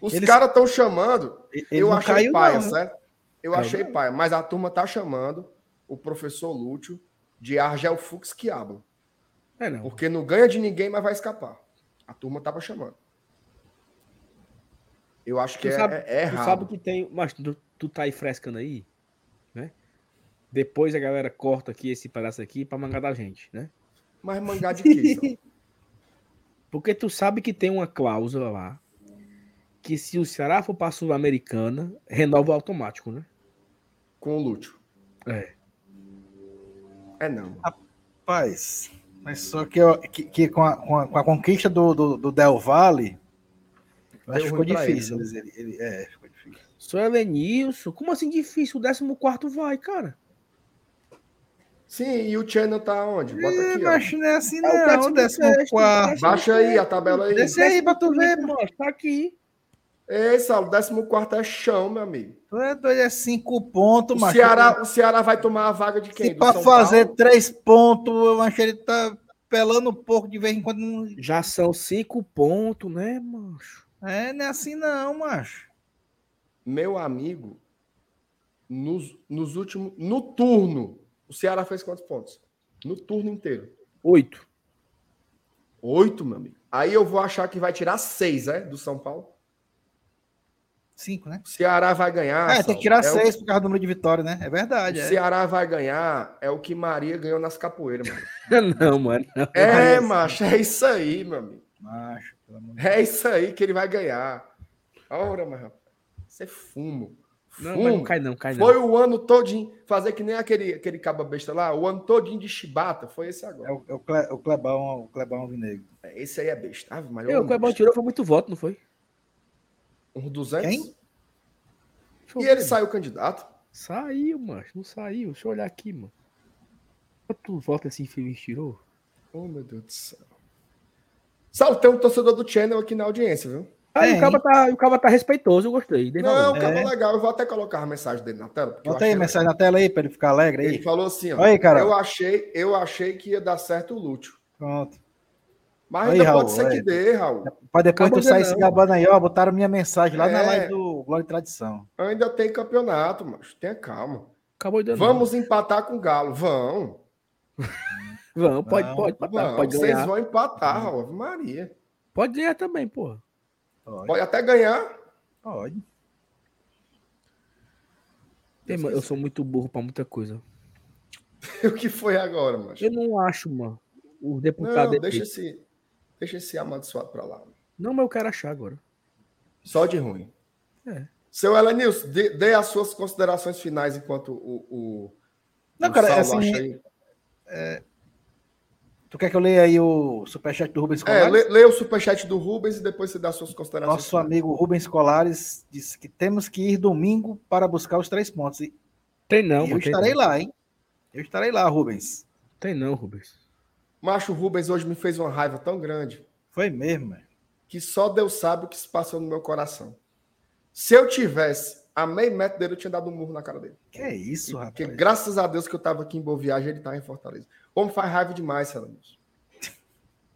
Os Eles- caras estão chamando. Ele eu achei paia, não, né? certo? Eu achei paia, mas a turma tá chamando o professor Lúcio de Argel Fux que habla. É não. Porque não ganha de ninguém, mas vai escapar. A turma tava chamando. Eu acho que Tu é, sabe- é- é Tu errado. sabe que tem. Mas tu, tu tá aí frescando aí, né? Depois a galera corta aqui esse pedaço aqui pra mangar da gente, né? Mas mangá de quê? Porque tu sabe que tem uma cláusula lá que se o Ceará for pra Sul-Americana, renova automático, né? Com o Lúcio. É. É não. Rapaz, mas só que, eu- que, que com, a, com, a, com a conquista do, do, do Del Valle, eu acho que ficou difícil. eles, Ele, ele- é, ficou difícil. Sou Elenilson. Como assim difícil? O 14 vai, cara. Sim, e o Channel tá onde? Bota É, aqui, ó. mas não é assim É o não, sexto, quarto. décimo Baixa aí a tabela aí. Desce aí pra tu ver. Mano, tá aqui. Ei, Saulo, 14 é chão, meu amigo. Tu é doido, é cinco pontos, macho. Ceará, o Ceará vai tomar a vaga de quem? Se São fazer Paulo? três pontos, eu acho que ele tá pelando um pouco de vez em quando. não- Já são cinco pontos, né, mancho? É, não é assim não, macho. Meu amigo, nos, nos últimos. No turno, o Ceará fez quantos pontos? No turno inteiro. Oito. Oito, meu amigo. Aí eu vou achar que vai tirar seis, é? Do São Paulo. Cinco, né? O Ceará vai ganhar. é, tem que tirar É o- seis por causa do número de vitória, né? É O verdade. é. Ceará vai ganhar é o que Maria ganhou nas capoeiras, mano. Não, mano. não. É, macho, é isso aí, meu amigo. Macho, pelo amor de É isso aí que ele vai ganhar. Ora, mas rapaz, isso é fumo. Não, Fumo. não cai não, cai não. Foi o ano todinho, fazer que nem aquele, aquele caba besta lá, o ano todinho de chibata, foi esse É agora. o, é o, Cle, o Clebão, o Clebão Alvinegro. Esse aí é besta. Eu, eu o Clebão besta. tirou foi muito voto, não foi? Uns 200? Quem? E ele saiu candidato. Saiu, macho. Não saiu. Deixa eu olhar aqui, mano. Quanto voto esse infeliz tirou? Oh, meu Deus do céu. Saulo, tem um torcedor do Channel aqui na audiência, viu? Aí Tem. o cara tá, o cara tá respeitoso, eu gostei. Não, cara, É. legal. Eu vou até colocar a mensagem dele na tela. Bota aí a mensagem na tela aí pra ele ficar alegre Ele aí. falou assim, ó. Aí, cara. Eu achei, eu achei que ia dar certo o Lúcio. Pronto. Mas Aí, ainda Raul, pode ser que é. dê, Raul. Pra depois Acabou tu sair se não. gabando aí, ó, botaram minha mensagem lá na É. live do Glória e Tradição. Ainda tem campeonato, mas tenha calma. Acabou de. Vamos empatar com o Galo. Vão. Vamos, pode, Não, pode, empatar, Vão. pode Vocês ganhar. vão empatar, Raul. Ave Maria. Pode ganhar também, porra. Pode. Pode até ganhar. Pode. Mano, eu sou muito burro pra muita coisa. o que foi agora, mas? Eu não acho, mano. O deputado. Não, deixa eleito. Deixa esse amaldiçoado pra lá. Não, mas eu quero achar agora. Só de ruim. É. Seu Elenilson, dê, dê as suas considerações finais enquanto o. o Não, o cara, Saulo assim, acha aí. Tu quer que eu leia aí o superchat do Rubens É, Colares? lê, lê o superchat do Rubens e depois você dá suas considerações. Nosso finais. amigo Rubens Colares disse que temos que ir domingo para buscar os três pontos. E Tem não, eu mano. tem estarei não. lá, hein? Eu estarei lá, Rubens. Tem não, Rubens. Macho Rubens hoje me fez uma raiva tão grande Foi mesmo, mano. que só Deus sabe o que se passou no meu coração. Se eu tivesse a meio metro dele, eu tinha dado um murro na cara dele. Que é isso, Porque rapaz? graças a Deus que eu tava aqui em Boa Viagem, ele tava em Fortaleza. Como faz raiva demais, Celanilson.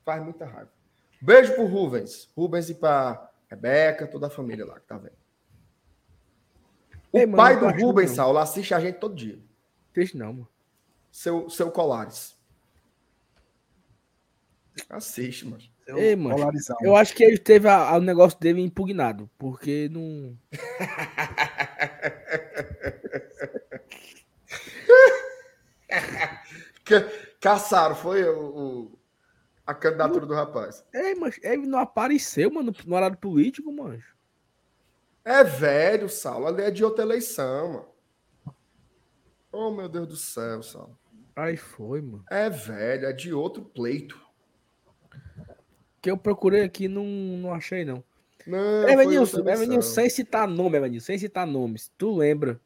Faz muita raiva. Beijo pro Rubens. Rubens e pra Rebeca, toda a família lá que tá vendo. O Ei, mano, pai do Rubens. Saulo, assiste a gente todo dia. Deixa não, mano. Seu, seu Colares. Assiste, mano. Ei, mano. Eu acho que ele teve a- a- o negócio dele impugnado, porque não. Caçaram, foi o, o- a candidatura do rapaz. É, mas ele não apareceu, mano, no horário político, mano. É velho, Saulo. Ali é de outra eleição, mano. Oh, meu Deus do céu, Saulo. Aí foi, mano. É velho, é de outro pleito. Que eu procurei aqui não, não achei, não. Não, Evanilson, sem citar nome, Evanilson, sem citar nomes. Tu lembra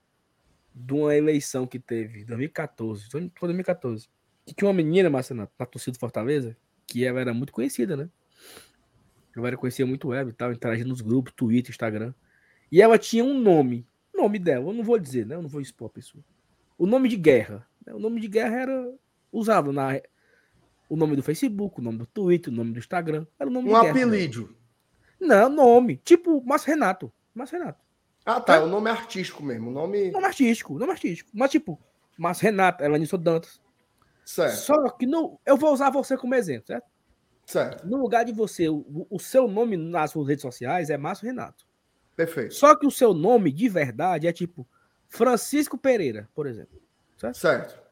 de uma eleição que teve, 2014, foi foi 2014, que tinha uma menina, Marcelo, na torcida do Fortaleza, que ela era muito conhecida, né? Eu era conhecia muito ela e tal, interagindo nos grupos, Twitter, Instagram. E ela tinha um nome, nome dela, eu não vou dizer, né? Eu não vou expor a pessoa. O nome de guerra. né? O nome de guerra era usado na o nome do Facebook, o nome do Twitter, o nome do Instagram. Era o nome Um apelido. Não, nome. Tipo, Márcio Renato. Márcio Renato. Ah, tá. O nome é artístico mesmo. O nome. Nome artístico, nome artístico. Mas, tipo, Márcio Renato, Elenilson Dantas. Certo, Só que no, eu vou usar você como exemplo, certo? certo. No lugar de você, o, o seu nome nas suas redes sociais é Márcio Renato. Perfeito. Só que o seu nome de verdade é tipo Francisco Pereira, por exemplo. Certo.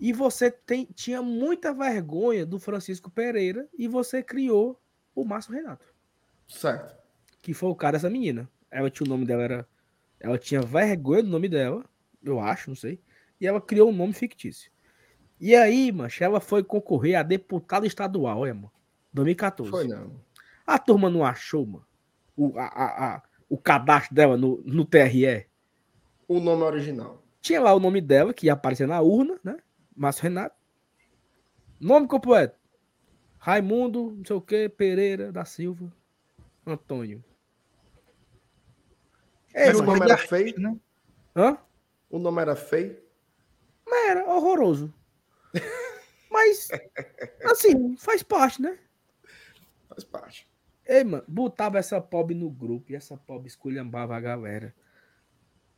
E você tem, tinha muita vergonha do Francisco Pereira e você criou o Márcio Renato. Certo. que foi o cara dessa menina. Ela tinha o nome dela, era. Ela tinha vergonha do nome dela, eu acho, não sei. E ela criou um nome fictício. E aí, mancha, ela foi concorrer a deputada estadual, olha, mano. 2014. Foi não. A turma não achou, mano. O, a, a- a- o cadastro dela no, no TRE. O nome original. Tinha lá o nome dela, que ia aparecer na urna, né? Márcio Renato. Nome completo. Raimundo, não sei o que, Pereira da Silva, Antônio. É, o nome era feio? né? Hã? O nome era feio? Era horroroso. Mas, assim, faz parte, né? Faz parte. Ei, mano, botava essa pobre no grupo e essa pobre esculhambava a galera.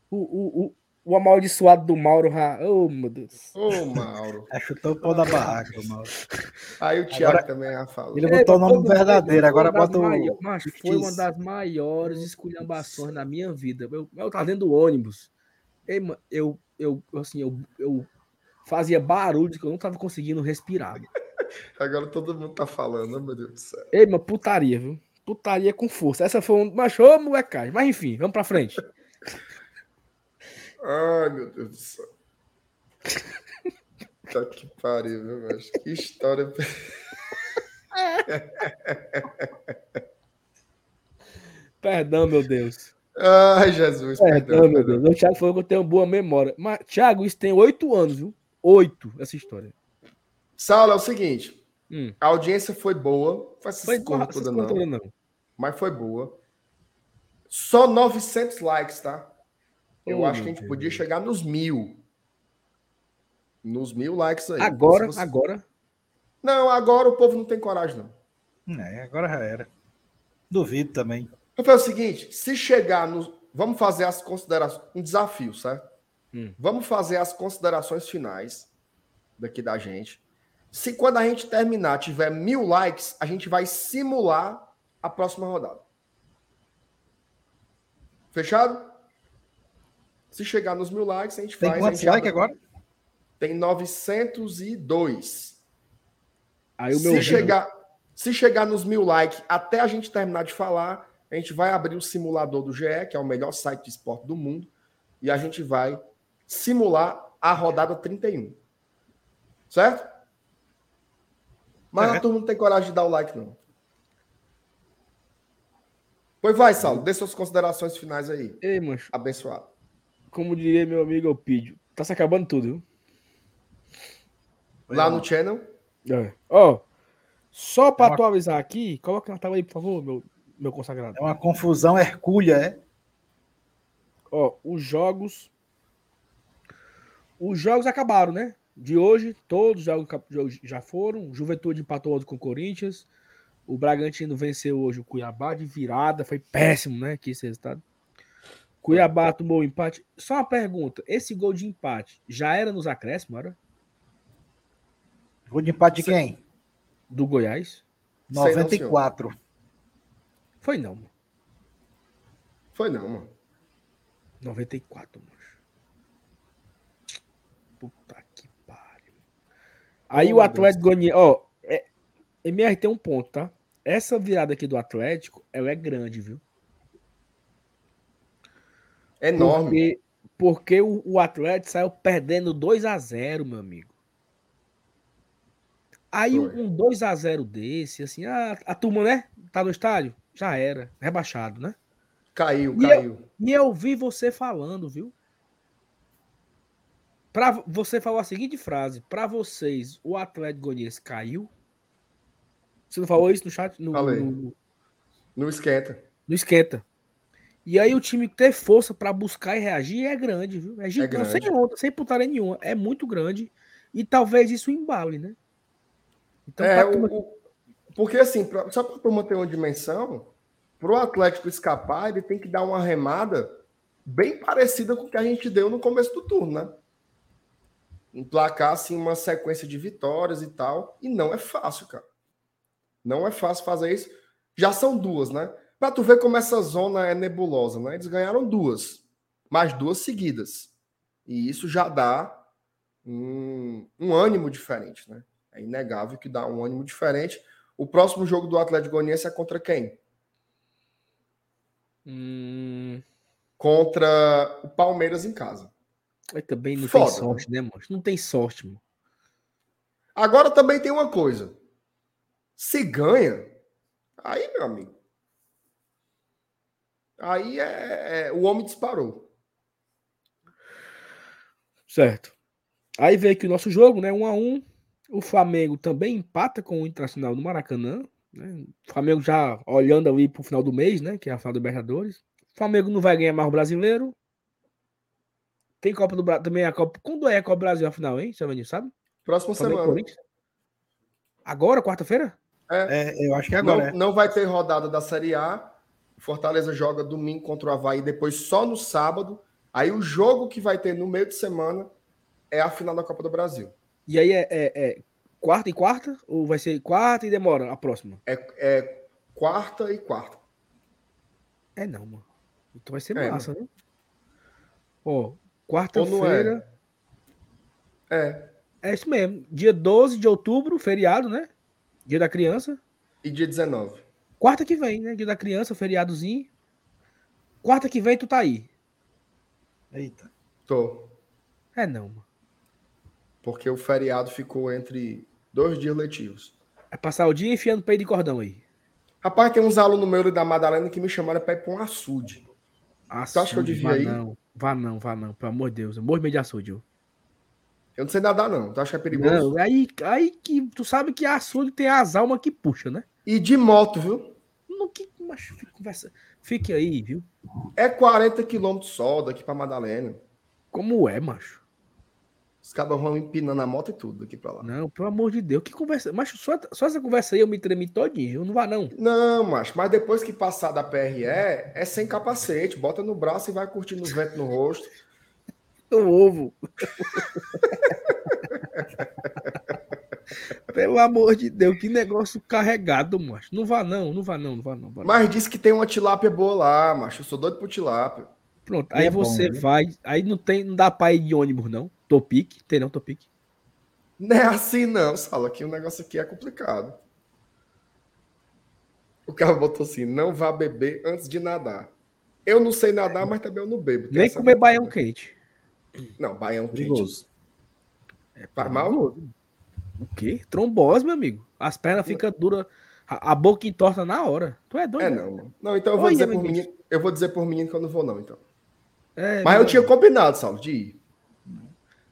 O, o, o, o amaldiçoado do Mauro, ra- oh meu Deus. Ô, Mauro. É, chutou o pau da barraca, Mauro. Aí o Thiago Agora- também já falou. Ele botou o nome verdadeiro, agora bota o. mai- Mas foi uma das maiores esculhambações na minha vida. Eu, eu tava dentro do ônibus. Ei, mano, eu, eu, assim, eu, eu fazia barulho que eu não tava conseguindo respirar. Agora todo mundo tá falando, meu Deus do céu. Ei, mano, putaria, viu? Putaria com força. Essa foi um. Mas, ô, molecagem. Mas enfim, vamos pra frente. Ai, meu Deus do céu. Tá que pariu, viu, mas que história. Perdão, meu Deus. Ai, Jesus. Perdão, meu Deus. O Thiago falou que eu tenho boa memória. Mas, Thiago, isso tem oito anos, viu? Oito, essa história. Saulo, é o seguinte. Hum. A audiência foi boa. Foi essas Foi toda, não. não. Mas foi boa. Só 900 likes, tá? Eu acho que a gente Deus. podia chegar nos mil. Nos mil likes aí. Agora, você- agora. Não, agora o povo não tem coragem, não. É, agora já era. Duvido também. Eu falei o seguinte: se chegar nos. Vamos fazer as considerações. Um desafio, certo? Hum. Vamos fazer as considerações finais daqui da gente. Se quando a gente terminar tiver mil likes, a gente vai simular a próxima rodada. Fechado? Se chegar nos mil likes, a gente Tem faz. a quantos likes abre- agora? Tem 902. Aí o Se meu vídeo- chegar, se chegar nos mil likes até a gente terminar de falar, a gente vai abrir o simulador do GE, que é o melhor site de esporte do mundo, e a gente vai simular a rodada 31. Certo? Mas a Certo. turma não tem coragem de dar o like, não. Pois vai, Saulo, dê suas considerações finais aí. Ei, mancho, Abençoado. Como diria meu amigo Elpidio, tá se acabando tudo, viu? Lá no channel, É. Ó, só pra É uma- atualizar aqui, coloca na tela aí, por favor, meu, meu consagrado. É uma confusão hercúlea, é? Ó, os jogos. Os jogos acabaram, né? De hoje, todos os jogos já foram. Juventude empatou ontem com o Corinthians. O Bragantino venceu hoje o Cuiabá de virada. Foi péssimo, né? Que esse resultado. Cuiabá tomou o empate. Só uma pergunta: esse gol de empate já era nos acréscimos, era? Gol de empate de quem? Do Goiás? Sei não, 94. Foi não, mano. foi não, mano. 94, mano. Puta que pariu. Aí Oh, o Atlético Goianiense, ó, é, MR tem um ponto, tá? Essa virada aqui do Atlético, ela é grande, viu? É enorme. Porque, porque o, o Atlético saiu perdendo 2 a 0 meu amigo. Aí Foi. um 2 a 0 desse, assim, a, a turma, né? Tá no estádio? Já era. Rebaixado, né? Caiu, E eu- caiu. E eu vi você falando, viu? Pra, você falou a seguinte frase: Pra vocês, o Atlético Goianiense caiu? Você não falou isso no chat? No, Falei. no, Não esquenta. no esquenta. E aí o time ter força pra buscar e reagir é grande, viu? É gigante, grande. sem onda, sem putaria nenhuma. É muito grande. E talvez isso embale, né? Então, É, o, o- porque assim, pra, só para a turma ter uma dimensão, para o Atlético escapar, ele tem que dar uma remada bem parecida com o que a gente deu no começo do turno, né? Emplacar assim, uma sequência de vitórias e tal. E não é fácil, cara. Não é fácil fazer isso. Já são duas, né? Para tu ver como essa zona é nebulosa, né? Eles ganharam duas, mas duas seguidas. E isso já dá um, um ânimo diferente, né? É inegável que dá um ânimo diferente. O próximo jogo do Atlético Goianiense é contra quem? Hum, Contra o Palmeiras em casa. mas também não Foda, tem sorte, né, mano? Não tem sorte, mano. Agora também tem uma coisa. Se ganha, aí, meu amigo. Aí é, é- o homem disparou. Certo. Aí vem aqui o nosso jogo, né? 1 a 1 O Flamengo também empata com o Internacional no Maracanã. né? O Flamengo já olhando ali pro final do mês, né? Que é a final do Libertadores. O Flamengo não vai ganhar mais o brasileiro. Tem Copa do Brasil também a Copa. Quando é a Copa do Brasil a final, hein, Savanil, sabe? Próxima semana. Agora, quarta-feira? É, eu acho que é agora. Não, não vai ter rodada da Série A. Fortaleza joga domingo contra o Havaí, depois só no sábado. Aí o jogo que vai ter no meio de semana é a final da Copa do Brasil. E aí é, é- é quarta e quarta? Ou vai ser quarta e demora a próxima? É, é quarta e quarta. É não, mano. Então vai ser É, massa, né? Ó, quarta-feira. é? É. É isso mesmo. Dia 12 de outubro, feriado, né? Dia da criança. E dia 19. Quarta que vem, né? Dia da criança, feriadozinho. Quarta que vem tu tá aí. Eita. Tô. É não, mano. Porque o feriado ficou entre dois dias letivos. É passar o dia enfiando peito de cordão aí. Rapaz, tem uns alunos meus ali da Madalena que me chamaram pra ir pra um açude. Ah, Tu acha que eu devia vá ir? Não, vá não, vá não. Pelo amor de Deus. Eu morro de medo de açude. eu. Eu não sei nadar, não. Tu acha que é perigoso? Não, aí, aí que tu sabe que a açude tem as almas que puxa, né? E de moto, viu? Mas fique, conversa, fique aí, viu? É 40 quilômetros só daqui pra Madalena. Como é, macho? Os cabas vão empinando a moto e tudo daqui pra lá. Não, pelo amor de Deus, que conversa. Macho, só, só essa conversa aí eu me tremi todinho. Eu não vá, não. Não, macho, mas depois que passar da PRE, é sem capacete. Bota no braço e vai curtindo os ventos no rosto. O ovo. Pelo amor de Deus, que negócio carregado, macho. Não vá, não, não vá, não, não vá, não. Vá, não. Mas disse que tem uma tilápia boa lá, macho. Eu sou doido por tilápia. Pronto, E aí é bom, você viu? vai. Aí não tem, não dá pra ir de ônibus, não. Topic, tem não, Topic. Não é assim, não, Sala. Aqui o negócio aqui é complicado. O cara botou assim: não vá beber antes de nadar. Eu não sei nadar, mas também eu não bebo. Nem comer baião quente. Não, baião quente. Perigoso. Faz mal? O quê? Trombose, meu amigo. As pernas ficam duras, a, a boca entorta na hora. Tu é doido? É, né? não. mano. Não, então eu vou dizer por menino. Eu vou dizer por menino que eu não vou, não, então. É, Mas eu tinha combinado, Saulo, de ir.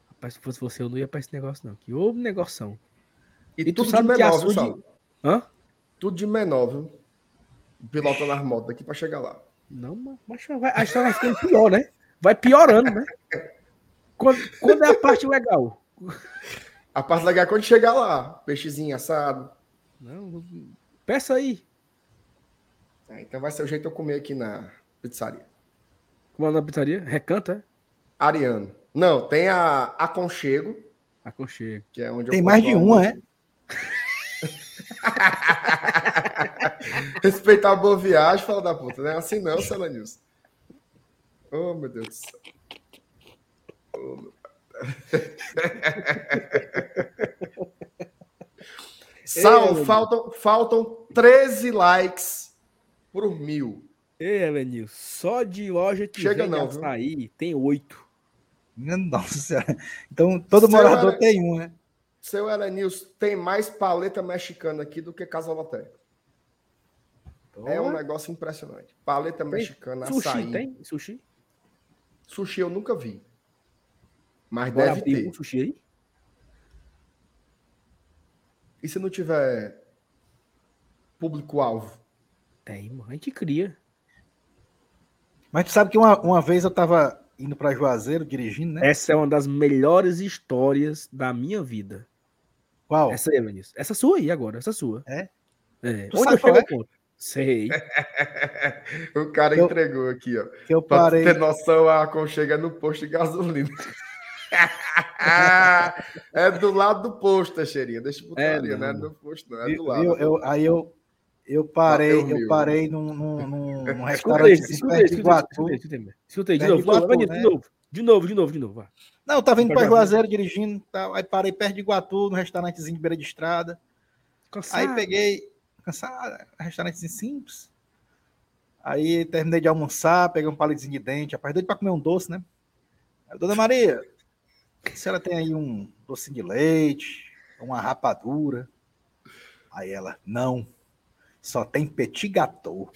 Rapaz, se fosse você, eu não ia pra esse negócio, não. Que ô negoção. E, E tu tudo de sabe que menor, viu, Saulo? Hã? Tudo de menor, viu? Pilotando as motos daqui pra chegar lá. Não, mas- mas vai, a história vai ficando pior, né? Vai piorando, né? Quando, quando é a parte legal? A parte legal é quando chegar lá. Peixezinho assado. Não, peça aí. É, então vai ser o jeito de eu comer aqui na pizzaria. Como é na pizzaria? Recanta, é? Ariano. Não, tem a Aconchego, Aconchego. que é onde Tem mais de uma, é? Respeitar a boa viagem, fala da puta, né? Assim não, Celanilson. Oh, meu Deus do céu. Oh, meu Sal, meu faltam, faltam 13 likes por mil. Ei, Elenil, só de loja que Chega vende não, viu? açaí tem oito. Nossa. Então, todo Seu morador tem um, né? Seu Elenilson tem mais paleta mexicana aqui do que Casa Lotérica. É um negócio impressionante. Paleta mexicana, Sushi açaí. tem? Sushi? Sushi eu nunca vi. Mas Bora deve ter. um sushi aí? E se não tiver público-alvo? Tem, mano. A gente cria. Mas tu sabe que uma, uma vez eu tava indo pra Juazeiro dirigindo, né? Essa é uma das melhores histórias da minha vida. Qual? Essa aí, Elenilson. Essa sua aí agora, essa sua. É? É. Tu Onde sabe eu qual chego é? ponto? Sei. o cara Eu- entregou aqui, ó. Que eu Pra parei. ter noção, a aconchega no posto de gasolina. é do lado do posto, Teixeirinha. Deixa putaria, É, não é não. no posto, não. É do lado. viu? Eu- aí eu, eu parei, Bateu mil. eu parei num, num, num, restaurante de Iguatu. escuta aí, de novo, de de novo, de né? novo. De novo, de novo, de novo. Vai. Não, eu tava indo Pra pra Juazeiro. Dirigindo, e tal, aí parei perto de Iguatu, num restaurantezinho de beira de estrada. Cansado. Aí peguei, cansado, restaurantezinho simples. Aí terminei de almoçar, peguei um palitinho de dente, rapaz, doido pra comer um doce, né? Aí, Dona Maria, a senhora tem aí um docinho de leite, uma rapadura? Aí ela, não, só tem petit gâteau.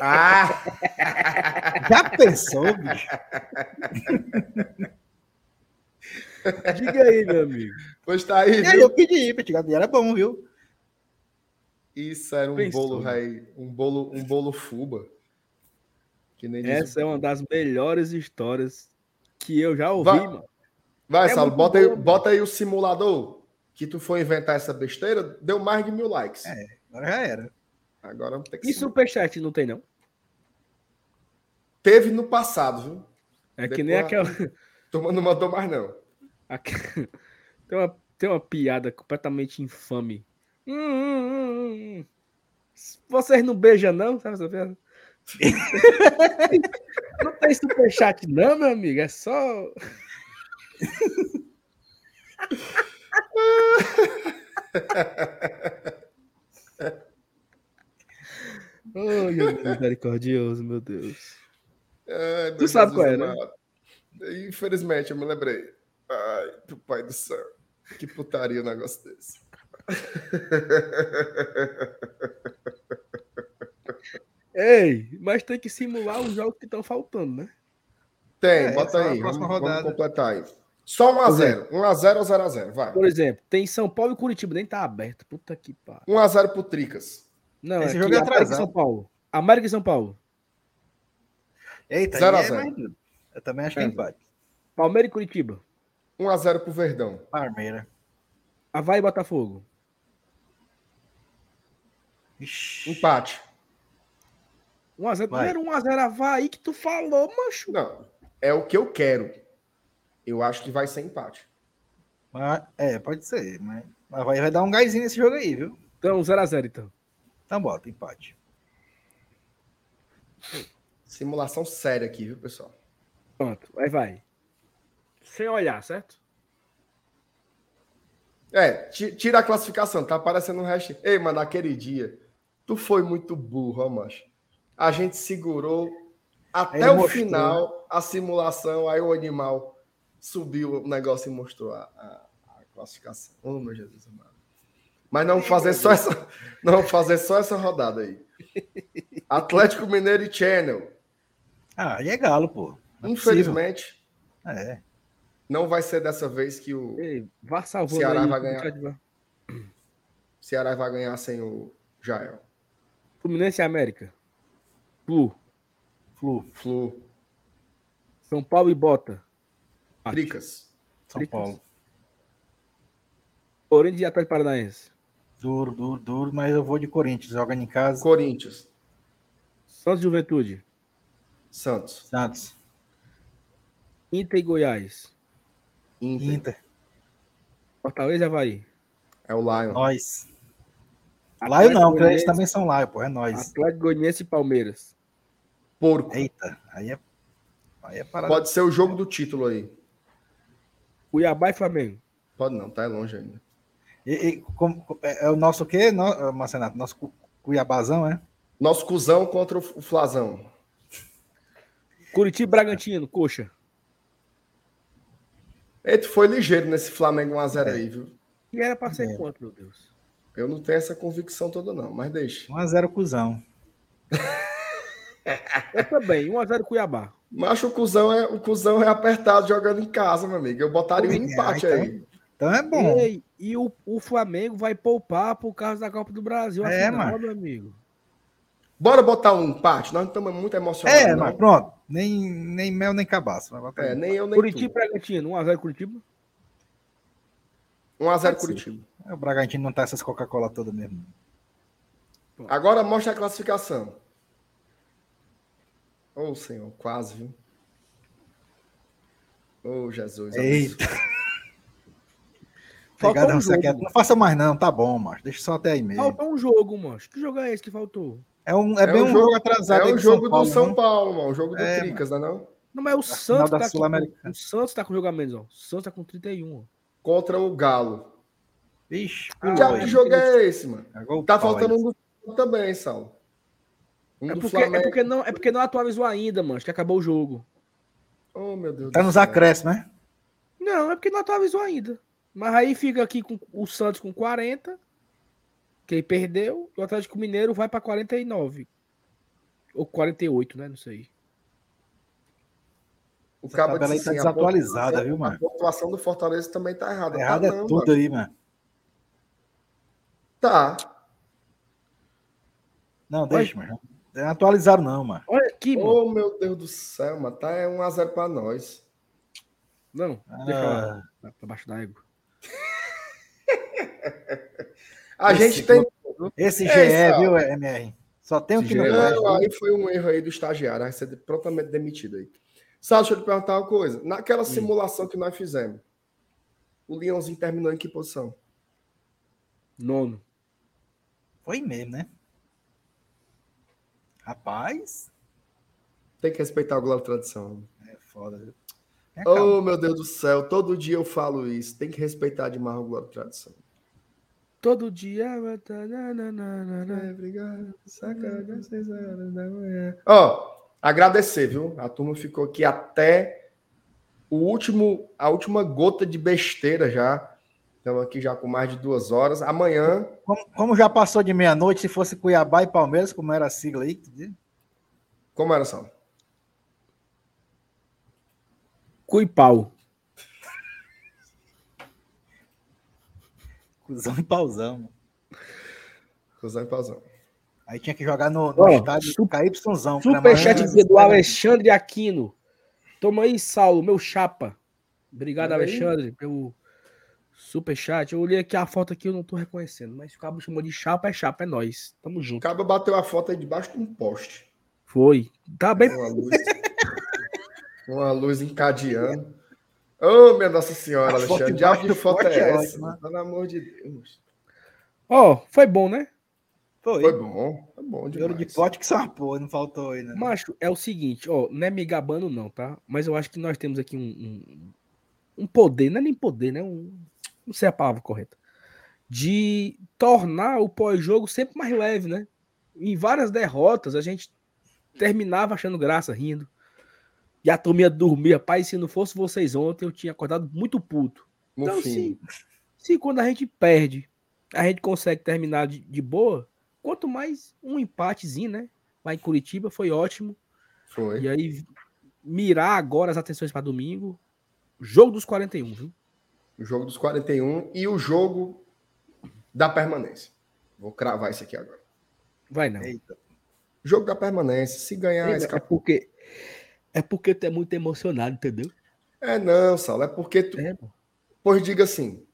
Ah! Já pensou, bicho? Diga aí, meu amigo. Pois tá aí, eu pedi, petit gâteau, era bom, viu? Isso era um Pensou, bolo, rei, um bolo, um bolo fuba. Que nem diz Essa é uma das melhores histórias que eu já ouvi, Vai. mano. Vai, É Saulo, bota, aí, boa, mano. bota aí o simulador que tu foi inventar essa besteira, deu mais de mil likes. É. Agora já era. Agora ter que E superchat não tem, não? Teve no passado, viu? É que Depois nem a- aquela. Turma não mandou mais, não. aque- Tem, uma, tem uma piada completamente infame. Hum, hum, hum, hum. Vocês não beijam, não? Sabe essa piada? não tem superchat, não, meu amigo. É só. Oh, misericordioso, meu Deus. Ai, meu Tu sabe qual é, né? Infelizmente, eu me lembrei. Ai, pro pai do céu. Que putaria um negócio desse. Ei, mas tem que simular os jogos que estão faltando, né? Tem, É, bota é aí. Vamos, vamos completar aí. Só 1x0. 1x0 ou 0x0, vai. Por exemplo, tem São Paulo e Curitiba, nem tá aberto. Puta que pariu. 1x0 pro Tricas. Não, Esse é jogo que é América e atrasado. São Paulo. América e São Paulo. Eita, Zero a aí é. Eu também acho que é É. empate. Palmeiras e Curitiba. 1x0 pro Verdão. Palmeira. Havaí e Botafogo. Ixi. Empate. 1x0. Vai. Não era 1x0 Havaí que tu falou, macho. Não, é o que eu quero. Eu acho que vai ser empate. Mas- é, pode ser, mas, mas vai, vai dar um gásinho nesse jogo aí, viu? Então, 0x0 então. Então bota, empate. Simulação séria aqui, viu, pessoal? Pronto, aí vai. Sem olhar, certo? É, ti- tira a classificação, tá aparecendo um hashtag. Ei, mano, naquele dia, tu foi muito burro, ó, macho. A gente segurou até Ele o mostrou. final a simulação, aí o animal subiu o negócio e mostrou a, a- a classificação. Oh, meu Jesus amado. Mas não fazer só essa, não fazer só essa rodada aí. Atlético Mineiro e Channel. Ah, aí é galo, pô. Não é possível. Infelizmente, É. não vai ser dessa vez que o Ei, vá salvando Ceará aí. vai ganhar. Ceará vai ganhar sem o Jael. Fluminense e América. Flu. Flu, Flu, São Paulo e Bota. Tricas. São Tricas. Paulo. Corinthians e Atlético Paranaense. Duro, duro, duro, mas eu vou de Corinthians. Jogando em casa. Corinthians. Santos e Juventude. Santos. Santos. Inter e Goiás. Inter. Inter. Fortaleza e Havaí. É o Lion. Nós. Laio não, porque eles também são Laio, pô. É nós. Atlético Goianiense e Palmeiras. Porco. Eita, aí é. Aí é parada. Pode ser o jogo do título aí. Cuiabá e Flamengo. Pode não, tá longe ainda. E, e como- é, é o nosso quê, no, Marcenato? Nosso Cu- Cuiabazão, é? Nosso cuzão contra o o Flazão. Curitiba e Bragantino, coxa. Ele foi ligeiro nesse Flamengo 1x0 aí, viu? E era pra ser É. quanto, meu Deus? Eu não tenho essa convicção toda, não, mas deixa. 1x0 cuzão. Eu também, 1x0 Cuiabá. Mas o cuzão, é, o cuzão é apertado jogando em casa, meu amigo. Eu botaria um É, empate então- aí. Então é bom. Ei, e o, o Flamengo vai poupar por causa da Copa do Brasil. É, afinal, mano. meu amigo. Bora botar um empate? Nós não estamos muito emocionados. É, mas pronto. Nem, nem mel, nem cabaço. É, nem eu, nem Curitiba e. Bragantino, 1x0 Curitiba. 1x0 Pode ser. Curitiba. O Bragantino não tá essas Coca-Cola toda mesmo. Agora mostra a classificação. Ô, senhor, quase, viu? Ô, Jesus. Eita. Pegada um não, jogo. não faça mais não, tá bom, macho. Deixa só até aí mesmo. Faltou um jogo, mano. Que jogo é esse que faltou? É, um, é, É bem um jogo- jogo atrasado. É o jogo Paulo, do São né? Paulo, mano. O jogo do É, Tricas, não é não? Não, mas o Santos tá com, o Santos tá com jogo a menos, ó. O Santos tá com 31, ó. Contra o Galo. Ixi, Ah, Que pulou que jogo é esse, mano? Agora o Tá faltando aí. um do também, Saulo. Um É porque, é, porque não, é porque não atualizou ainda, mano. Que acabou o jogo. Oh, meu Deus Tá nos acréscimos, né? Não, é porque não atualizou ainda. Mas aí fica aqui com o Santos com 40, que ele perdeu, e o Atlético Mineiro vai pra 49. Ou 48, né? Não sei. O Essa cabo tabela aí tá assim, desatualizada, viu, mano? A pontuação do Fortaleza também tá errada. Errado tá, é não, tudo mano. aí, mano. Tá. Não, deixa, mano. Não atualizaram não, mano. Olha aqui, mano. Oh, meu Deus do céu, mano. Tá é 1x0 pra nós. Não, deixa Ah. lá. Tá pra baixo da égua. A Esse gente tem. Esse É, GE, Sal. viu, MR? Só tem o que não presta. Não, aí foi um erro aí do estagiário. Vai ser prontamente demitido aí. Só deixa eu te perguntar uma coisa. Naquela simulação que nós fizemos, o Leãozinho terminou em que posição? Nono. Foi mesmo, né? Rapaz, Tem que respeitar o Globo Tradição. é foda? É. Oh, meu Deus do céu. Todo dia eu falo isso. Tem que respeitar demais o Globo Tradição. Todo dia. tá. É, obrigado. Sacada, às seis horas da manhã. Ó, agradecer, viu? A turma ficou aqui até o último, a última gota de besteira já. Estamos aqui já com mais de duas horas. Amanhã. Como, como já passou de meia-noite, se fosse Cuiabá e Palmeiras, como era a sigla aí? Como era, Sal? Cuipau. Cusão e pausão. Cusão e pausão. Aí tinha que jogar no, no estádio su KYzão. Superchat do. Alexandre Aquino. Toma aí, Saulo, meu chapa. Obrigado, Alexandre, pelo superchat. Eu olhei aqui a foto aqui, eu não tô reconhecendo. Mas o cabo chamou de chapa, é chapa, é nós. Tamo O junto. cabo bateu a foto aí debaixo de um poste. Foi. Tá bem. Uma luz. uma luz encadeando. Ô, minha Nossa Senhora, A Alexandre. Diabo de foto é é essa? ótima. Pelo amor de Deus. Ó, foi bom, né? Foi. Foi bom. Foi bom Ouro demais. de pote que porra, não faltou aí, né? Macho, é o seguinte, ó, não é me gabando não, tá? Mas eu acho que nós temos aqui um, um, um poder, não é nem poder, né? Um, não sei a palavra correta. De tornar o pós-jogo sempre mais leve, né? Em várias derrotas, a gente terminava achando graça, rindo. E a turma ia dormir. Rapaz, se não fosse vocês ontem, eu tinha acordado muito puto. No Então, se, se quando a gente perde, a gente consegue terminar de, de boa, quanto mais um empatezinho, né? Lá em Curitiba foi ótimo. Foi. E aí, mirar agora as atenções para domingo. Jogo dos 41, viu? O jogo dos 41 e o jogo da permanência. Vou cravar isso aqui agora. Vai não. Eita. Jogo da permanência. Se ganhar, é escapa. porque é porque tu é muito emocionado, entendeu? É não, Saulo. É porque tu. É. Pois diga assim.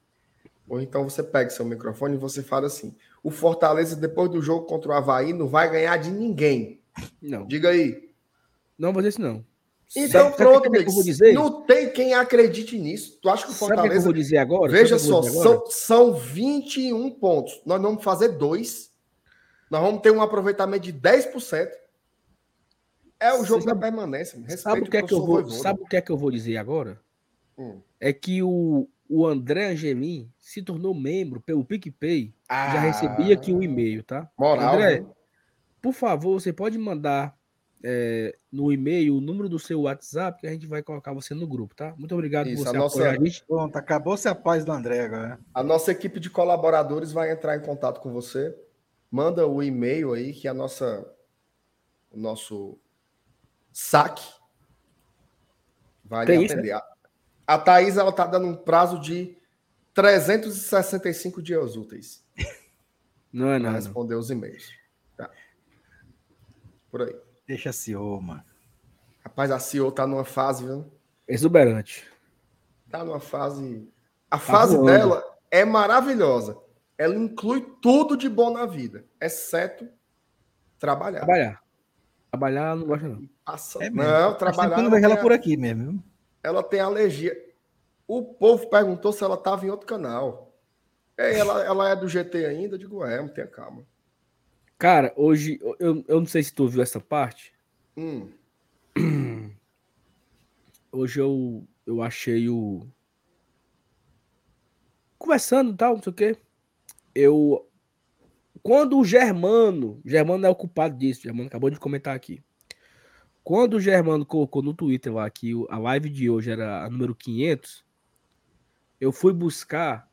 Ou então você pega seu microfone e você fala assim: o Fortaleza, depois do jogo contra o Havaí, não vai ganhar de ninguém. Não, Diga aí. não vou dizer isso não. Então, Sabe- sabe pronto, vou dizer? Não tem quem acredite nisso. Tu acha que o Sabe o que, eu Fortaleza. vou dizer agora? Veja Sabe só, são, são 21 pontos. Nós vamos fazer dois. Nós vamos ter um aproveitamento de 10%. É o jogo Sabe- da permanência. Sabe o que é que eu vou, Voivoda. sabe o que é que eu vou dizer agora? Hum. É que o, o André Angelim se tornou membro pelo PicPay. Já Ah, recebi aqui um e-mail, tá? Moral. André, viu? Por favor, você pode mandar é, no e-mail o número do seu WhatsApp que a gente vai colocar você no grupo, tá? Muito obrigado Isso, por a você nossa- apoiar a gente. Pronto, acabou-se a paz do André agora. A nossa equipe de colaboradores vai entrar em contato com você. Manda o e-mail aí que a nossa o nosso saque vai Tem lhe isso, atender. A- A Thaís ela tá dando um prazo de 365 dias úteis Não é para nada. responder os e-mails. Tá. Por aí. Deixa assim, ô, mano. Rapaz, a CEO tá numa fase, viu? Exuberante. Tá numa fase. A fase voando. dela é maravilhosa. Ela inclui tudo de bom na vida, exceto trabalhar. Trabalhar. Trabalhar não gosta, não. Passa- É. Não, tempo trabalhar. não Ela vejo ela tem, por aqui mesmo. ela tem alergia. O povo perguntou se ela estava em outro canal. É, ela, ela é do GT ainda? Eu digo, é, tenha calma. Cara, hoje, eu, eu não sei se tu ouviu essa parte. Hum, Hoje eu, eu achei o. Conversando e tal, não sei o quê. Eu. Quando o Germano. Germano é o culpado disso. Germano acabou de comentar aqui. Quando o Germano colocou no Twitter lá que a live de hoje era a número 500, eu fui buscar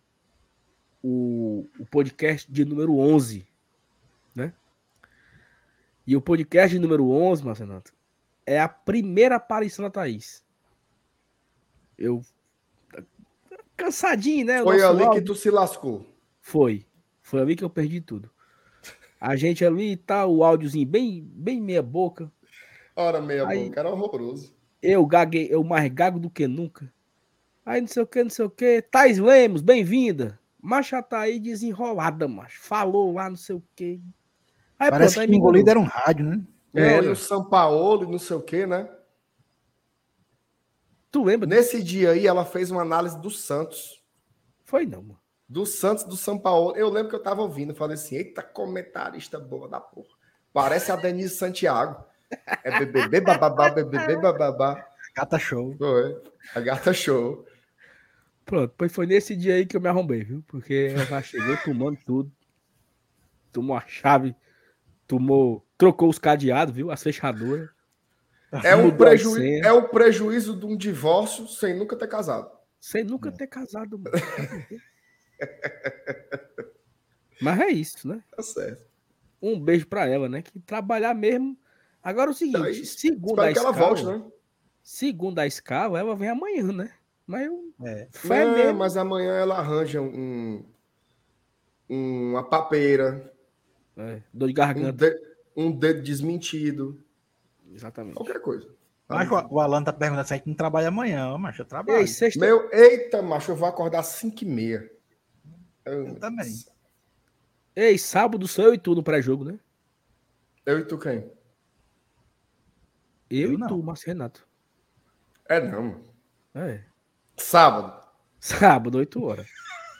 o, o podcast de número 11, né? E o podcast número 11, Marcenato, é a primeira aparição da Thaís. Eu. Cansadinho, né? foi ali que tu se lascou. Foi. Foi ali que eu perdi tudo. A gente ali tá, o áudiozinho bem, bem meia boca. Ora, meia Aí- boca, era horroroso. Eu gaguei, eu mais gago do que nunca. Aí não sei o que, não sei o que. Thais Lemos, bem-vinda. Macha tá aí desenrolada, macho. Falou lá, não sei o que. Aí Parece pronto, aí que me engolido era um rádio, né? É, Era. e o São Paulo e não sei o quê, né? Tu lembra? Nesse dia aí, ela fez uma análise do Santos. Foi não, mano. Do Santos, do São Paulo. Eu lembro que eu tava ouvindo, falei assim: eita, comentarista boa da porra. Parece a Denise Santiago. É BBB, bababá, BBB, bababá. Cata show. Foi. A gata show. Pronto, pois foi nesse dia aí que eu me arrombei, viu? Porque ela já chegou tomando tudo. Tomou a chave, tomou, trocou os cadeados, viu? As fechaduras. É um, Mudou a preju... senha. é o prejuízo de um divórcio sem nunca ter casado. Sem nunca ter casado, mano. Mas é isso, né? Tá certo. Um beijo pra ela, né? Que trabalhar mesmo. Agora é o seguinte, Então é segundo a escala, volte, né? segundo a escala, ela vem amanhã, né? Mas eu, É. Não, mas amanhã ela arranja um. uma papeira, É, dor de um, garganta. de- um dedo desmentido, Exatamente. qualquer coisa. Mas o, o Alan tá perguntando se a gente não trabalha amanhã, mas eu trabalho. Ei, sexta. Meu, eita, macho, eu vou acordar às 5 e meia. Eu também. Ei, sábado sou eu e tu no pré-jogo, né? Eu e tu quem? Eu, Eu e não. tu, Márcio Renato. É não, mano. É. Sábado. Sábado, 8 horas.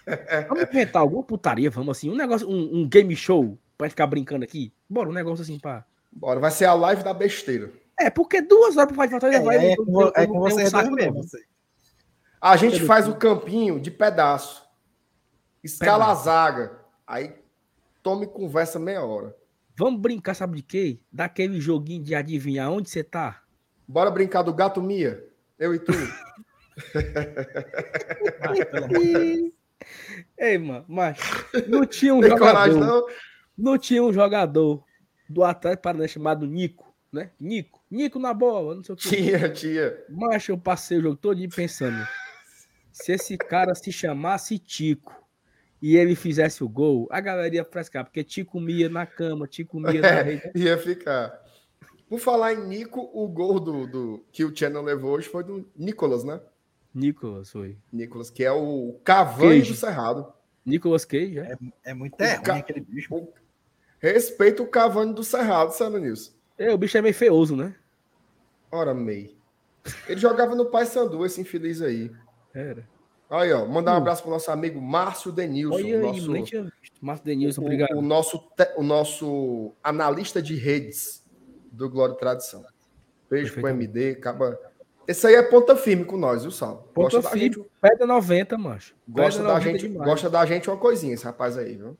vamos inventar alguma putaria, vamos assim. Um negócio, um, um game show pra ficar brincando aqui. Bora, um negócio assim, pá. Bora, vai ser a live da besteira. É, porque duas horas pra fazer É, vai. é, com, é com um você saco, dois mesmo. A gente faz o campinho de pedaço. Escala a zaga. Aí tome conversa meia hora. Vamos brincar, sabe de quê? Daquele joguinho de adivinhar onde você tá. Bora brincar do gato Mia? Eu e tu. Ei, mano, mas não tinha um Tem jogador. coragem, não? Não tinha um jogador do Atlético Paranaense chamado Nico, né? Nico. Nico na bola, não sei o que. Tinha, tinha. Mas eu passei o jogo todo pensando. Se esse cara se chamasse Tico e ele fizesse o gol, a galera ia frescar, porque Tico mia na cama, Tico mia na rede. É, ia ficar. Por falar em Nico, o gol do, do que o Channel levou hoje foi do Nicolas, né? Nicolas foi. Nicolas, que é o Cavani do Cerrado. Nicolas Cage, é? É muito é ruim ca- aquele bicho. O- Respeita o Cavani do Cerrado, sabe nisso? É, o bicho é meio feioso, né? Ora, Mei. Ele jogava no Paysandu, esse infeliz aí. Era. Aí, ó, mandar um Hum. abraço pro nosso amigo Márcio Denilson. Olha aí, nosso, nem tinha visto. Márcio Denilson, o, obrigado. o nosso, te- o nosso analista de redes do Glória e Tradição. Beijo pro. MD, acaba. Esse aí é ponta firme com nós, viu, Sal? Ponta Gosta da firme, gente, Pedra 90, macho. gosta da 90 gente, demais. gosta da gente uma coisinha, esse rapaz aí, viu?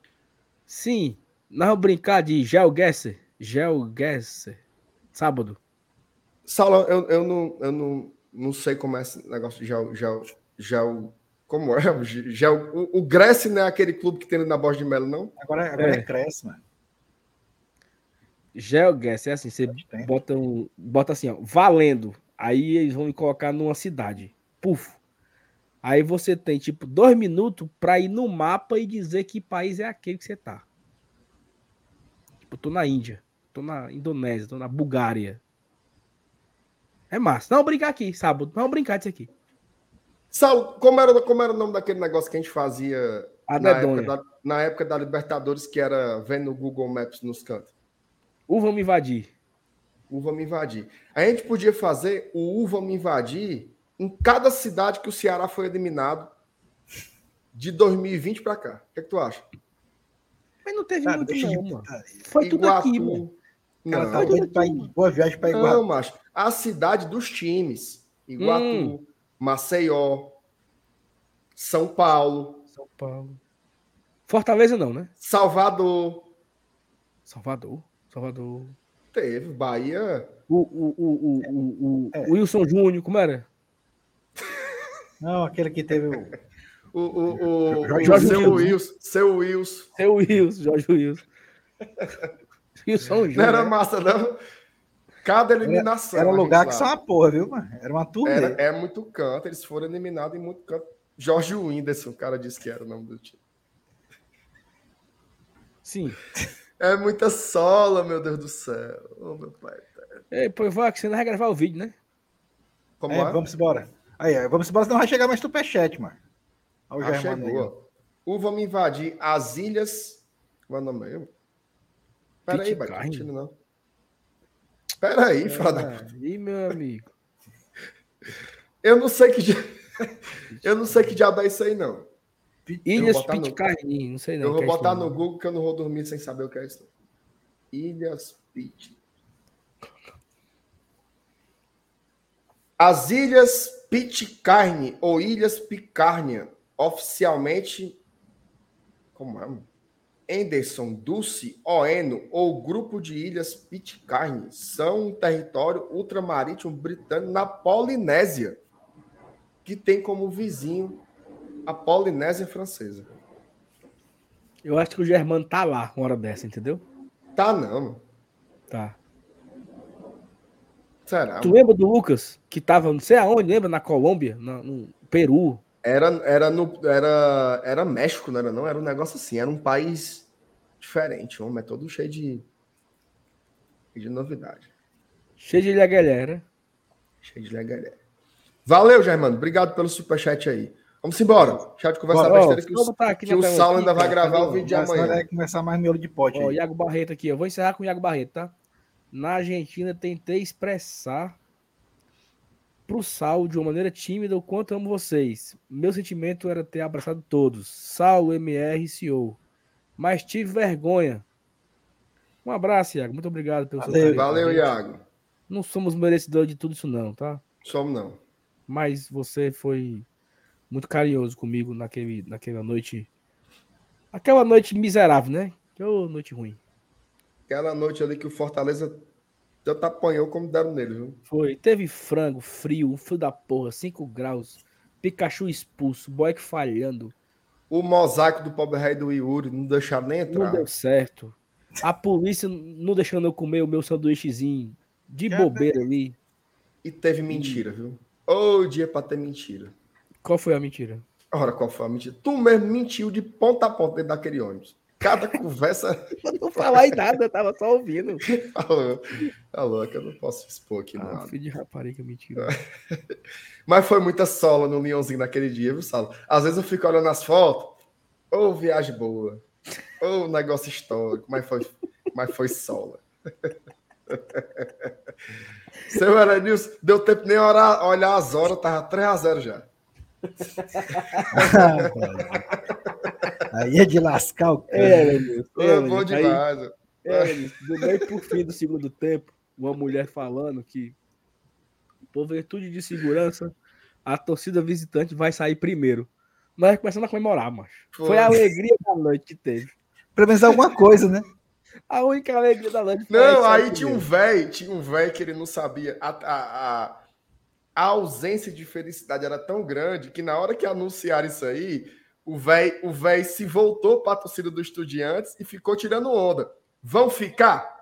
Sim, nós vamos brincar de GeoGuessr. GeoGuessr. Sábado. Saulo, eu, eu, não, eu não, não sei como é esse negócio de gel, gel, gel como é? o Gel, o, o Grécia não é aquele clube que tem ali na Borja de Melo, não? Agora, agora É. é. cresce, mano. GeoGuessr é assim, você bota, um, bota assim, ó, valendo. Aí eles vão me colocar numa cidade. Puf. Aí você tem, tipo, dois minutos pra ir no mapa e dizer que país é aquele que você tá. Tipo, tô na Índia, tô na Indonésia, tô na Bulgária. É massa. Não, vamos brincar aqui, sábado. Vamos brincar disso aqui. Saulo, como era, como era o nome daquele negócio que a gente fazia na época, da, na época da Libertadores, que era vendo no Google Maps nos cantos? Uva me invadir. Uva me invadir. A gente podia fazer o Uva me invadir em cada cidade que o Ceará foi eliminado de 2020 para cá. O que, é que tu acha? Mas não teve Cara, muito não, mano. Foi tudo aqui, mano. Não, tá doido pra ir. Boa viagem pra não, Iguatu. macho. A cidade dos times. Iguatu, Hum. Maceió, São Paulo, São Paulo. Fortaleza não, né? Salvador. Salvador. Salvador. Teve, Bahia. O, o, o, o, o, o, É. o Wilson Júnior, como era? Não, aquele que teve o. O, o, o, Jorge o seu Wilson. Seu Wilson. Seu Wilson, Jorge Wilson. Wilson Não Júnior. era né? massa, não. Cada eliminação. Era a lugar que só uma porra, viu, mano? Era uma turnê. Era, é muito canto, eles foram eliminados em muito canto. Jorge Whindersson, o cara disse que era o nome do time. Sim. É muita sola, meu Deus do céu. Ô, meu pai. Ei, pô, que você não vai gravar o vídeo, né? Como É, é? vamos embora. Aí, aí, vamos embora, senão vai chegar mais superchat, mano. Olha o Ah, chegou. O vamos invadir as ilhas. Qual é mesmo? Pera aí, Pitcairn? continua não. Pera aí, fala da... Ah, Ih, meu amigo. Eu não sei que. Eu não sei que diabo é isso aí, não. Ilhas botar no- Pitcairn, não sei não. eu vou é botar no Google que eu não vou dormir sem saber o que é isso. Ilhas Pit. As Ilhas Pitcairn ou Ilhas Picarnia, oficialmente, como é? mano? Anderson, Dulce, Oeno ou Grupo de Ilhas Pitcairn são um território ultramarítimo britânico na Polinésia, que tem como vizinho a Polinésia Francesa. Eu acho que o Germano tá lá uma hora dessa, entendeu? Tá não. Tá. Será? Tu lembra do Lucas, que tava não sei aonde, lembra? Na Colômbia, no Peru, Era, era, no, era, era México, não era? Não, era um negócio assim, era um país diferente, um é todo cheio de, de novidade. Cheio de galera. Cheio de galera. Valeu, Germano. Obrigado pelo superchat aí. Vamos embora. De conversar Bora, ó, besteira que, vou o, botar aqui que o Saulo ainda vai gravar o vídeo de amanhã. vai começar mais miolo de pote Ó. Iago Barreto aqui, eu vou encerrar com o Iago Barreto, tá? Na Argentina tentei expressar pro Saulo de uma maneira tímida o quanto amo vocês. Meu sentimento era ter abraçado todos. Saulo, MR e CEO. Mas tive vergonha. Um abraço, Iago. Muito obrigado pelo seu Valeu, carinho. Valeu, Iago. Não somos merecedores de tudo isso não, tá? Somos não. Mas você foi muito carinhoso comigo naquele, naquela noite. Aquela noite miserável, né? Que noite ruim. Aquela noite ali que o Fortaleza tanto apanhou como deram nele, viu? Foi. Teve frango, frio, um frio da porra, 5 graus. Pikachu expulso, Boeck falhando. O mosaico do pobre rei do Yuri não deixaram nem Não entrar. deu certo. A polícia não deixando eu comer o meu sanduíchezinho de Já bobeira ali. E teve mentira, viu? Ô, dia pra ter mentira. Qual foi a mentira? Ora, qual foi a mentira? Tu mesmo mentiu de ponta a ponta dentro daquele ônibus. Cada conversa Eu não falar em nada, eu tava só ouvindo. falou. Tá louco, eu não posso expor aqui Ah, nada. filho de rapariga, mentira. Mas foi muita sola no Leãozinho naquele dia, viu, Salo? Às vezes eu fico olhando as fotos. Ô, viagem boa. Ô, negócio histórico. Mas foi, mas foi sola. Seu Elenilson, deu tempo nem orar, olhar as horas, tava 3x0 já. Aí é de lascar o cara. É, meu Deus. bom demais. É, do meio por fim do segundo tempo, uma mulher falando que, por virtude de segurança, a torcida visitante vai sair primeiro. Nós começamos a comemorar, macho. Foi, Foi. a alegria da noite que teve. Pelo menos alguma coisa, né? A única alegria da noite foi Não, aí tinha um primeiro. velho, tinha um velho que ele não sabia. A, a, a, a ausência de felicidade era tão grande que na hora que anunciaram isso aí, o velho o véi se voltou para a torcida do Estudiantes e ficou tirando onda. Vão ficar?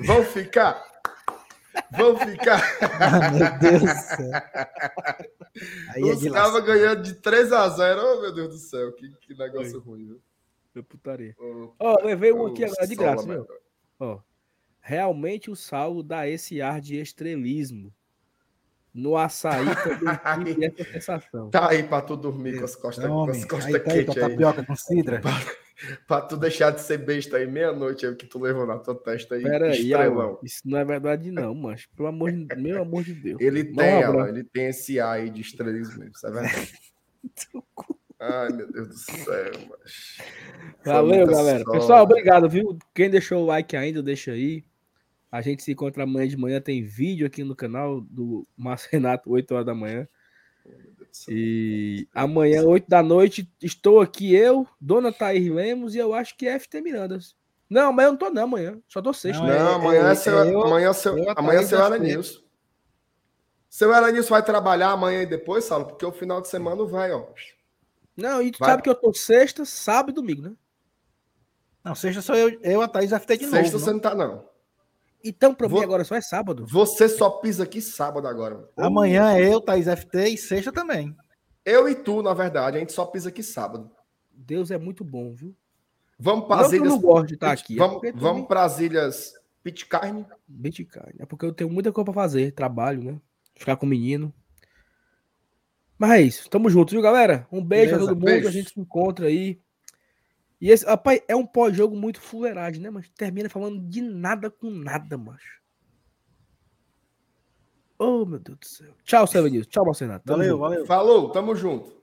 Vão ficar? Vão ficar? Ah, meu Deus do céu. Aí é Os caras lascar. ganhando de 3 a 0 Oh, meu Deus do céu, que, que negócio ruim, viu? Foi putaria. Ó, levei um aqui agora de graça. Ó, realmente o Saulo dá esse ar de estrelismo. No açaí também tive essa sensação. Tá aí para tu dormir com as costas, com Homem, as costas aí tá aí, quentes aí. tapioca com cidra. Pra tu deixar de ser besta aí meia-noite aí que tu levou na tua testa aí. Pera aí. Alan, isso não é verdade não, mas pelo amor de meu amor de Deus. Ele Dá tem, Alan, ele tem esse ar aí de estrelismo mesmo, isso é verdade. Ai, meu Deus do céu, mas... Valeu, galera. sorte. Pessoal, obrigado, viu? Quem deixou o like ainda, deixa aí. A gente se encontra amanhã de manhã. Tem vídeo aqui no canal do Márcio Renato, 8 horas da manhã. E amanhã, 8 da noite, estou aqui eu, Dona Thaís Lemos e eu acho que é FT Mirandas. Não, mas eu não tô não amanhã. Só tô sexta. Não? Não, é- amanhã é, é- seu, é eu- amanhã é seu, eu amanhã é atrás seu das Elenilson. Seu Elenilson vai trabalhar amanhã e depois, Saulo, porque o final de semana vai, ó. Não, e tu Vai. sabe que eu tô sexta, sábado e domingo, né? Não, sexta sou eu, eu a Thaís FT de Sexta novo. você né? não tá, não. Então, pra Vou- mim agora só é sábado. Você só pisa aqui sábado agora. Amanhã é eu, Thaís FT e sexta também. Eu e tu, na verdade, a gente só pisa aqui sábado. Deus é muito bom, viu? Vamos para as ilhas. não gosto de estar Pit- aqui. é Vamos, porque vamos também- para as ilhas Pitcairn. Bitcoin. É porque eu tenho muita coisa pra fazer, trabalho, né? Ficar com o menino. Mas é isso. Tamo junto, viu, galera? Um beijo Beleza, a todo mundo. beijo. A gente se encontra aí. E esse, rapaz, é um pós-jogo muito fuleiragem, né? Mas termina falando de nada com nada, macho. Oh, meu Deus do céu. Tchau, Seven News. Tchau, Marcenato. Tamo Valeu, junto. valeu. Falou, tamo junto.